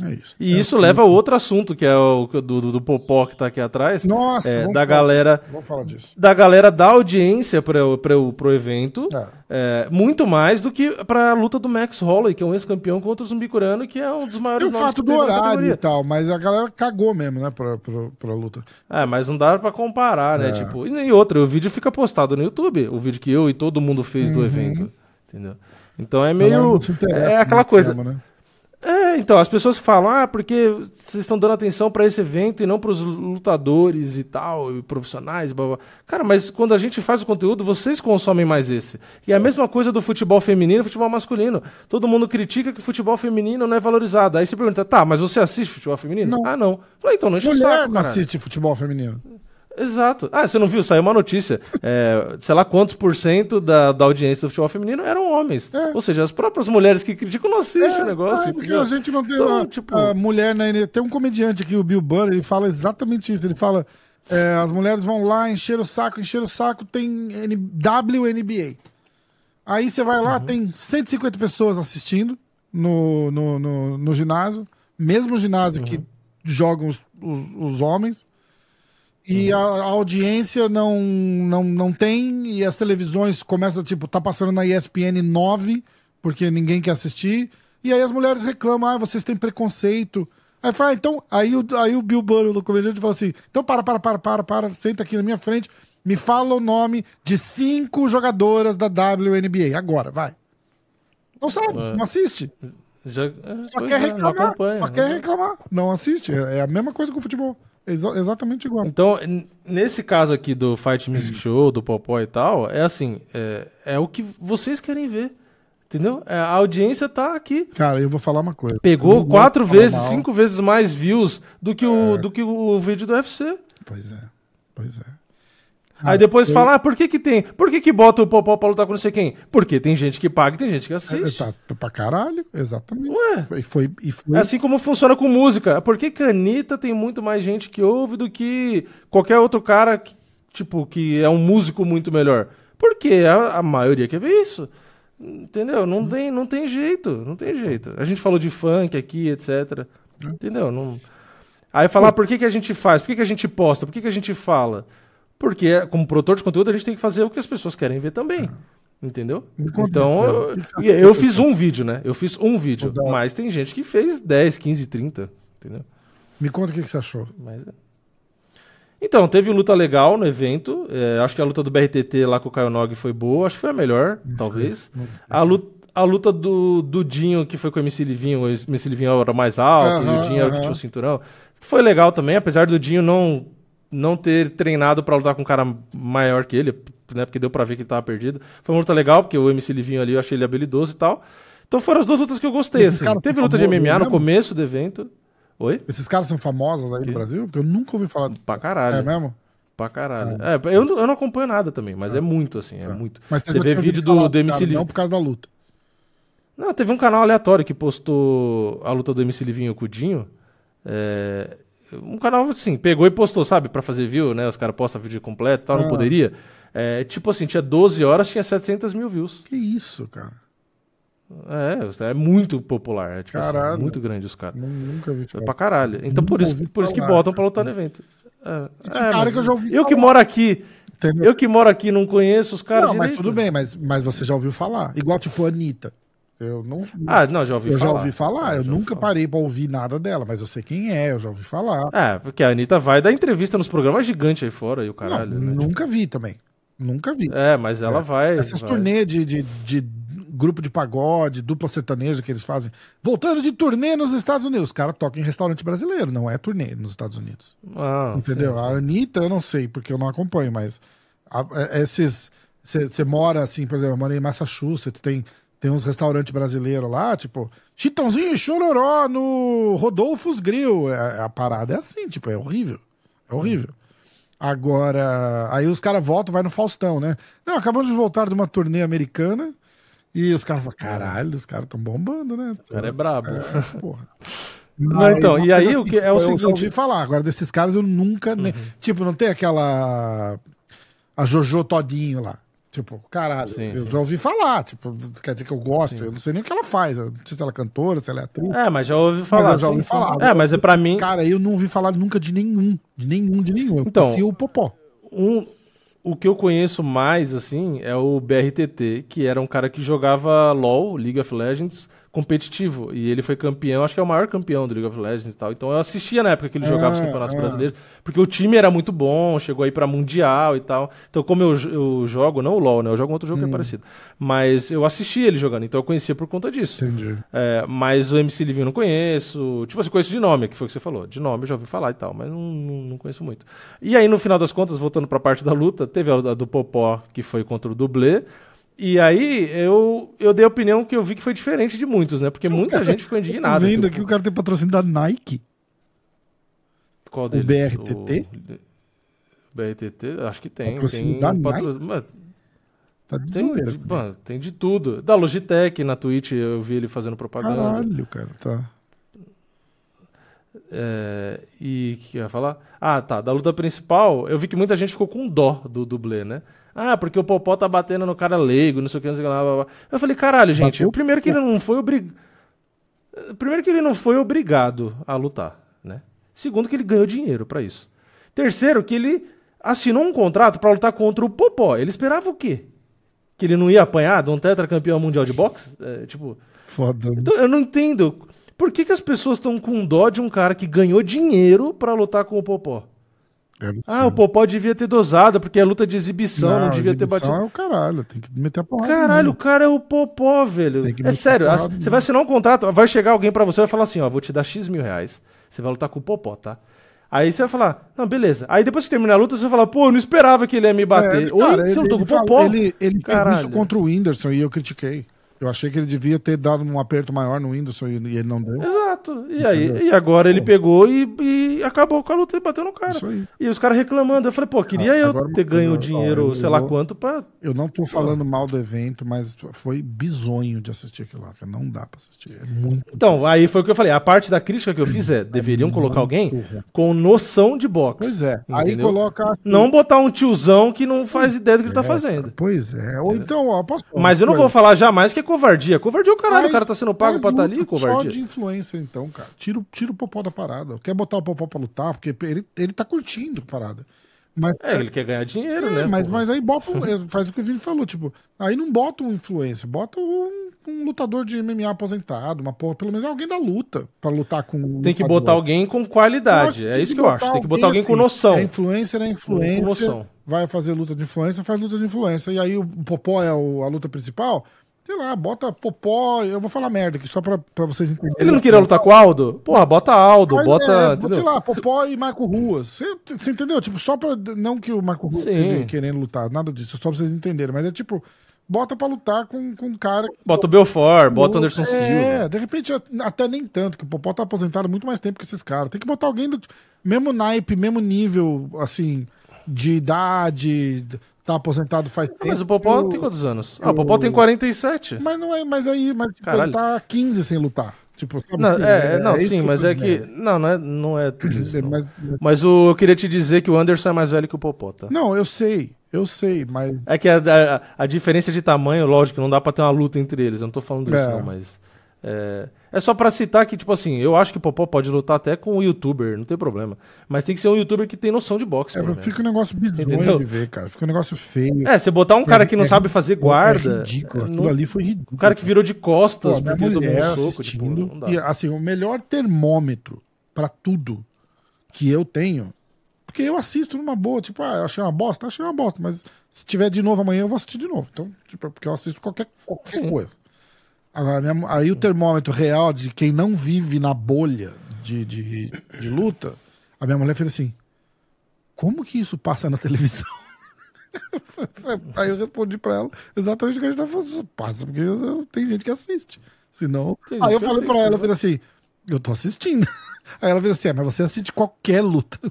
é isso. E É isso o- leva a outro assunto, que é o do, do, do Popó que tá aqui atrás. Nossa, é, da falar- galera Vamos falar disso. da galera da audiência para o pro, pro evento, É. é, muito mais do que para a luta do Max Holloway, que é um ex-campeão contra o Zumbi Coreano, que é um dos E maiores o nomes fato do horário e tal, mas a galera cagou mesmo, né, pra, pra, pra luta. É, mas não dá pra comparar, né? É. Tipo, e nem outra, o vídeo fica postado no YouTube, o vídeo que eu e todo mundo fez do evento, entendeu? Então é galera meio interessa é aquela coisa. tema, né? É, então as pessoas falam: "Ah, porque vocês estão dando atenção pra esse evento e não pros lutadores e tal, e profissionais, blá, blá. Cara, mas quando a gente faz o conteúdo, vocês consomem mais esse. E é a mesma coisa do futebol feminino e futebol masculino. Todo mundo critica que o futebol feminino não é valorizado. Aí você pergunta: "Tá, mas você assiste futebol feminino?" Não. Ah, não. Falei, então não enche o Mulher saco, não assiste futebol feminino. Exato. Ah, você não viu? Saiu uma notícia. É, sei lá quantos por cento da, da audiência do futebol feminino eram homens. É. Ou seja, as próprias mulheres que criticam não assistem o negócio. Ah, porque entendeu? a gente não tem Então, a, tipo- a mulher na Tem um comediante aqui, o Bill Burr, ele fala exatamente isso. Ele fala: é, as mulheres vão lá, encher o saco, encher o saco, tem N- WNBA. Aí você vai Uhum. lá, tem 150 pessoas assistindo no, no, no, no ginásio, mesmo ginásio que Uhum. jogam os, os, os homens. E Uhum. a, a audiência não, não, não tem, e as televisões começam, tipo, tá passando na ESPN 9, porque ninguém quer assistir, e aí as mulheres reclamam, ah, vocês têm preconceito. Aí fala, ah, então, aí o, aí o Bill Burr, o comediante, fala assim, então para, para, para, para, para, senta aqui na minha frente, me fala o nome de cinco jogadoras da WNBA, agora, vai. Não sabe, É. não assiste. Já, é, Só pois quer é, reclamar, só quer reclamar, não assiste. É é a mesma coisa com o futebol, Exa- exatamente igual. Então, nesse caso aqui do Fight Music Show, do Popó e tal, é assim, é, é o que vocês querem ver. Entendeu? É, a audiência tá aqui. Cara, eu vou falar uma coisa. Pegou quatro vezes, mal. cinco vezes mais views do que É. o, do que o vídeo do UFC. Pois é, pois é. Aí depois eu- fala, ah, por que que tem? Por que que bota o Popó pra lutar com não sei quem? Porque tem gente que paga e tem gente que É, assiste. tá pra caralho, exatamente. Ué. E foi, e foi É assim como funciona com música. Por que que a Anitta tem muito mais gente que ouve do que qualquer outro cara que, tipo, que é um músico muito melhor? Porque a, a maioria quer ver isso. Entendeu? Não tem, não tem jeito. Não tem jeito. A gente falou de funk aqui, etc. Entendeu? Não... Aí falar por que, que a gente faz, por que, que a gente posta, por que, que a gente fala? Porque, como produtor de conteúdo, a gente tem que fazer o que as pessoas querem ver também. Entendeu? Me conta, Então, eu, e eu fiz um vídeo, né? Eu fiz um vídeo. Mas tem gente que fez 10, 15, 30. Entendeu? Me conta o que, que você achou. Mas é. Então, teve luta legal no evento. É, acho que a luta do BRTT lá com o Caio Nog foi boa. Acho que foi a melhor, talvez. A luta, a luta do, do Dinho, que foi com o MC Livinho. O MC Livinho era mais alto, e Aham, o Dinho era o que aham. tinha o cinturão. Foi legal também, apesar do Dinho não, não ter treinado pra lutar com um cara maior que ele, né? Porque deu pra ver que ele tava perdido. Foi uma luta legal, porque o MC Livinho ali eu achei ele habilidoso e tal. Então foram as duas lutas que eu gostei. Assim. Teve luta de MMA no começo do evento. Oi? Esses caras são famosos aí no Brasil? Porque eu nunca ouvi falar. Pra caralho. É mesmo? Pra caralho. É, eu, não- eu não acompanho nada também, mas é muito, assim, é muito. Mas Você vê vídeo do, do MC Livinho. Não por causa da luta. Não, teve um canal aleatório que postou a luta do MC Livinho com o Dinho. É, um canal, assim, pegou e postou, sabe? Pra fazer view, né? Os caras postam vídeo completo e tal, não Ah. poderia. É, tipo assim, tinha 12 horas, tinha 700 mil views. Que isso, cara? É, é muito popular. É, tipo assim, Caralho. muito grande os caras. Nu- Nunca vi É falar. pra caralho. Então por isso, por isso que botam pra lutar no evento. É, é, cara mas que eu já ouvi Eu que falar. moro aqui, Entendeu? eu que moro aqui não conheço os caras não, mas direito. tudo bem, mas, mas você já ouviu falar. Igual, tipo, a Anitta. Eu não. Ah, não, já ouvi eu falar. já ouvi falar. É, eu já nunca ouvi parei pra ouvir nada dela, mas eu sei quem é, eu já ouvi falar. É, porque a Anitta vai dar entrevista nos programas gigantes aí fora e o caralho, não, né? nunca vi também. Nunca vi. É, mas ela vai. Essas vai. turnê de, de, de grupo de pagode, dupla sertaneja que eles fazem. Voltando de turnê nos Estados Unidos. Os caras tocam em restaurante brasileiro, não é turnê nos Estados Unidos. Ah, Entendeu? sim, sim. A Anitta, eu não sei, porque eu não acompanho, mas a- é- esses. Você mora assim, por exemplo, eu morei em Massachusetts, tem, tem uns restaurantes brasileiros lá, tipo, Chitãozinho e Chororó no Rodolfo's Grill. É- a parada é assim, tipo, é horrível. É horrível. Agora, aí os caras voltam, vai no Faustão, né? Não, acabamos de voltar de uma turnê americana e os caras falam, caralho, os caras estão bombando, né? O cara é brabo. Porra. Não, então, e aí o que é o eu seguinte- ouvi falar, agora desses caras eu nunca. nem- Tipo, não tem aquela. A Jojo Todinho lá. Tipo, caralho, Sim, eu sim. já ouvi falar. Tipo, quer dizer que eu gosto. Eu não sei nem o que ela faz. Eu não sei se ela é cantora, se ela é atriz. É, mas já ouvi Mas falar. eu já sim, ouvi sim. falar. É, mas é pra mim. Cara, eu não ouvi falar nunca de nenhum. De nenhum, de nenhum. Eu Então, conhecia o Popó. Um, o que eu conheço mais, assim, é o BRTT, que era um cara que jogava LoL, League of Legends, competitivo. E ele foi campeão, acho que é o maior campeão do League of Legends e tal. Então eu assistia na época que ele jogava os Ah, campeonatos ah. brasileiros, porque o time era muito bom, chegou aí pra Mundial e tal. Então, como eu, eu jogo, não o LoL, né? Eu jogo um outro jogo que é parecido. Mas eu assistia ele jogando, então eu conhecia por conta disso. Entendi. É, mas o MC Livinho eu não conheço. Tipo assim, conheço de nome, que foi o que você falou. De nome eu já ouvi falar e tal, mas não, não, conheço muito. E aí, no final das contas, voltando pra parte da luta, teve a, a do Popó, que foi contra o dublê. E aí, eu, eu dei a opinião que eu vi que foi diferente de muitos, né? Porque muita gente ficou Tô indignada. vendo tipo, aqui o cara tem patrocínio da Nike. qual o deles? BRTT? O BRTT? Acho que tem. Patrocínio Tem, da patro- Nike? Mano, Tá de tem, zoeira. de, mano, tem de tudo. Da Logitech, na Twitch, eu vi ele fazendo propaganda. Caralho, cara. Tá. É, e o que eu ia falar? Ah, tá. Da luta principal, eu vi que muita gente ficou com dó do dublê, né? Ah, porque o Popó tá batendo no cara leigo, não sei o que, não sei o que. Blá, blá, blá. Eu falei, caralho, gente. Bateu? O primeiro que ele não foi obrigado. Primeiro que ele não foi obrigado a lutar, né? Segundo que ele ganhou dinheiro pra isso. Terceiro que ele assinou um contrato pra lutar contra o Popó. Ele esperava o quê? Que ele não ia apanhar de um tetracampeão mundial de boxe? É, tipo, Foda. então, eu não entendo. Por que, que as pessoas estão com dó de um cara que ganhou dinheiro pra lutar com o Popó? É. Ah, o Popó devia ter dosado, porque é luta de exibição, não, devia ter exibição batido. É o caralho, tem que meter a porrada. Caralho, o mesmo. cara é o Popó, velho. É sério, porrada você mesmo. vai assinar um contrato, vai chegar alguém pra você e vai falar assim, ó, vou te dar X mil reais, você vai lutar com o Popó, tá? Aí você vai falar, não, beleza. Aí depois que terminar a luta, você vai falar, pô, eu não esperava que ele ia me bater. É, Oi, cara, você lutou com o Popó? Ele, ele fez isso contra o Whindersson e eu critiquei. Eu achei que ele devia ter dado um aperto maior no Whindersson e, ele não deu. Exato. E aí, e agora ele pegou e, e acabou com a luta e bateu no cara. Isso aí. E os caras reclamando. Eu falei, pô, queria Ah, eu ter ganho coisa, dinheiro, ó, eu sei lá quanto, pra. Eu não tô falando mal do evento, mas foi bizonho de assistir aquilo lá, cara. Não dá pra assistir. É muito. Então, aí foi o que eu falei. A parte da crítica que eu fiz é: deveriam colocar alguém com noção de boxe. Pois é. Aí Entendeu? coloca. assim, Não botar um tiozão que não faz ideia do que ele tá É, fazendo. Pois é. Ou então, ó, posso Mas eu não vou falar jamais que é covardia. Covardia é o caralho, o Faz- cara tá sendo pago pra estar ali, luta Só covardia. de influência, então, cara. Tira, o- tira o popó da parada. Quer botar o popó pra lutar, porque ele, ele tá curtindo a parada. Mas, É, ele quer ganhar dinheiro, É, né? mas, mas aí bota um, é, faz o que o Vini falou, tipo, aí não bota um influencer, bota um, um lutador de MMA aposentado, uma porra, pelo menos alguém da luta, pra lutar com um Tem que lutador. botar alguém com qualidade. É isso que eu acho. Tem que botar alguém com noção. É influencer, é influencer. Com noção. Vai fazer luta de influência, faz luta de influência. E aí o Popó é o- a luta principal. Sei lá, bota Popó. Eu vou falar merda aqui só pra, pra vocês entenderem. Ele não queria lutar com o Aldo? Porra, bota Aldo, Mas, bota. é, entendeu? sei lá, Popó e Marco Ruas. Você, você entendeu? Tipo, só pra. Não que o Marco Ruas esteja querendo lutar, nada disso, só pra vocês entenderem. Mas é tipo, bota pra lutar com, com um cara. Bota o Belfort, bota o Anderson é, Silva. de repente até nem tanto, que o Popó tá aposentado muito mais tempo que esses caras. Tem que botar alguém do mesmo naipe, mesmo nível, assim, de idade, tá aposentado faz tempo. Ah, mas o Popó tem quantos anos? Ah, o Popó tem 47. Mas não é, mas aí, mas tipo, ele tá 15 sem lutar. Tipo? Não, é, é, não, isso sim, mas é que. dizendo. Não, não é, não é tudo isso. É, não. mas- mas- Mas o, eu queria te dizer que o Anderson é mais velho que o Popó, tá? Não, eu sei, eu sei, mas É que a, a, a diferença de tamanho, lógico, não dá pra ter uma luta entre eles. Eu não tô falando disso, É. não, mas. É, é só pra citar que, tipo assim, eu acho que o Popó pode lutar até com um youtuber, não tem problema. Mas tem que ser um youtuber que tem noção de boxe. é, menos. fica um negócio bizonho de ver, cara. Fica um negócio feio. É, você botar um cara que não É sabe fazer guarda. É ridículo. é, Aquilo não- ali foi ridículo. O cara que virou de costas Pô, porque tomou um soco, tipo, e assim, o melhor termômetro pra tudo que eu tenho, porque eu assisto numa boa, tipo, ah, eu achei uma bosta, achei uma bosta, mas se tiver de novo amanhã eu vou assistir de novo. Então, tipo, é porque eu assisto qualquer, qualquer coisa. Agora, minha aí o termômetro real de quem não vive na bolha de, de, de luta, a minha mulher fez assim: como que isso passa na televisão? (laughs) aí eu respondi pra ela exatamente o que a gente tá falando. Passa, porque tem gente que assiste. Senão. Tem Aí eu falei assiste, pra ela, exato. falei assim: eu tô assistindo. (laughs) Aí ela fez assim: é, mas você assiste qualquer luta. (laughs)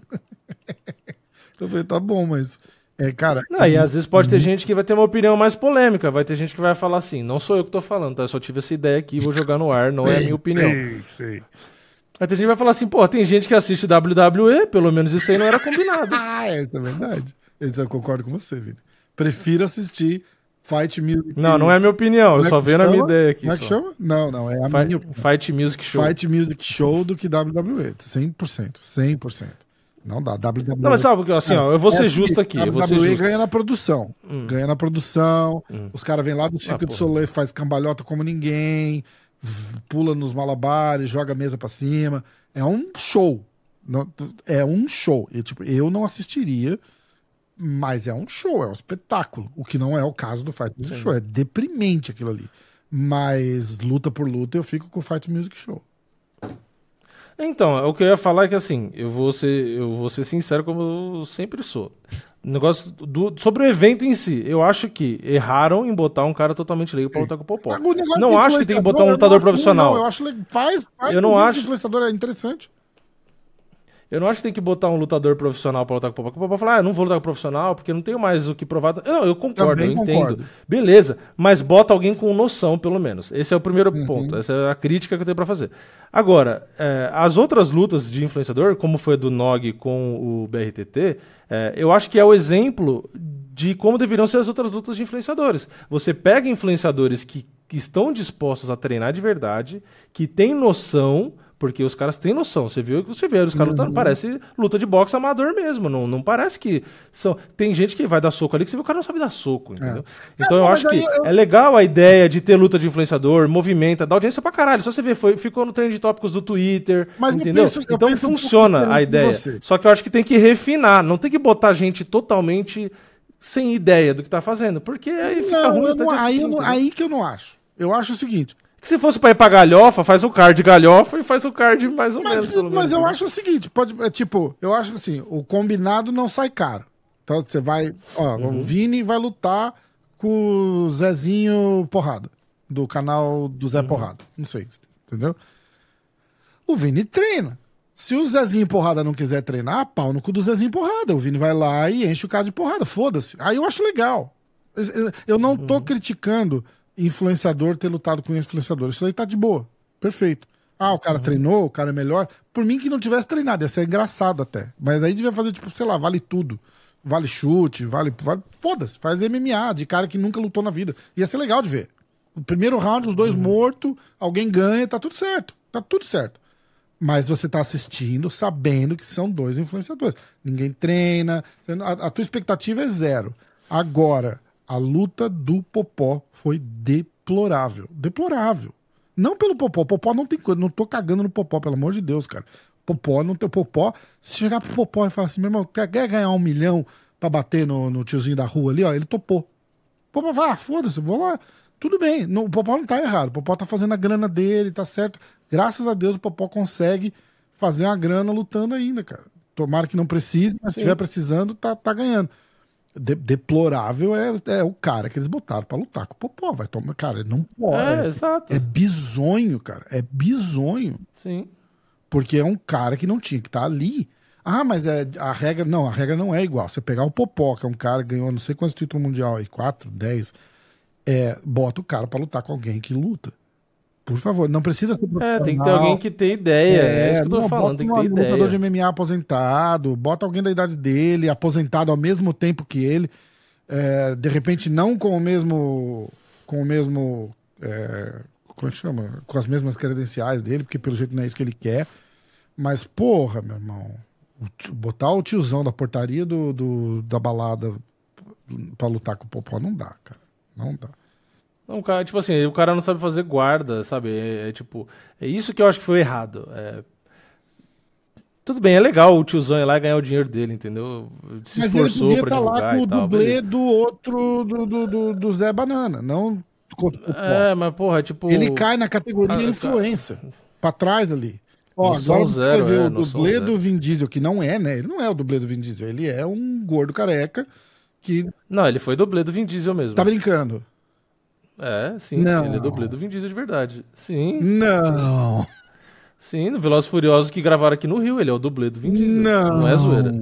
Eu falei, tá bom, mas. É, cara. Não, e às vezes pode ter gente que vai ter uma opinião mais polêmica, vai ter gente que vai falar assim, não sou eu que tô falando, tá? Eu só tive essa ideia aqui, vou jogar no ar, não é a minha (laughs) opinião. Sei, sei. Aí tem gente que vai falar assim, pô, tem gente que assiste WWE, pelo menos isso aí não era combinado. (laughs) Ah, é, isso é verdade. Eu concordo com você, Vini. Prefiro assistir Fight Music. Não, não é a minha opinião, eu é só vendo a minha ideia aqui. Como é que só. chama? Não, não, é a Fi- minha Fight Music Show. Fight Music Show do que WWE. 100%. 100%. Não dá. WWE. Não, mas sabe assim, ó, eu vou É ser assim, justo aqui, eu ser WWE ganha na produção. Ganha na produção. Os caras vêm lá do Circo Ah, do. Soleil, faz cambalhota como ninguém, pula nos malabares, joga a mesa pra cima. É um show. É um show. E, tipo, eu não assistiria, mas é um show, é um espetáculo. O que não é o caso do Fight Music Show. É deprimente aquilo ali. Mas luta por luta eu fico com o Fight Music Show. Então, o que eu ia falar é que assim, eu vou ser, eu vou ser sincero como eu sempre sou. O negócio do, sobre o evento em si, eu acho que erraram em botar um cara totalmente leigo pra lutar com o Popó. Não acho que tem que botar um lutador profissional. Não, eu acho. Faz, faz Eu não acho- influenciador, é interessante. Eu não acho que tem que botar um lutador profissional pra lutar com o Popó. O Popó fala, ah, eu não vou lutar com o profissional porque não tenho mais o que provar. Não, eu concordo, Também eu entendo. concordo. Beleza, mas bota alguém com noção, pelo menos. Esse é o primeiro Uhum. ponto. Essa é a crítica que eu tenho pra fazer. Agora, é, as outras lutas de influenciador, como foi a do Nog com o BRTT, é, eu acho que é o exemplo de como deveriam ser as outras lutas de influenciadores. Você pega influenciadores que, que estão dispostos a treinar de verdade, que têm noção, porque os caras têm noção. Você viu que você vê os caras Uhum. lutando, parece luta de boxe amador mesmo. Não, não parece que são. Tem gente que vai dar soco ali que você vê o cara não sabe dar soco, entendeu? Então eu É. acho que eu- é legal a ideia de ter luta de influenciador, movimenta, dá audiência pra caralho. Só você vê, foi, ficou no trend de tópicos do Twitter, Mas eu entendeu? penso- então um funciona diferente a de ideia. Só que eu acho que tem que refinar, não tem que botar gente totalmente sem ideia do que tá fazendo, porque aí fica Não, ruim eu não- aí, eu não- aí que eu não acho. Eu acho o seguinte. Se fosse pra ir pra galhofa, faz o card galhofa e faz o card mais ou Mas, menos. mas eu né? acho o seguinte, pode, é tipo, eu acho assim, o combinado não sai caro. Então você vai, ó, Uhum. o Vini vai lutar com o Zezinho Porrada, do canal do Uhum. Zé Porrada. Não sei, entendeu? O Vini treina. Se o Zezinho Porrada não quiser treinar, pau no cu do Zezinho Porrada. O Vini vai lá e enche o cara de porrada, foda-se. Aí eu acho legal. Eu- Eu não tô Uhum. criticando influenciador ter lutado com influenciador. Isso aí tá de boa. Perfeito. Ah, o cara Uhum. treinou, o cara é melhor. Por mim que não tivesse treinado, ia ser engraçado até. Mas aí devia fazer, tipo, sei lá, vale tudo. Vale chute, vale. vale Foda-se, faz MMA de cara que nunca lutou na vida. Ia ser legal de ver. O primeiro round, os Uhum. dois mortos, alguém ganha, tá tudo certo. Tá tudo certo. Mas você tá assistindo sabendo que são dois influenciadores. Ninguém treina. A, a tua expectativa é zero. Agora, a luta do Popó foi deplorável. Deplorável. Não pelo Popó. Popó não tem coisa. Não tô cagando no Popó, pelo amor de Deus, cara. Popó não tem Popó. Se chegar pro Popó e falar assim, meu irmão, quer, ganhar um milhão pra bater no, no tiozinho da rua ali, ó, ele topou. Popó vai, ah, foda-se, vou lá. Tudo bem, não, o Popó não tá errado. O Popó tá fazendo a grana dele, tá certo. Graças a Deus o Popó consegue fazer uma grana lutando ainda, cara. Tomara que não precise, mas se estiver precisando, tá, tá ganhando. De- deplorável é, é o cara que eles botaram pra lutar com o Popó. Vai tomar, cara, não pode. É, exato. É bizonho, cara. É bizonho. Sim. Porque é um cara que não tinha que estar ali. Ah, mas é, a regra. Não, a regra não é igual. Você pegar o Popó, que é um cara que ganhou não sei quantos títulos mundial aí, 4, 10, é, bota o cara pra lutar com alguém que luta. Por favor, não precisa ser É, tem que ter profissional. alguém que tenha ideia. É, isso que eu tô não, falando, tem que um ter lutador ideia. de MMA aposentado, bota alguém da idade dele, aposentado ao mesmo tempo que ele. é, de repente, não com o mesmo. Com o mesmo. é, como é que chama? Com as mesmas credenciais dele, porque pelo jeito não é isso que ele quer. Mas, porra, meu irmão. botar o tiozão da portaria do, do- da balada pra lutar com o Popó não dá, cara. Não dá. Não, cara, tipo assim, o cara não sabe fazer guarda, sabe? É, é tipo, é isso que eu acho que foi errado. É, Tudo bem, é legal o tiozão ir lá e ganhar o dinheiro dele, entendeu? Se Mas ele esforçou podia pra estar lá divulgar com o dublê do outro, do, do, do, do Zé Banana. Não. É, mas porra, tipo. Ele cai na categoria Ah, influência. Pra trás ali. Ó, Noção agora você zero, ver é, o dublê do Vin Diesel, que não é, né? Ele não é o dublê do Vin Diesel. Ele é um gordo careca que Não, ele foi dublê do Vin Diesel mesmo. tá brincando. É, sim. Não. Ele é dublê do Vin Diesel de verdade. Sim, Não. sim. No Velozes Furiosos que gravaram aqui no Rio, ele é o dublê do Vin Diesel. Não. Não é zoeira.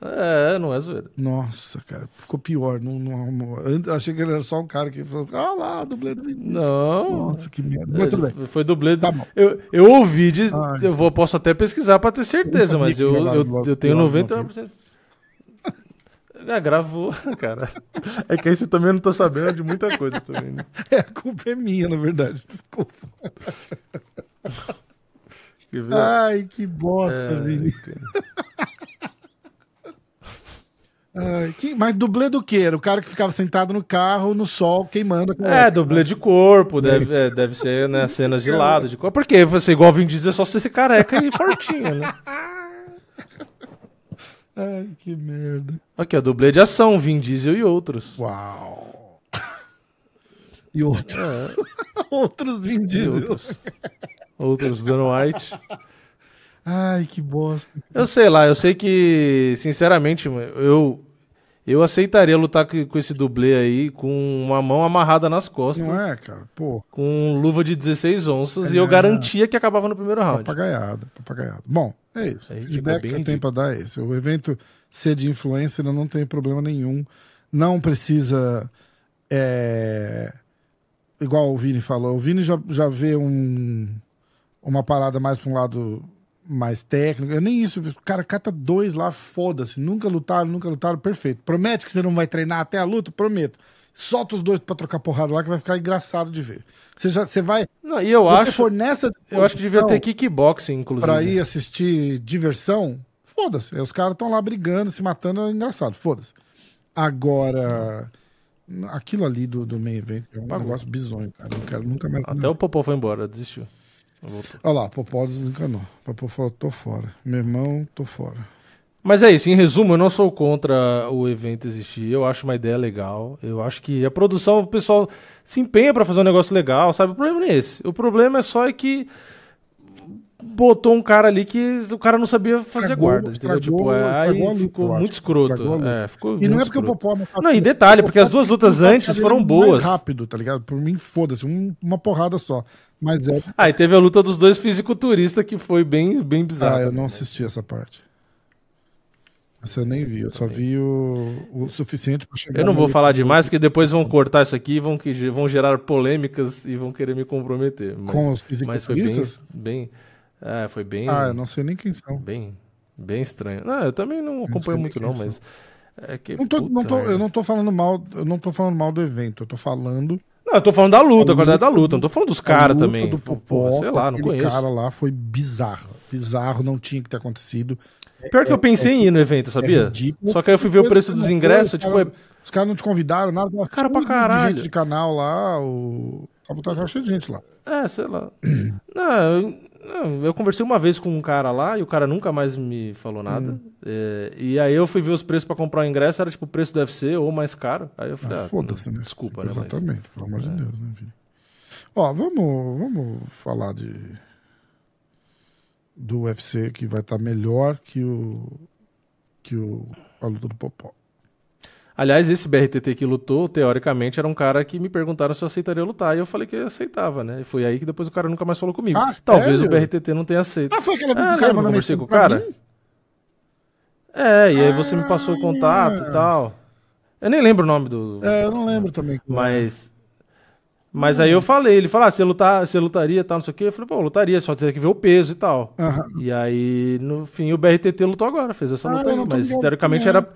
É, não é zoeira. Nossa, cara, ficou pior. Não, não. Eu achei que ele era só um cara que falou assim: ah lá, dublê do Vin Diesel. Não. Nossa, que merda. Mas tudo bem. Foi dublê. Tá bom. Eu, eu ouvi, de, eu vou, posso até pesquisar pra ter certeza, mas eu, eu, Velozes eu tenho e Furiosos 99%. Ah, gravou, (laughs) cara. É que aí você também não tá sabendo de muita coisa também, né? (laughs) É, a culpa é minha, na verdade. Desculpa. Ai, que bosta, É, Vini. Ai, que, mas dublê do quê? Era o cara que ficava sentado no carro, no sol, queimando É, cueca. dublê de corpo, deve, é, deve ser, né, cenas de lado, de corpo. Porque você igual o Vin Diesel é só você ser careca e fortinho, né? (laughs) Ai, que merda. Aqui, ó, dublê de ação, Vin Diesel e outros. Uau. (laughs) E outros. (laughs) outros Vin É. Diesel. outros. Outros dando white. Ai, que bosta. Eu sei lá, eu sei que, sinceramente, eu eu aceitaria lutar com esse dublê aí com uma mão amarrada nas costas, Não é, cara? Pô, com luva de 16 onças, e eu É. garantia que acabava no primeiro round. papagaiada, papagaiada. Bom, é isso. É O feedback é que eu tenho pra dar é esse. O evento ser de influencer eu não tem problema nenhum. Não precisa. é, Igual o Vini falou. O Vini já, já vê um, uma parada mais pra um lado mais técnico. Eu nem isso. O cara cata dois lá, foda-se. Nunca lutaram, nunca lutaram. Perfeito. Promete que você não vai treinar até a luta? Prometo. Solta os dois pra trocar porrada lá que vai ficar engraçado de ver. Você, já, você vai. Não, e eu Quando acho, for nessa. eu acho que devia ter kickboxing, inclusive. pra ir assistir diversão, foda-se. Os caras estão lá brigando, se matando, é engraçado, foda-se. Agora, aquilo ali do, do main event é um Pagou. negócio bizonho, cara. Não quero nunca mais. Até o Popó foi embora, desistiu. Olha lá, Popó desencanou. Popó falou, tô fora. Meu irmão, tô fora. Mas é isso, em resumo, eu não sou contra o evento existir. Eu acho uma ideia legal. Eu acho que a produção, o pessoal se empenha pra fazer um negócio legal, sabe? O problema não é esse. O problema é só é que botou um cara ali que o cara não sabia fazer Estragou- guarda, estragou- Tipo, é, aí luta, ficou acho. muito escroto. É, ficou E não é porque o escroto. Popó não tá Não, e detalhe, porque as duas lutas o Popó antes tá foram mais boas. rápido, tá ligado? Por mim, foda-se. um- uma porrada só. Mas é. Ah, e teve a luta dos dois fisiculturistas que foi bem, bem bizarra. Ah, eu não né? assisti essa parte. Eu nem vi. Eu só vi o, o suficiente pra chegar. Eu não vou falar demais, porque depois vão cortar isso aqui, vão, que, vão gerar polêmicas e vão querer me comprometer. Mas, Com os mas foi bem, fisiculturistas? bem. É, foi bem. Ah, eu não sei nem quem são. Bem, bem estranho. Não, eu também não acompanho nem muito, não, mas. É que, Não tô, não puta tô- merda. eu não tô falando mal, eu não tô falando mal do evento, eu tô falando Não, eu tô falando da luta, A qualidade da luta não tô falando dos caras também. do Pô, Popó, sei lá, não conheço. cara lá foi bizarro, bizarro, não tinha que ter acontecido. Pior que eu pensei em ir no evento, sabia? É ridículo. Só que aí eu fui ver o preço dos ingressos, os tipo, é- os caras não te convidaram, nada. Cara pra caralho. gente de canal lá, o tava, cheio de gente lá. É, sei lá. Não, (clears throat) eu, não, eu conversei uma vez com um cara lá e o cara nunca mais me falou nada. Hum. É, e aí eu fui ver os preços pra comprar o ingresso, era tipo o preço do UFC ou mais caro. Aí eu falei, Ah, ah, Foda-se, né? Desculpa, né? mas- É. Exatamente, pelo amor de Deus, né, filho? Ó, vamos, vamos falar de do UFC que vai estar melhor que o que o a luta do Popó. Aliás, esse BRTT que lutou, teoricamente, era um cara que me perguntaram se eu aceitaria lutar. E eu falei que eu aceitava, né? E foi aí que depois o cara nunca mais falou comigo. Ah, Talvez sério? o BRTT não tenha aceito. Ah, foi aquela vez É, que o cara mandou conversei mensagem com cara? mim? É, e aí você me passou o Ah, contato é. e tal. Eu nem lembro o nome do. É, eu não lembro também. Mas. Mas aí eu falei, ele falou, ah, você, lutar, você lutaria e tal, não sei o quê. Eu falei, pô, eu lutaria, só teria que ver o peso e tal. Aham. E aí, no fim, o BRTT lutou agora, fez essa Ah, luta aí. Mas ligado teoricamente é. era.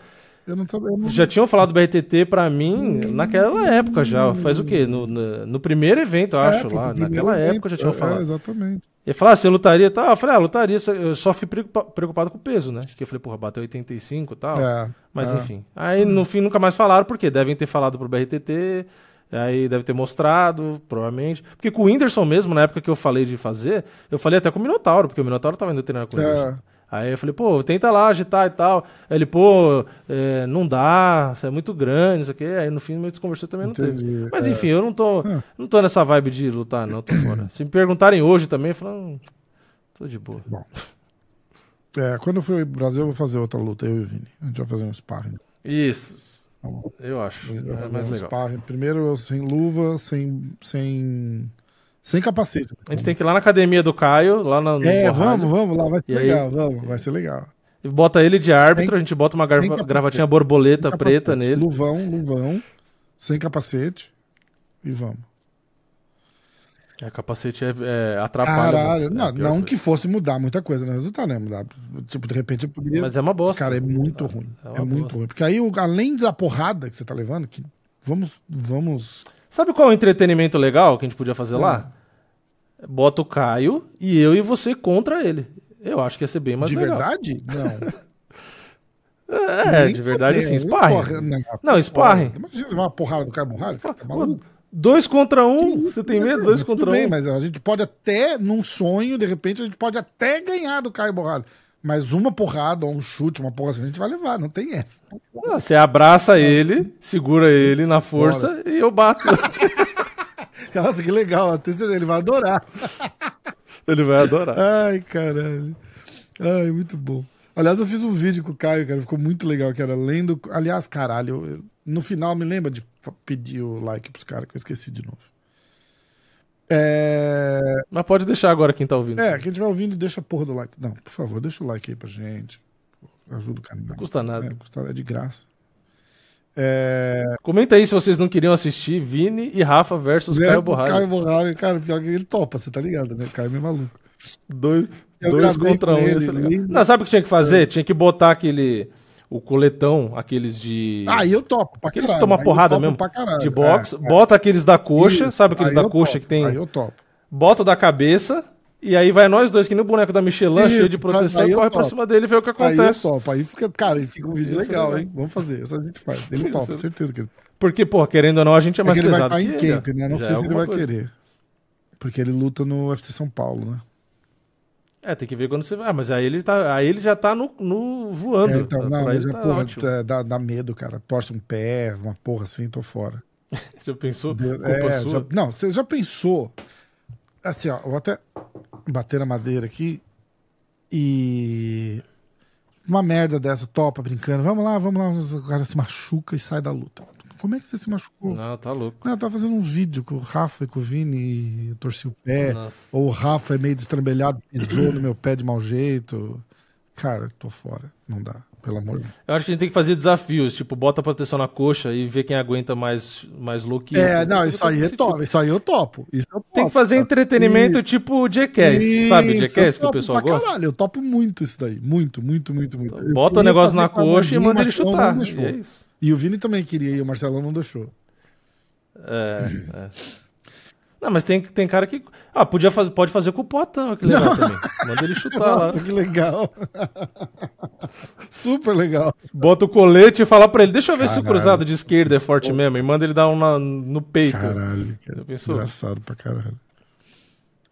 Eu não tô, não- Já tinham falado do BRTT pra mim naquela época já. Faz o quê? No, no, no primeiro evento, eu É, acho, foi lá. Naquela evento. época já tinham É, falado. exatamente. Ele falou, ah, você lutaria e tal? Eu falei, ah, lutaria, só- eu só fui preocupa- preocupado com o peso, né? Porque eu falei, porra, bateu 85 e tal. É, Mas é. enfim. Aí no fim nunca mais falaram, porque devem ter falado pro BRTT, aí deve ter mostrado, provavelmente. Porque com o Whindersson mesmo, na época que eu falei de fazer, eu falei até com o Minotauro, porque o Minotauro tava indo treinar com o Whindersson. É, Aí eu falei, pô, tenta lá agitar e tal. Aí ele, pô, é, não dá, é muito grande, isso aqui. Aí no fim, meio desconversou também não Entendi, teve. Mas é. enfim, eu não tô, Ah. não tô nessa vibe de lutar, não, tô fora. Se me perguntarem hoje também, eu falo, hum, tô de boa. É, quando eu for pro Brasil, eu vou fazer outra luta, eu e o Vini. A gente vai fazer um sparring. Isso, bom. Eu acho. É mais legal. Primeiro eu sem luva, sem. sem. sem capacete. A gente tem que ir lá na academia do Caio, lá na, no É, vamos, vamos lá, vai ser E aí? legal, vamos, vai ser legal. E bota ele de árbitro, Sem- a gente bota uma gravatinha borboleta preta nele. Luvão, luvão, sem capacete e vamos. É, capacete é, é, atrapalha. Caralho, muito, é não, pior não coisa. que fosse mudar muita coisa no resultado, né? Mudar, tipo, de repente eu poderia. Mas é uma bosta. Cara, é muito ruim. é É, muito bosta. ruim. Porque aí, além da porrada que você tá levando, que vamos. vamos Sabe qual é o entretenimento legal que a gente podia fazer lá? Ah. Bota o Caio e eu e você contra ele. Eu acho que ia ser bem mais de legal. verdade? Não. (laughs) É, Nem de verdade, fodendo. sim. Sparring. Porra, não, Não, sparring. Imagina levar uma porrada do borrado, cara, tá maluco? Dois contra um. Você tem medo? Dois Tudo contra bem, um. mas a gente pode até, num sonho, de repente, a gente pode até ganhar do Caio Borrado. Mas uma porrada ou um chute, uma porra assim, a gente vai levar, não tem essa. Ah, Você abraça ele, segura ele na força e eu bato. (laughs) Nossa, que legal, ele vai adorar. ele vai adorar. Ai, caralho. Ai, muito bom. Aliás, eu fiz um vídeo com o Caio, cara, ficou muito legal, que era lendo. Aliás, caralho, eu- no final me lembra de pedir o like pros caras, que eu esqueci de novo. É. Mas pode deixar agora quem tá ouvindo. É, quem estiver ouvindo, deixa a porra do like. Não, por favor, deixa o like aí pra gente. Ajuda o canal. Não custa nada. É, custa, é de graça. É. Comenta aí se vocês não queriam assistir Vini e Rafa versus, Caio Versus Borralho. Caio Borralho, cara, pior que ele topa, você tá ligado, né? O Caio é meio maluco. Dois, Eu dois contra um. ele, legal. lindo. Não, sabe o que tinha que fazer? Tinha que botar aquele. O coletão, aqueles de. Aí eu topo pra Aqueles caralho. de tomar aí porrada mesmo. Pra caralho. de boxe. É, é. Bota aqueles da coxa, Isso, sabe aqueles aí da coxa topo, que tem. Aí eu topo. Bota o da cabeça. E aí vai nós dois, que nem o boneco da Michelin, Isso, cheio de proteção, aí e corre pra topo. cima dele e vê o que Aí eu acontece. topo. Aí fica, cara, aí fica um vídeo é legal, legal. hein? Vamos fazer. Essa a gente faz. Ele topa, certeza que ele Porque, pô, querendo ou não, a gente é É mais que ele vai pesado estar em ele, camp, né? Não Já sei é se ele vai coisa. querer. Porque ele luta no UFC São Paulo, né? É, tem que ver quando você vai. Ah, mas aí ele, tá, aí ele já tá no, no voando. É, então, não, ele mas já, tá porra, é, dá, dá medo, cara. Torce um pé, uma porra assim, tô fora. (laughs) Já pensou? Culpa é, já- não, você já pensou? Assim, ó, vou até bater na madeira aqui e. Uma merda dessa, topa brincando. Vamos lá, vamos lá. O cara se machuca e sai da luta. Como é que você se machucou? Não, tá louco. Não, eu tava fazendo um vídeo com o Rafa e com o Vini e torci o pé. Nossa. Ou o Rafa é meio destrambelhado, pisou no meu pé de mau jeito. Cara, tô fora. Não dá, pelo amor de Deus. Eu acho que a gente tem que fazer desafios, tipo, bota proteção na coxa e ver quem aguenta mais, mais louco. É, não, isso aí é top. Isso aí eu topo. Isso eu topo. Tem que fazer entretenimento E- tipo Jackass, sabe? Isso, Jackass que o pessoal gosta? Caralho, eu topo muito isso daí. Muito, muito, muito, muito. Eu Bota o negócio na coxa e manda ele chutar. E é isso. E o Vini também queria e o Marcelão não deixou. É, é. Não, mas tem, tem cara que. Ah, podia fazer, pode fazer com o Potão, que legal também. Manda ele chutar lá. Nossa, que legal. Super legal. Bota o colete e fala pra ele: deixa eu ver se o Caralho. cruzado de esquerda é forte mesmo. E manda ele dar um na- no peito. Caralho, cara. Já pensou? Engraçado pra caralho.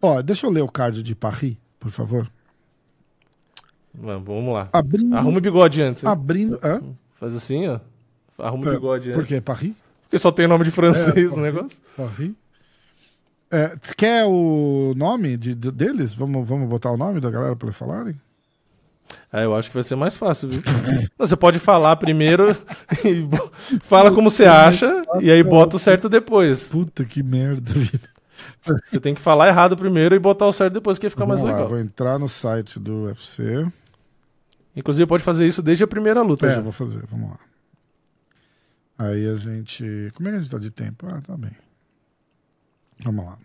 Ó, deixa eu ler o card de Paris, por favor. Vamos, vamos lá. Abrindo. Arruma o bigode antes. hein? Abrindo. Hã? Faz assim, ó. Arruma o É, bigode Por antes. quê? Paris? Porque só tem nome de francês É, no negócio. Paris. É, você quer o nome de, de- deles? Vamos, vamos botar o nome da galera pra eles falarem? Ah, eu acho que vai ser mais fácil, viu? Você pode falar primeiro (laughs) e fala como você acha e aí bota o certo depois. Puta que merda, Vini. Você tem que falar errado primeiro e botar o certo depois, que fica mais Vamos lá, legal. vou entrar no site do UFC. Inclusive, pode fazer isso desde a primeira luta. É, já. vou fazer, vamos lá. Aí a gente. Como é que a gente tá de tempo? Ah, tá bem. Vamos lá.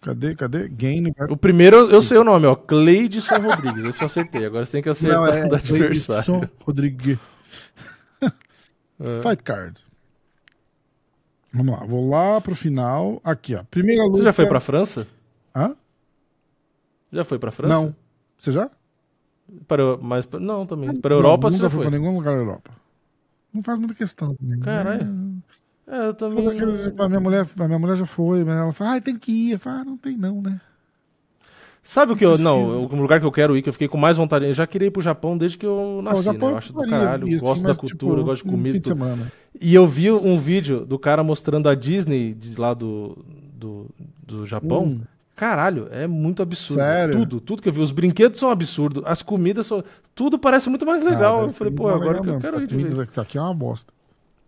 Cadê, cadê? Gain. O primeiro, eu- sei o nome, ó. Cleidson Rodrigues. Esse eu acertei. Agora você tem que acertar Não, é (laughs) o do adversário. Cleidson Rodrigues. É. Fight card. Vamos lá, vou lá pro final. Aqui, ó. Primeira luta. Você já foi pra França? Hã? Já foi pra França? Não. Você já? Para, mas, não, também. Para Europa não, nunca foi. pra nenhum lugar da Europa. Não faz muita questão. também. Caralho. É, eu Só também. daqueles- a, minha mulher, a minha mulher já foi, mas ela fala, ah, tem que ir. Eu falo, ah, não tem não, né? Sabe o que eu. Não, o lugar que eu quero ir, que eu fiquei com mais vontade. Eu já queria ir pro Japão desde que eu nasci, né? Japão Eu acho do caralho, isso, gosto mas, da cultura, tipo, gosto de comida. e de. E eu vi um vídeo do cara mostrando a Disney de lá do, do, do Japão. Hum. Caralho, é muito absurdo. Sério? Tudo, tudo que eu vi. Os brinquedos são absurdos, as comidas são. Tudo parece muito mais legal. Ah, eu falei, pô, muito agora que eu quero ir de vez. comida Aqui é uma bosta.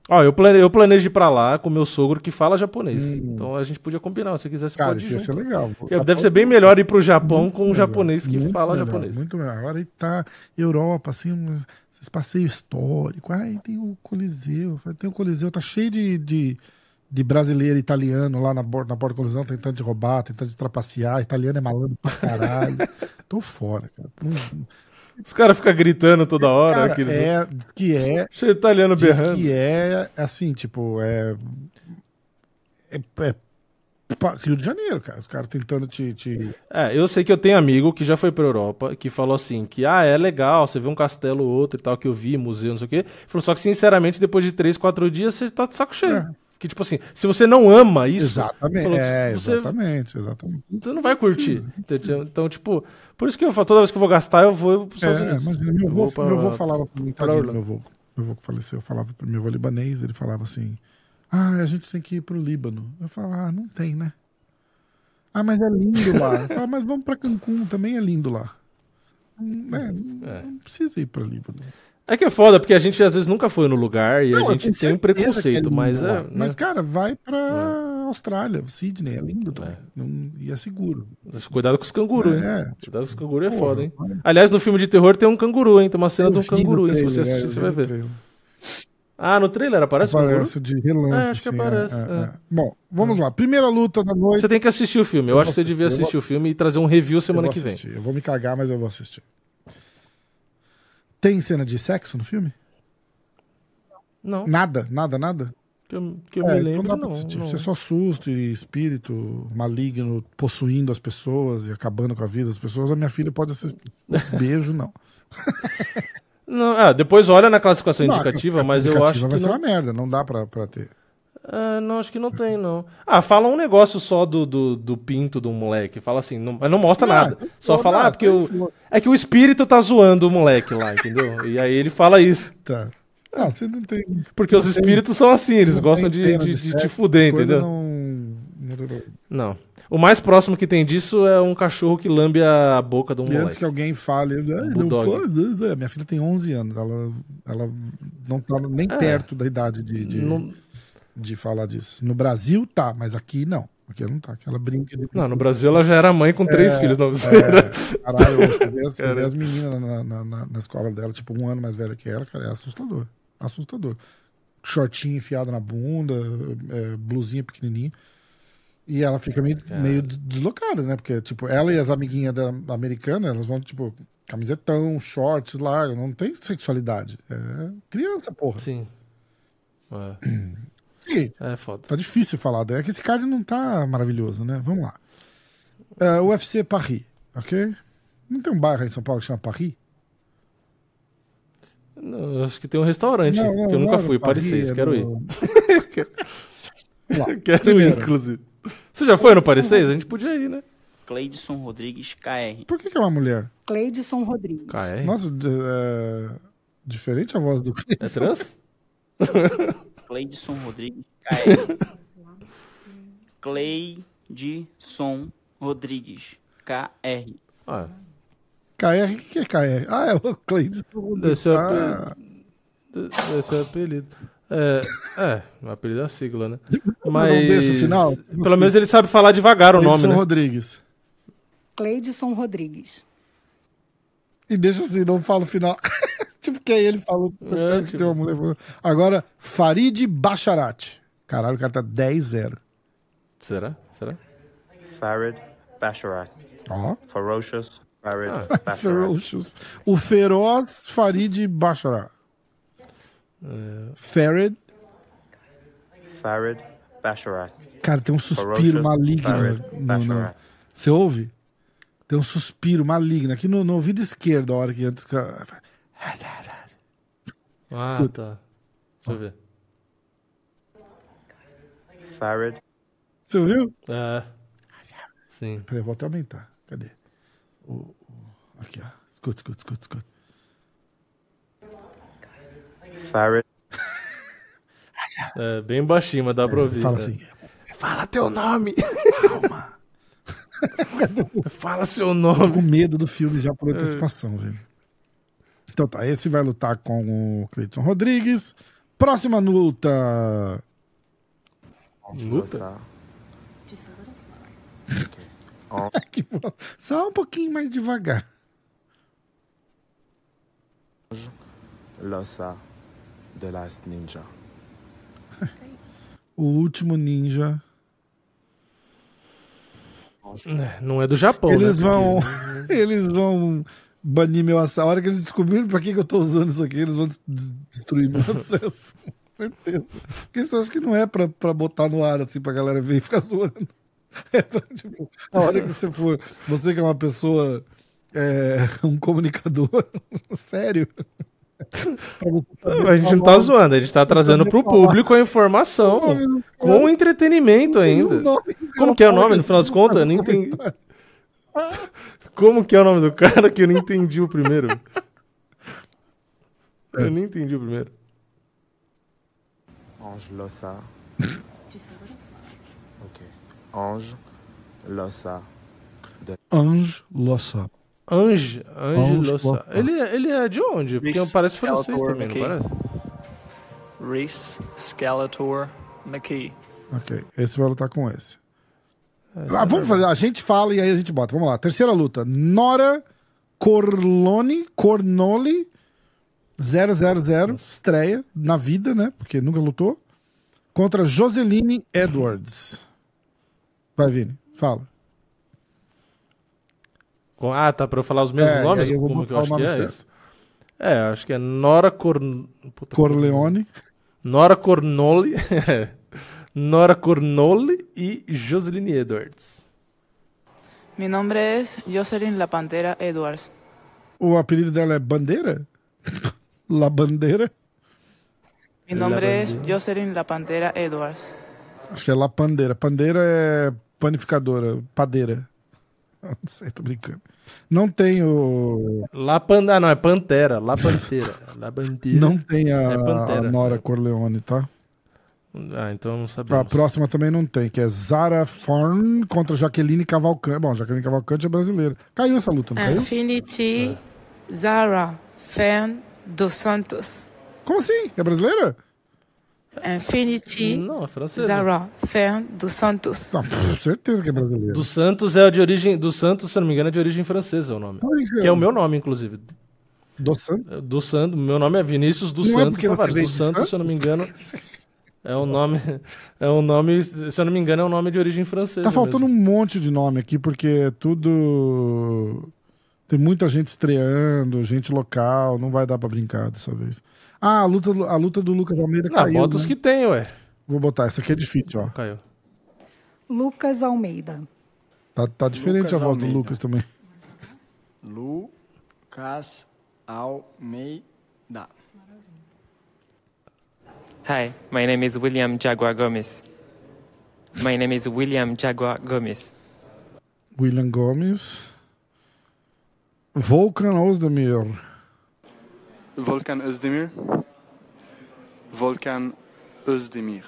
Ó, eu, plane... eu planejo ir pra lá com meu sogro que fala japonês. Hum. Então a gente podia combinar. Se quiser, você Cara, pode isso ia ser legal. Porque Deve ser bem melhor ir pro Japão com um melhor, japonês que muito fala melhor, japonês. Muito melhor. Agora aí tá Europa, assim, esses passeios históricos. Ai, tem o Coliseu. Tem o Coliseu, tá cheio de, de, de brasileiro e italiano lá na borda, na borda do Coliseu, tentando de roubar, tentando de trapacear. Italiano é malandro pra caralho. (laughs) Tô fora, cara. Os caras ficam gritando toda hora. Cara, aqueles... é, diz que é, Cheio italiano diz berrando. que é, assim, tipo, é, é, é Rio de Janeiro, cara. Os caras tentando te, te... É, eu sei que eu tenho amigo que já foi pra Europa, que falou assim, que ah, é legal, você vê um castelo ou outro e tal, que eu vi, museu, não sei o quê. Falou, só que sinceramente, depois de três, quatro dias, você tá de saco cheio. É. Que tipo assim, se você não ama isso, Exatamente, falou, é, você, exatamente, exatamente. você não vai curtir. entendeu? Então, tipo, por isso que eu falo, toda vez que eu vou gastar, eu vou pros Estados É, Unidos. imagina, meu Eu avô, vou pra- meu falava pra mim, pra tadinho, Orlando. meu avô, meu avô que faleceu, falava pra meu avô libanês, ele falava assim, ah, a gente tem que ir pro Líbano. Eu falava, ah, não tem, né? Ah, mas é lindo lá. Eu falava, mas vamos pra Cancún, também é lindo lá. Hum, é, não- É. não precisa ir pra Líbano. É que é foda, porque a gente às vezes nunca foi no lugar e Não, a gente tem um é preconceito, lindo mas é. Mas, né? cara, vai pra Austrália, Sydney, é lindo também. É. Não- e é seguro. Mas Cuidado com os cangurus, hein? É, Cuidado com os cangurus é porra, foda, hein? Aliás, no filme de terror tem um canguru, hein? Tem uma cena de um canguru, hein? Se você assistir, é, você vai ver. trailer. Ah, no trailer aparece o canguru? Aparece de relance. É, acho que assim, aparece, é, é. é. Bom, vamos lá. Primeira luta da noite. Você tem que assistir o filme. Eu, Eu acho que você devia assistir, o filme e trazer um review semana que vem. assistir. Eu vou me cagar, mas eu vou assistir. Tem cena de sexo no filme? Não, Nada, nada, nada? que eu, que eu É, me então lembro, dá pra não. assistir. não. Isso é só susto e espírito maligno possuindo as pessoas e acabando com a vida das pessoas. A minha filha pode assistir. Beijo, não. (laughs) Não, ah, depois olha na classificação Não, a indicativa, mas eu indicativa acho vai que ser uma merda, não dá pra, pra ter. Ah, não, acho que não tem, não. Ah, fala um negócio só do, do, do pinto do moleque. Fala assim, não- mas não mostra nada. então Só fala, ah, ah, porque o, é que o espírito tá zoando o moleque lá, entendeu? E aí ele fala isso. Tá. Ah, você não tem. Porque os Não tem- espíritos são assim, eles não gostam de, de, de de te fuder, Coisa entendeu? não. Não. O mais próximo que tem disso é um cachorro que lambe a boca de um E antes moleque. que alguém fale, "Ai, não bulldog. pode", minha filha tem 11 anos, ela, ela não tá nem É. perto da idade de, de, Não, de falar disso. No Brasil tá, mas aqui não. Aqui não tá, aqui ela brinca. De... não, no Brasil ela já era mãe com três filhos. Não, É, caralho, você vê, as- Cara. as meninas na, na, na- na escola dela, tipo, um ano mais velha que ela, cara, é assustador. Assustador. Shortinho enfiado na bunda, é, blusinha pequenininha. E ela fica meio, meio des- deslocada, né? Porque, tipo, ela e as amiguinhas da americana, elas vão, tipo, camisetão, shorts largos, não tem sexualidade. É criança, porra. Sim. É, (clears throat) Sim, é foda. tá difícil falar. É que esse card não tá maravilhoso, né? Vamos lá. É, UFC Paris, ok? Não tem um bairro em São Paulo que chama Paris? Não, acho que tem um restaurante, Não, que não, eu nunca é fui, Paris Paris, 6, é quero ir. Vamos lá. (laughs) Quero ir, Primeiro. inclusive. Você já foi no Paris 6? A gente podia ir, né? Cleidson Rodrigues KR. Por que, que é uma mulher? Cleidson Rodrigues. KR? Nossa, d- é... diferente a voz do É trans? (laughs) Cleidson Rodrigues (laughs) KR. Cleidson Rodrigues KR. Ah, KR, o que, que é KR? Ah, é o Cleidson. deve ser o Ah, apelido. Deve ser o apelido. É, é, o apelido é a sigla, né? não (laughs) Mas. deixa o final? Pelo menos ele sabe falar devagar o nome, Cleidson né? Rodrigues. Cleidson Rodrigues. E deixa assim, não fala o final. (laughs) tipo, que aí ele falou. percebe que tipo- tem uma mulher falando. Agora, Farid Bacharat. Caralho, o cara tá 10-0. Será? Será? Farid Basharat. Ó, Ferocious Farid Ah, Basharat. Ferocious. O feroz Farid Bacharat. É. Farid. Farid Basharat. Cara, tem um suspiro Ferocious maligno. Farid. Você ouve? Tem um suspiro maligno aqui no, no ouvido esquerdo, a hora que antes. Ah, Escuta. tá. Deixa eu ver. Farid Você ouviu? É. Sim. Peraí, vou até aumentar. Cadê? o- o- aqui, ó. Escuta, escuta, escuta, escuta. Farad, É bem baixinho, mas dá pra ouvir. Fala né? assim. Fala teu nome! Calma. (laughs) Fala seu Tô nome! com medo do filme já por antecipação, velho. Então tá, esse vai lutar com o Cleiton Rodrigues. Próxima luta. Luta? (laughs) (laughs) Só um pouquinho mais devagar. Losa, The Last Ninja. O último ninja. Não é do Japão, Eles né? vão. (laughs) Eles vão banir meu acesso. A hora que eles descobrirem pra que, que eu tô usando isso aqui, eles vão des- des- destruir meu (laughs) acesso. Com certeza. Porque isso acho que não é pra, pra botar no ar, assim, pra galera ver e ficar (laughs) zoando. É pra, tipo, a hora que você for. Você que é uma pessoa. é, (laughs) um comunicador. sério. Saber A gente não tá zoando, a gente tá trazendo pro público a informação. Com entretenimento ainda. Como que é o nome, no final das contas? Eu nem entendi. Como que é o nome do cara que eu não entendi o primeiro? Eu nem entendi o primeiro. Ange Losa. (laughs) ok. Ange Losa. Ange Lossa. Ange, Ange Ange Lossa. Lossa. Ele, é- ele é de onde? Porque Reese parece francês Skeletor também, não McKay. parece? Reese Skeletor McKee. Ok, esse vai lutar com esse. Ah, vamos fazer, a gente fala e aí a gente bota. Vamos lá. Terceira luta. Nora Corlone, Cornoli 000, estreia na vida, né? Porque nunca lutou. Contra Joseline Edwards. Vai, Vini, fala. Ah, tá, pra eu falar os mesmos É, nomes? eu vou Como que eu acho que é certo. isso? É, acho que é Nora Corn... Puta, Corleone. Nora Cornoli. (laughs) Nora Cornoli e Joseline Edwards. Mi nombre es Jocelyn La Pantera Edwards. O apelido dela é Bandeira? (laughs) La Bandeira? Mi nombre es Bandera. Jocelyn La Pantera Edwards. Acho que é La Pandeira. Pandeira é panificadora, padeira. (laughs) Não sei, tô brincando. Não tem o. La Pan... Ah, não, é Pantera. La Pantera. La (laughs) Pantera. Não tem a, É a Nora Corleone, tá? Ah, então não A sabemos. próxima também não tem, que é Zara Forn contra Jaqueline Cavalcante. Bom, Jaqueline Cavalcante é brasileira. Caiu essa luta, não caiu? Infinity Zara Fan dos Santos. Como assim? É brasileira? Infinity Não, é francesa. Zara Fan dos Santos. Não, com certeza que é brasileira. Do Santos é de origem. Do Santos, se eu não me engano, é de origem francesa o nome. Brincando. Que é o meu nome, inclusive. Do Santos? Do Santos. Meu nome é Vinícius dos Não é Santos. porque você Tavares. do de Santos, se eu não me engano. (laughs) É um nome. (laughs) É um nome. Se eu não me engano, é um nome de origem francesa. Tá faltando mesmo. um monte de nome aqui, porque é tudo. Tem muita gente estreando, gente local, não vai dar pra brincar dessa vez. Ah, a luta, a luta do Lucas Almeida Não, caiu. bota os né? que tem, ué. Vou botar, essa aqui é difícil, ó. Caiu. Lucas Almeida. Tá, tá diferente Lucas a voz do Almeida. Lucas também. Lucas Almeida. Hi, my name is William Jaguar Gomez. My name is William Jaguar Gomez. William Gomes. Volkan Ozdemir. Volkan Özdemir. Volkan Özdemir.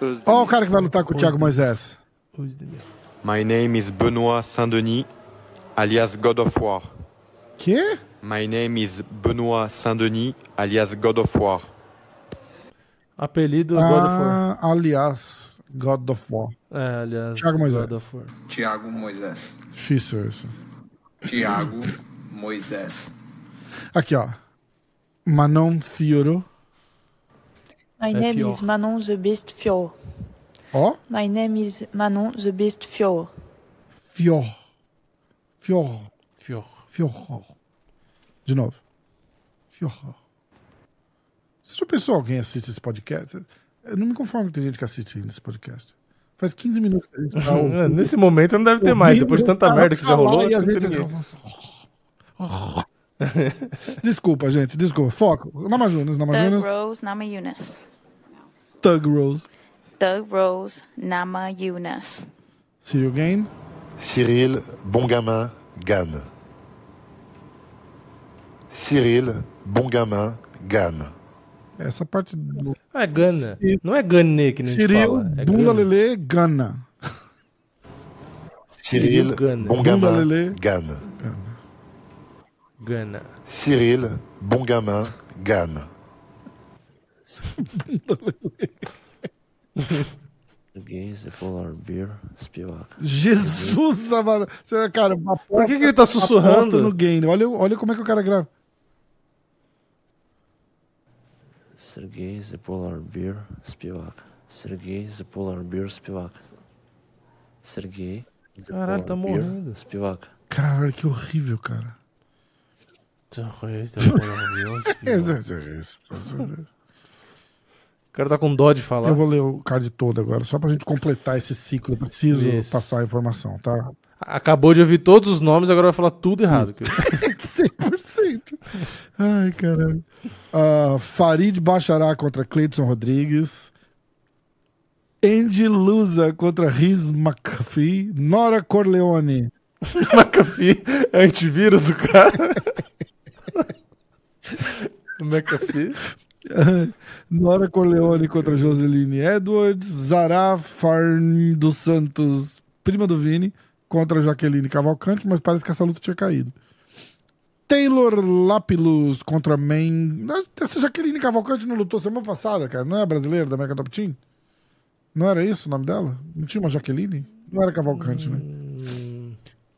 Özdemir. Ó, o cara que vai lutar com o Thiago Moisés. My name is Benoit Saint-Denis, alias God of War. Quê? My name is Benoit Saint-Denis, alias God of War. Apelido God of War. Ah, aliás, God of War. É, aliás. Thiago Moisés. God of War. Tiago Moisés. Difícil isso. Tiago Moisés. Aqui, ó. Manon Fioro. My É name Fior. is Manon the Beast Fior. Ó. My name is Manon the Beast Fior. Fior. Fior. Fior. Fior. De novo. Fior. Você já pensou alguém assiste esse podcast? Eu não me conformo que tem gente que assiste ainda esse podcast. Faz 15 minutos que a gente tá (laughs) É, Nesse momento não deve ter mais. ouvindo Depois de tanta merda que já rolou. e a gente- ninguém. (laughs) Desculpa, gente, desculpa. Foco. Namajunas, Namajunas. Rose Nama Yunus. Tug Rose. Doug Rose Nama Yunus. See you again. Cyril Bongamin Gann. Cyril, bon gamin, Gann. Essa parte do. Ah, é Gana. Não é Gané que nem a gente Cyril, fala. É bunda Gana. Gana. Cyril, Gann. bon Bunda gamin, lelê. Gann. Gana. Cyril, bon gamin, Gann. Gaze, Polar Bear, Spivak. Jesus amado. Cara, Por que que ele tá sussurrando? no game. Olha, olha como é que o cara grava. Sergei the Polar Bear, Spivak. Sergei the Polar Bear, Spivak. Sergei. the Caralho, tá Polar Bear, morrendo. Spivak. Caralho, que horrível, cara. É, (laughs) O cara tá com dó de falar. Eu vou ler o card todo agora, só pra gente completar esse ciclo. Eu preciso Isso. passar a informação, tá? Acabou de ouvir todos os nomes, agora vai falar tudo errado. (laughs) 100%. Ai, caralho. Ah, Farid Bachará contra Cleiton Rodrigues. Andy Lusa contra Riz McAfee. Nora Corleone. (laughs) McAfee é antivírus, o cara. (laughs) McAfee. Nora Corleone contra Joseline Edwards. Zara Farn dos Santos, prima do Vini, contra Jaqueline Cavalcante, mas parece que essa luta tinha caído. Taylor Lapilus contra Man. Essa Jaqueline Cavalcante não lutou semana passada, cara. Não é brasileira da América Top Team? Não era isso o nome dela? Não tinha uma Jaqueline? Não era Cavalcante, né?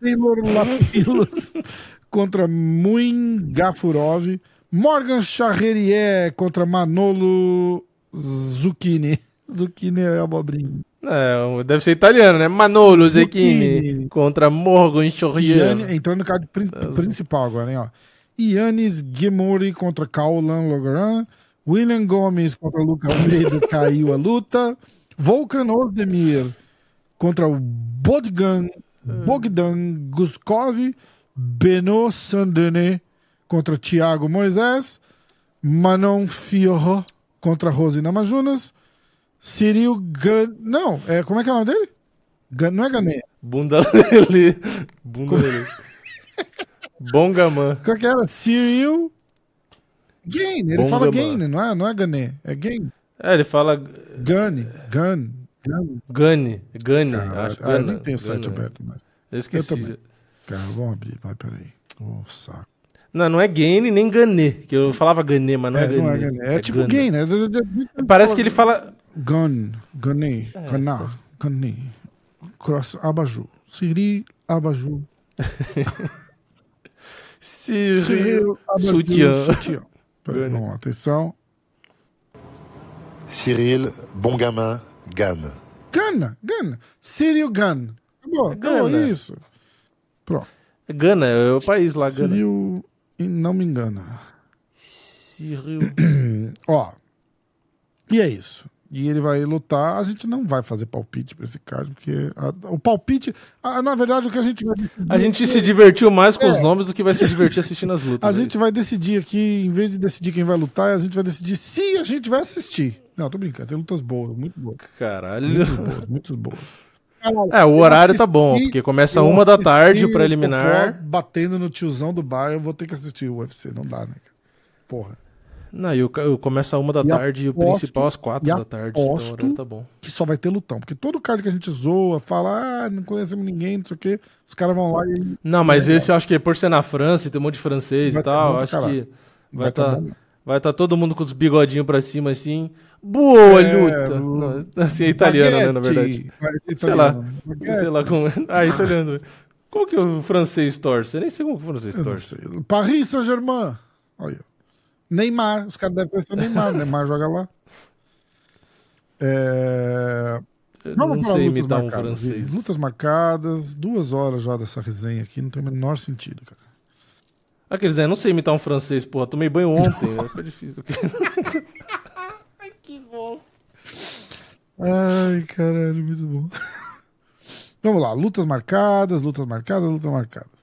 Taylor Lapilus (laughs) contra Muin Gafurov. Morgan Charrerier contra Manolo Zucchini. (laughs) Zucchini é abobrinha. É, deve ser italiano, né? Manolo Zecchini contra Morgan Chorrier. Iane- entrando no card prin- principal agora, hein, ó. Yannis Gemori contra Kaulan Logaran. William Gomes contra Luca Almeida (laughs) caiu a luta. Volkan Ozdemir contra o Bogdan, Bogdan Guskov. Beno Sandene contra Thiago Moisés. Manon Fiorro contra Rose Namajunas. Cyril Gan... Não, é, como é que é o nome dele? Gan... Não é Gané. Bunda Lele. Bunda Lele. Bongaman. Qual que era? Cyril Gain. Ele Bom fala. Gain, não é, não é Gané. É Gain. É, ele fala. Gane. Gane. Cara, acho. ah, eu nem tenho o site Gana. aberto mais. Eu esqueci. Eu também. Cara, vamos abrir. Vai, peraí. Ô, saco. Não, não é Gane nem Gané. Que eu falava Gané, mas não é, É, não é Gané. Gané. É, tipo. Gain, né? Parece que ele fala. Gun. Gané. É, Ganá. Gané. Cross. Abaju. Siri Abaju. Cyril Abaju. Sutiã. Sutiã. Peraí, (laughs) vamos lá. Atenção. Cyril, bon gamin, Gann. Gana. Gana. Cyril Gun. Acabou. Acabou Gana. isso. Pronto. Gana, é o país lá, Gana. Cyril, não me engana. Cyril. Ó. E é isso. E ele vai lutar. A gente não vai fazer palpite pra esse card, porque a- o palpite. a- na verdade, o que a gente vai decidir A gente se divertiu mais com É. os nomes do que vai se divertir assistindo as lutas. A gente vai decidir aqui, em vez de decidir quem vai lutar, a gente vai decidir se a gente vai assistir. Não, tô brincando. Tem lutas boas, muito boas. Caralho. Muito boas, muito boas. É, o horário tá bom, porque começa uma da tarde, o preliminar. Batendo no tiozão do bar, eu vou ter que assistir o UFC. Não dá, né? Porra. Não, e o, o começa uma da E tarde e o aposto- principal às quatro da tarde. Então o aposto horário tá bom. que só vai ter lutão. Porque todo card que a gente zoa, fala, ah, não conhecemos ninguém, não sei o quê, os caras vão lá e. Não, mas É, esse eu acho que por ser na França e tem um monte de francês e tal, acho caralho. que Vai vai tá vai tá todo mundo com os bigodinhos pra cima assim. Boa É, luta! lu- Não, assim, é italiano, né, na verdade. Ser Sei lá. italiano. Baguete. Sei lá como. Ah, italiano. Como que o francês torce? Eu nem sei como que o francês torce. Paris Saint-Germain. Olha. Neymar. Os caras devem conhecer o Neymar. Neymar joga lá. É... Vamos não para sei lutas imitar um marcadas. francês. Vivi. Lutas marcadas. Duas horas já dessa resenha aqui. Não tem o menor sentido, cara. Aqueles, né? Eu não sei imitar um francês, porra. Tomei banho ontem. (laughs) né? Foi difícil. que bosta. Ai, caralho, muito bom. (laughs) Vamos lá, lutas marcadas, lutas marcadas, lutas marcadas.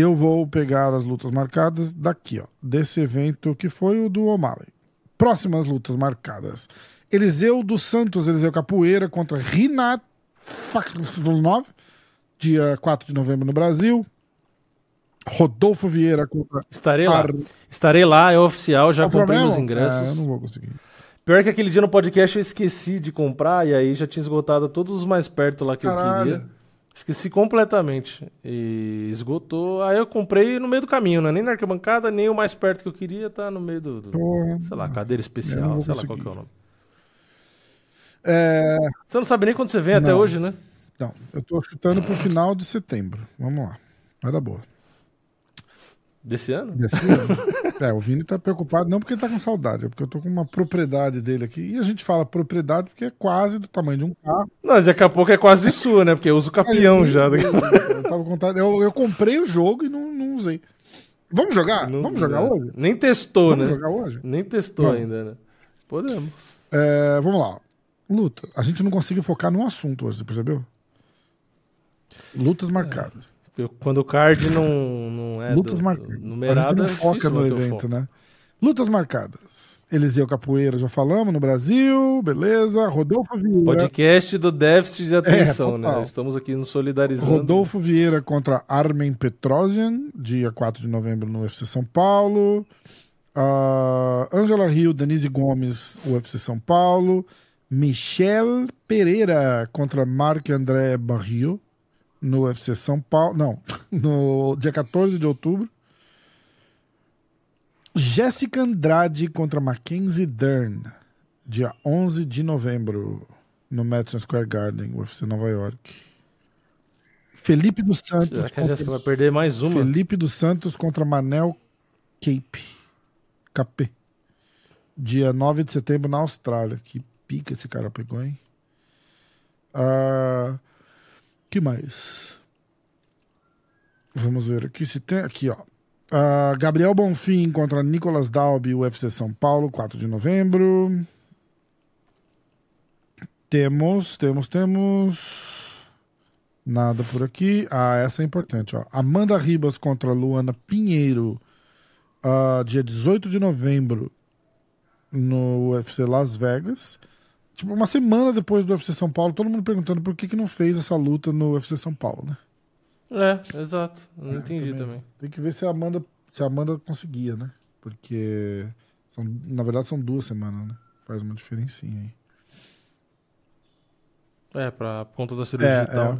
Eu vou pegar as lutas marcadas daqui, ó, desse evento que foi o do O'Malley. Próximas lutas marcadas. Eliseu dos Santos, Eliseu Capoeira contra Rinat Fakhrulnov, dia 4 de novembro no Brasil. Rodolfo Vieira contra. Estarei lá. Ar- Estarei lá, é oficial, já Tá comprei problema? os ingressos. É, eu não vou conseguir. Pior que aquele dia no podcast eu esqueci de comprar e aí já tinha esgotado todos os mais perto lá que eu Caralho. queria. Esqueci completamente. E esgotou. Aí eu comprei no meio do caminho, né? Nem na arquibancada, nem o mais perto que eu queria, tá no meio do. do- Porra. sei lá, cadeira especial, sei lá qual que é o nome. É, Você não sabe nem quando você vem até Não. hoje, né? Não, eu tô chutando pro final de setembro. Vamos lá. Vai dar boa. Desse ano? Desse ano. (laughs) é, o Vini tá preocupado, não porque ele tá com saudade, é porque eu tô com uma propriedade dele aqui. E a gente fala propriedade porque é quase do tamanho de um carro. Não, daqui a pouco é quase sua, né? Porque eu uso o capião já. Eu, eu, tava contando, eu, eu comprei o jogo e não, não usei. Vamos jogar? Não- Vamos jogar é. hoje? Nem testou, Vamos né? jogar hoje? Nem testou Vamos. ainda, né? Podemos. É, vamos lá. Luta. A gente não conseguiu focar num assunto hoje, você percebeu? Lutas marcadas. Quando o card não, não é Lutas do- marcadas. numerado, gente não é foca no evento, foco. né? Lutas marcadas. Eliseu Capoeira, já falamos, no Brasil, beleza. Rodolfo Vieira. Podcast do déficit de atenção, né? total. Estamos aqui nos solidarizando. Rodolfo Vieira contra Armen Petrosian, dia 4 de novembro no UFC São Paulo. Ah, Angela Rio, Denise Gomes, UFC São Paulo. Michel Pereira contra Marc André Barrio no UFC São Paulo. Não, (laughs) no dia 14 de outubro. Jéssica Andrade contra Mackenzie Dern, dia 11 de novembro, no Madison Square Garden, UFC Nova York. Felipe dos Santos. Será que a Jéssica vai perder mais uma? Felipe dos Santos contra Manel Cape. KP. Dia 9 de setembro na Austrália. Que pica esse cara pegou, hein? Ah, que mais? Vamos ver aqui se tem. Aqui, ó. Ah, Gabriel Bonfim contra Nicolas Dalby, UFC São Paulo, 4 de novembro. Temos, temos, temos. Nada por aqui. Ah, essa é importante, ó. Amanda Ribas contra Luana Pinheiro, ah, dia 18 de novembro, no UFC Las Vegas. Tipo, uma semana depois do UFC São Paulo, todo mundo perguntando por que, que não fez essa luta no UFC São Paulo, né? É, exato. Não É, entendi também. Tem que ver se a Amanda, se a Amanda conseguia, né? Porque são, na verdade são duas semanas, né? Faz uma diferencinha aí. É, pra conta da cirurgia É, e tal. é.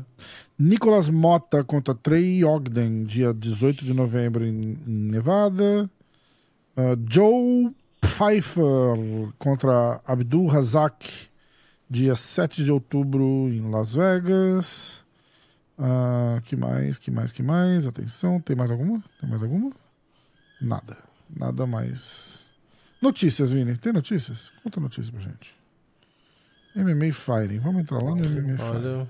Nicolas Mota contra Trey Ogden, dia 18 de novembro em, em Nevada. Ah, Joe Pfeiffer contra Abdul Razak, dia 7 de outubro em Las Vegas. Ah, que mais, que mais, que mais? Atenção, tem mais alguma? Tem mais alguma? Nada. Nada mais. Notícias, Vini. Tem notícias? Conta notícias pra gente. MMA Fighting. Vamos entrar lá no MMA. Olha,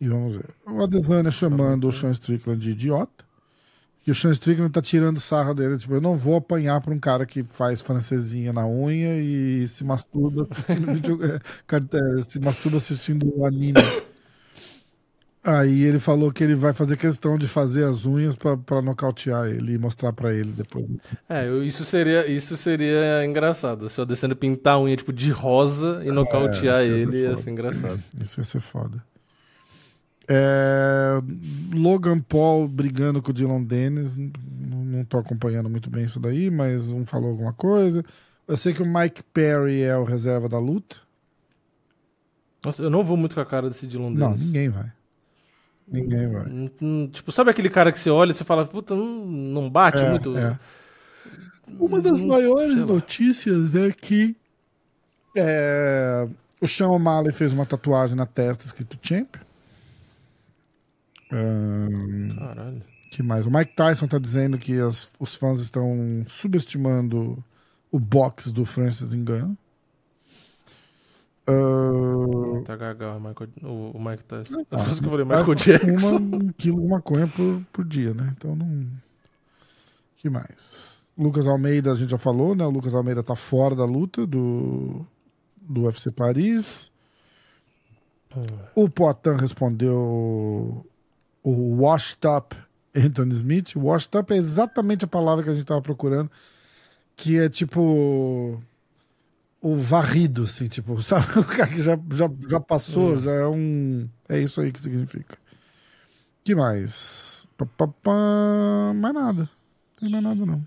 E vamos ver. O Adesanya chamando o Sean Strickland de idiota. Que o Sean Strickland tá tirando sarra dele. Tipo, eu não vou apanhar pra um cara que faz francesinha na unha e se masturba assistindo (laughs) vídeo, é, é, se masturba assistindo anime. Aí ele falou que ele vai fazer questão de fazer as unhas pra nocautear ele e mostrar pra ele depois. é, eu- isso seria, isso seria engraçado. Se eu descendo pintar a unha tipo de rosa e nocautear É, isso ia ser ele, ia ser engraçado. Isso ia ser foda. É, Logan Paul brigando com o Dylan Dennis. Não tô acompanhando muito bem isso daí, mas um falou alguma coisa. Eu sei que o Mike Perry é o reserva da luta. Nossa, eu não vou muito com a cara desse Dylan Não, Dennis. ninguém vai. Ninguém vai. Tipo, sabe aquele cara que você olha e você fala, puta, não, não bate É, muito. é. Uma das Hum, maiores notícias é que é, o Sean O'Malley fez uma tatuagem na testa escrito Champ. Caralho. que mais? O Mike Tyson tá dizendo que as- os fãs estão subestimando o box do Francis Ngannou. Ah, Tá gagal o, o, Mike Tyson. ah, (laughs) que eu falei Michael Jackson. Fuma um quilo de maconha por, por dia, né? Então não. que mais? Lucas Almeida, a gente já falou, né? O Lucas Almeida tá fora da luta do, do UFC Paris. O Poitin respondeu o washed up Anthony Smith. Washed up é exatamente a palavra que a gente tava procurando, que é tipo o varrido, assim, tipo, (laughs) sabe? O cara que já, já, já passou, já é um. É isso aí que significa. que mais? Pá, pá, pá, mais nada. Não tem mais nada, não.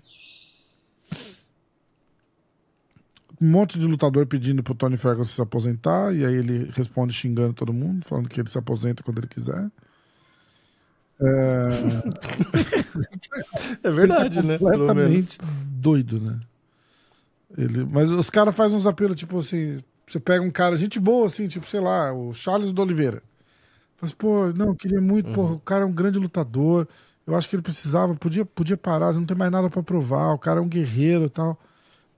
Um monte de lutador pedindo pro Tony Ferguson se aposentar, e aí ele responde xingando todo mundo, falando que ele se aposenta quando ele quiser. É, É verdade, Ele tá né? Completamente doido, né? Ele, mas os caras fazem uns apelos, tipo assim, você pega um cara, gente boa, assim, tipo, sei lá, o Charles do Oliveira. Fala assim, pô, não, eu queria muito, pô, o cara é um grande lutador, eu acho que ele precisava, podia, podia parar, não tem mais nada pra provar, o cara é um guerreiro e tal.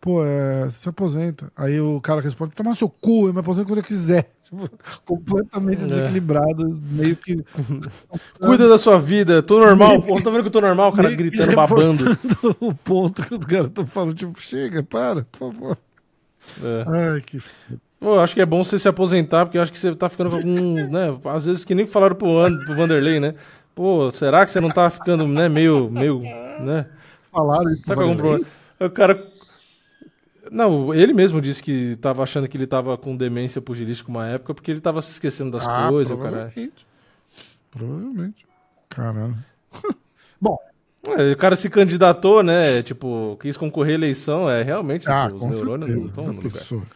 Pô, é, se aposenta. Aí o cara responde, toma seu cu, eu me aposento quando eu quiser. (laughs) Tipo, completamente É. desequilibrado, meio que (laughs) Cuida da sua vida, tô normal. Pô, tá vendo que eu tô normal? O cara Meio gritando, babando. (laughs) o ponto que os caras estão falando, tipo, chega, para, por favor. É. Ai, que Pô, acho que é bom você se aposentar, porque eu acho que você tá ficando com algum, né? Às vezes que nem falaram pro, An- pro Vanderlei, né? Pô, será que você não tá ficando, né, meio, meio, né? Falaram isso Tá com algum problema? O cara... Não, ele mesmo disse que tava achando que ele tava com demência pugilística uma época, porque ele tava se esquecendo das Ah, coisas, cara. provavelmente. Caramba. (laughs) Bom, É, o cara se candidatou, né? Tipo, quis concorrer à eleição, é realmente ah, tipo, os neurônios não certeza. estão Já no lugar.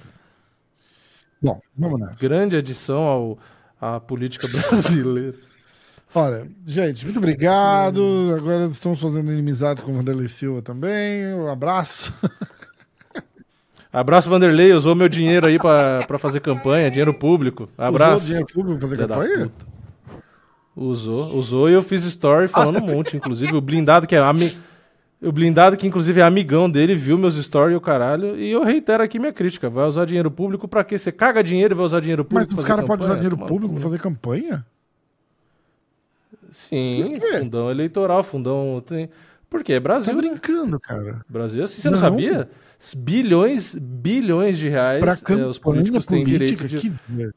Bom, vamos nessa. Grande adição ao, à política (laughs) brasileira. Olha, gente, muito obrigado. Agora estamos fazendo inimizades com o Vanderlei Silva também. Um abraço. (laughs) Abraço, Vanderlei. Usou meu dinheiro aí pra, pra fazer campanha, dinheiro público. Abraço. Usou dinheiro público pra fazer Filha campanha? Usou, usou e eu fiz story falando Ah, um monte. Inclusive, o blindado, que é ami... o blindado, que inclusive é amigão dele, viu meus stories e o caralho. E eu reitero aqui minha crítica. Vai usar dinheiro público pra quê? Você caga dinheiro e vai usar dinheiro Mas público? os pra fazer caras podem usar dinheiro público pra cu. fazer campanha? Sim, fundão eleitoral, fundão. Tem... Por quê? Brasil. Tá brincando, cara. Brasil, assim, você não, Não. sabia? Bilhões, bilhões de reais Pra é, campanha os políticos têm política, direito de,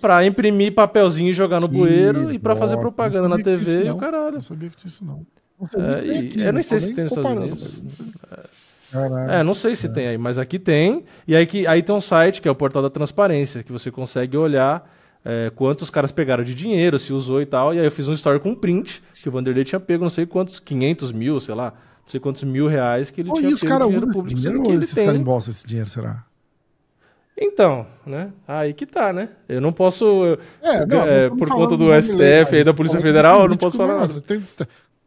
pra imprimir papelzinho e jogar no Que bueiro e pra fazer propaganda na TV e o não. caralho. Não sabia que tinha isso, não. É, e- aqui, eu não sei tô se tem nos Estados Unidos. Caralho. É, não sei se tem aí, mas aqui tem. E aí, que, aí tem um site que é o Portal da Transparência, que você consegue olhar é, quantos caras pegaram de dinheiro, se usou e tal. E aí eu fiz um story com print, que o Vanderlei tinha pego não sei quantos, 500 mil, sei lá, não sei quantos mil reais que ele tinha e os caras usam esse público. dinheiro ou ele esses caras embolsam esse dinheiro, será? Então, né? Aí que tá, né? Eu não posso. É, não, é, não por falando conta do STF aí da Polícia Federal, eu não posso falar nada. tem-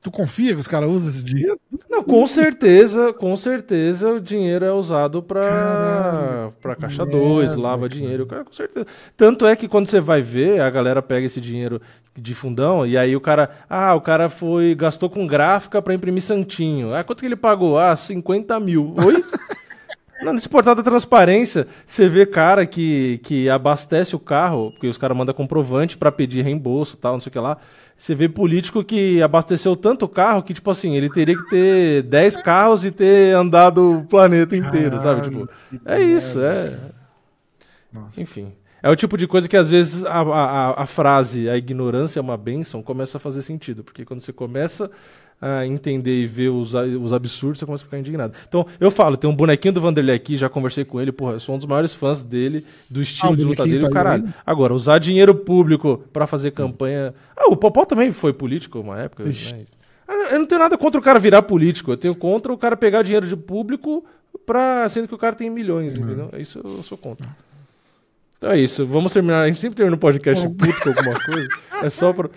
tu confia que os caras usam esse dinheiro? Não, com certeza, com certeza o dinheiro é usado pra, pra caixa 2, merda, lava dinheiro, cara, com certeza. Tanto é que quando você vai ver, a galera pega esse dinheiro de fundão e aí o cara, ah, o cara foi, gastou com gráfica pra imprimir santinho. Ah, quanto que ele pagou? Ah, 50 mil. Oi? (laughs) Não, nesse portal da transparência, você vê cara que, que abastece o carro, porque os caras mandam comprovante pra pedir reembolso e tal, não sei o que lá. Você vê político que abasteceu tanto carro que, tipo assim, ele teria que ter 10 carros e ter andado o planeta inteiro, sabe? Caralho, Tipo, é isso, é. Enfim. É o tipo de coisa que às vezes a, a, a frase a ignorância é uma bênção começa a fazer sentido. Porque quando você começa a entender e ver os, os absurdos, você começa a ficar indignado. Então, eu falo, tem um bonequinho do Vanderlei aqui, já conversei com ele, porra, eu sou um dos maiores fãs dele, do estilo Ah, de luta dele, tá aí caralho. Agora, usar dinheiro público pra fazer campanha. Ah, o Popó também foi político uma época. Ixi. Né? Ah, Eu não tenho nada contra o cara virar político, eu tenho contra o cara pegar dinheiro de público pra. sendo que o cara tem milhões, entendeu? Isso eu sou contra. Então é isso, vamos terminar. A gente sempre termina o podcast puto com alguma coisa. É só pra.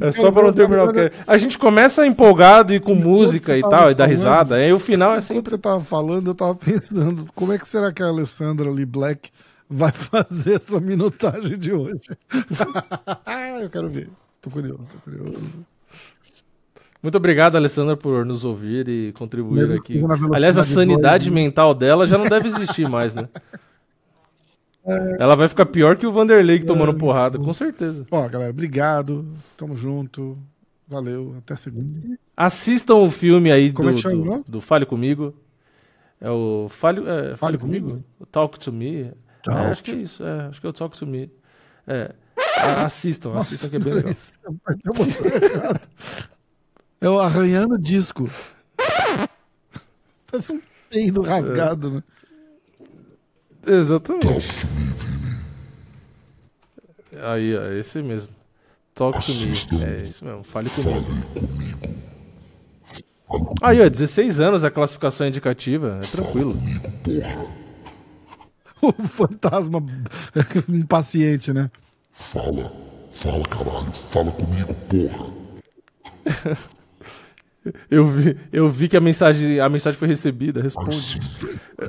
É só pra não terminar o que. A gente começa empolgado e com música e tal, e dá risada. Aí o final é Enquanto sempre. você tava falando, eu tava (laughs) pensando, como é que será que a Alessandra Lee Black vai (laughs) fazer essa minutagem de hoje? (laughs) eu quero ver. Tô curioso, tô curioso. Muito obrigado, Alessandra, por nos ouvir e contribuir Mesmo aqui. Aliás, a sanidade né? mental dela já não deve existir mais, né? Ela vai ficar pior que o Vanderlei que tomando porrada, com certeza. Ó, galera, obrigado. Tamo junto. Valeu. Até segunda. Assistam o filme aí Como é do, do, do Fale Comigo. É o Fale, é, Fale, Fale Comigo? Comigo? O Talk to Me. Talk É, acho que é isso. É, acho que é o Talk to Me. É. Assistam, Nossa, assistam que é bem legal. É o arranhando disco. Parece um peido rasgado, né? Exatamente. Aí, ó, esse mesmo. Talk to me. É isso mesmo, fale comigo. Aí, ó, 16 anos a classificação indicativa, é tranquilo. (laughs) O fantasma impaciente, né? Fala, fala caralho, fala comigo, porra. (laughs) Eu vi, eu vi que a mensagem, a mensagem foi recebida, responde.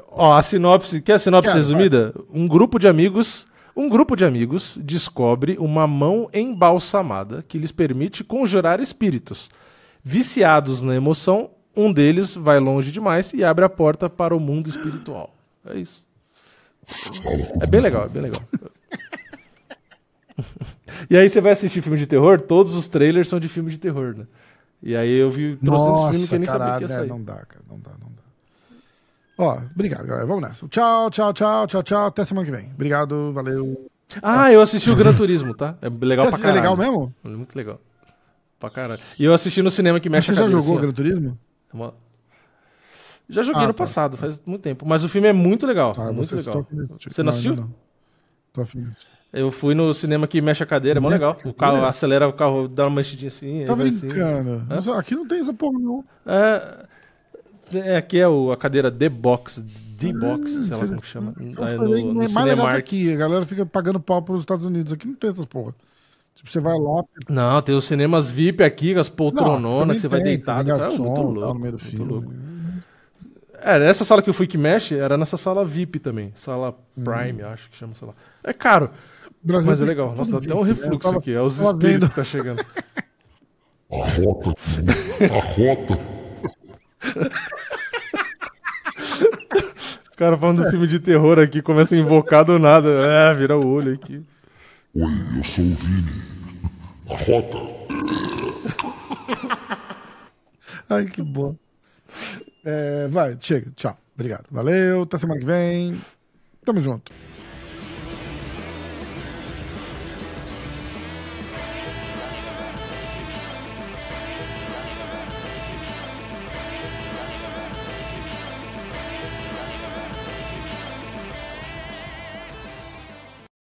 Ó, a sinopse, quer a sinopse resumida? Um grupo de amigos, um grupo de amigos descobre uma mão embalsamada que lhes permite conjurar espíritos. Viciados na emoção, um deles vai longe demais e abre a porta para o mundo espiritual. É isso. É bem legal, é bem legal. (laughs) e aí você vai assistir filme de terror, todos os trailers são de filme de terror, né? E aí eu vi trouxe uns filmes que eu nem sabia que caralho, ia né? sair. Não dá, cara, não dá, não dá. Ó, obrigado, galera. Vamos nessa. Tchau, tchau, tchau, tchau, tchau. Até semana que vem. Obrigado, valeu. Ah, eu assisti o Gran Turismo, tá? É legal Você pra assi- é caralho. legal mesmo? É muito legal. Pra caralho. E eu assisti no cinema que mexe Você a já jogou assim. Gran Turismo? Uma- Já joguei Ah, no tá. passado, faz muito tempo. Mas o filme é muito legal. Ah, muito legal. Você não Não, assistiu? ainda não. Tô afim. Eu fui no cinema que mexe a cadeira, é mó legal. O carro cadeira? acelera o carro, dá uma mexidinha assim. Tá aí assim. brincando. Mas Aqui não tem essa porra, não. É, é, aqui é o, a cadeira D-Box, D-Box, sei lá como que chama. Eu Aí falei no, no é mais legal que aqui. A galera fica pagando pau pros Estados Unidos. Aqui não tem essas porra. Tipo, você vai lá. Não, tem os cinemas VIP aqui, as poltrononas, que você vai deitado. Cara, é garçom, muito louco. no meio do muito filme. louco. É, nessa sala que eu fui que mexe, era nessa sala VIP também. Sala Prime, acho que chama, sei lá. É caro. Brasil mas é legal. Nossa, dá até um refluxo tava- aqui. É os espíritos vendo. que tá chegando. (laughs) A rota, a rota. O cara falando do filme de terror aqui, começa a invocar do nada. É, vira o olho aqui. Oi, eu sou o Vini. A rota. Ai, que bom. É, vai, chega. Tchau. Obrigado. Valeu. Até semana que vem. Tamo junto.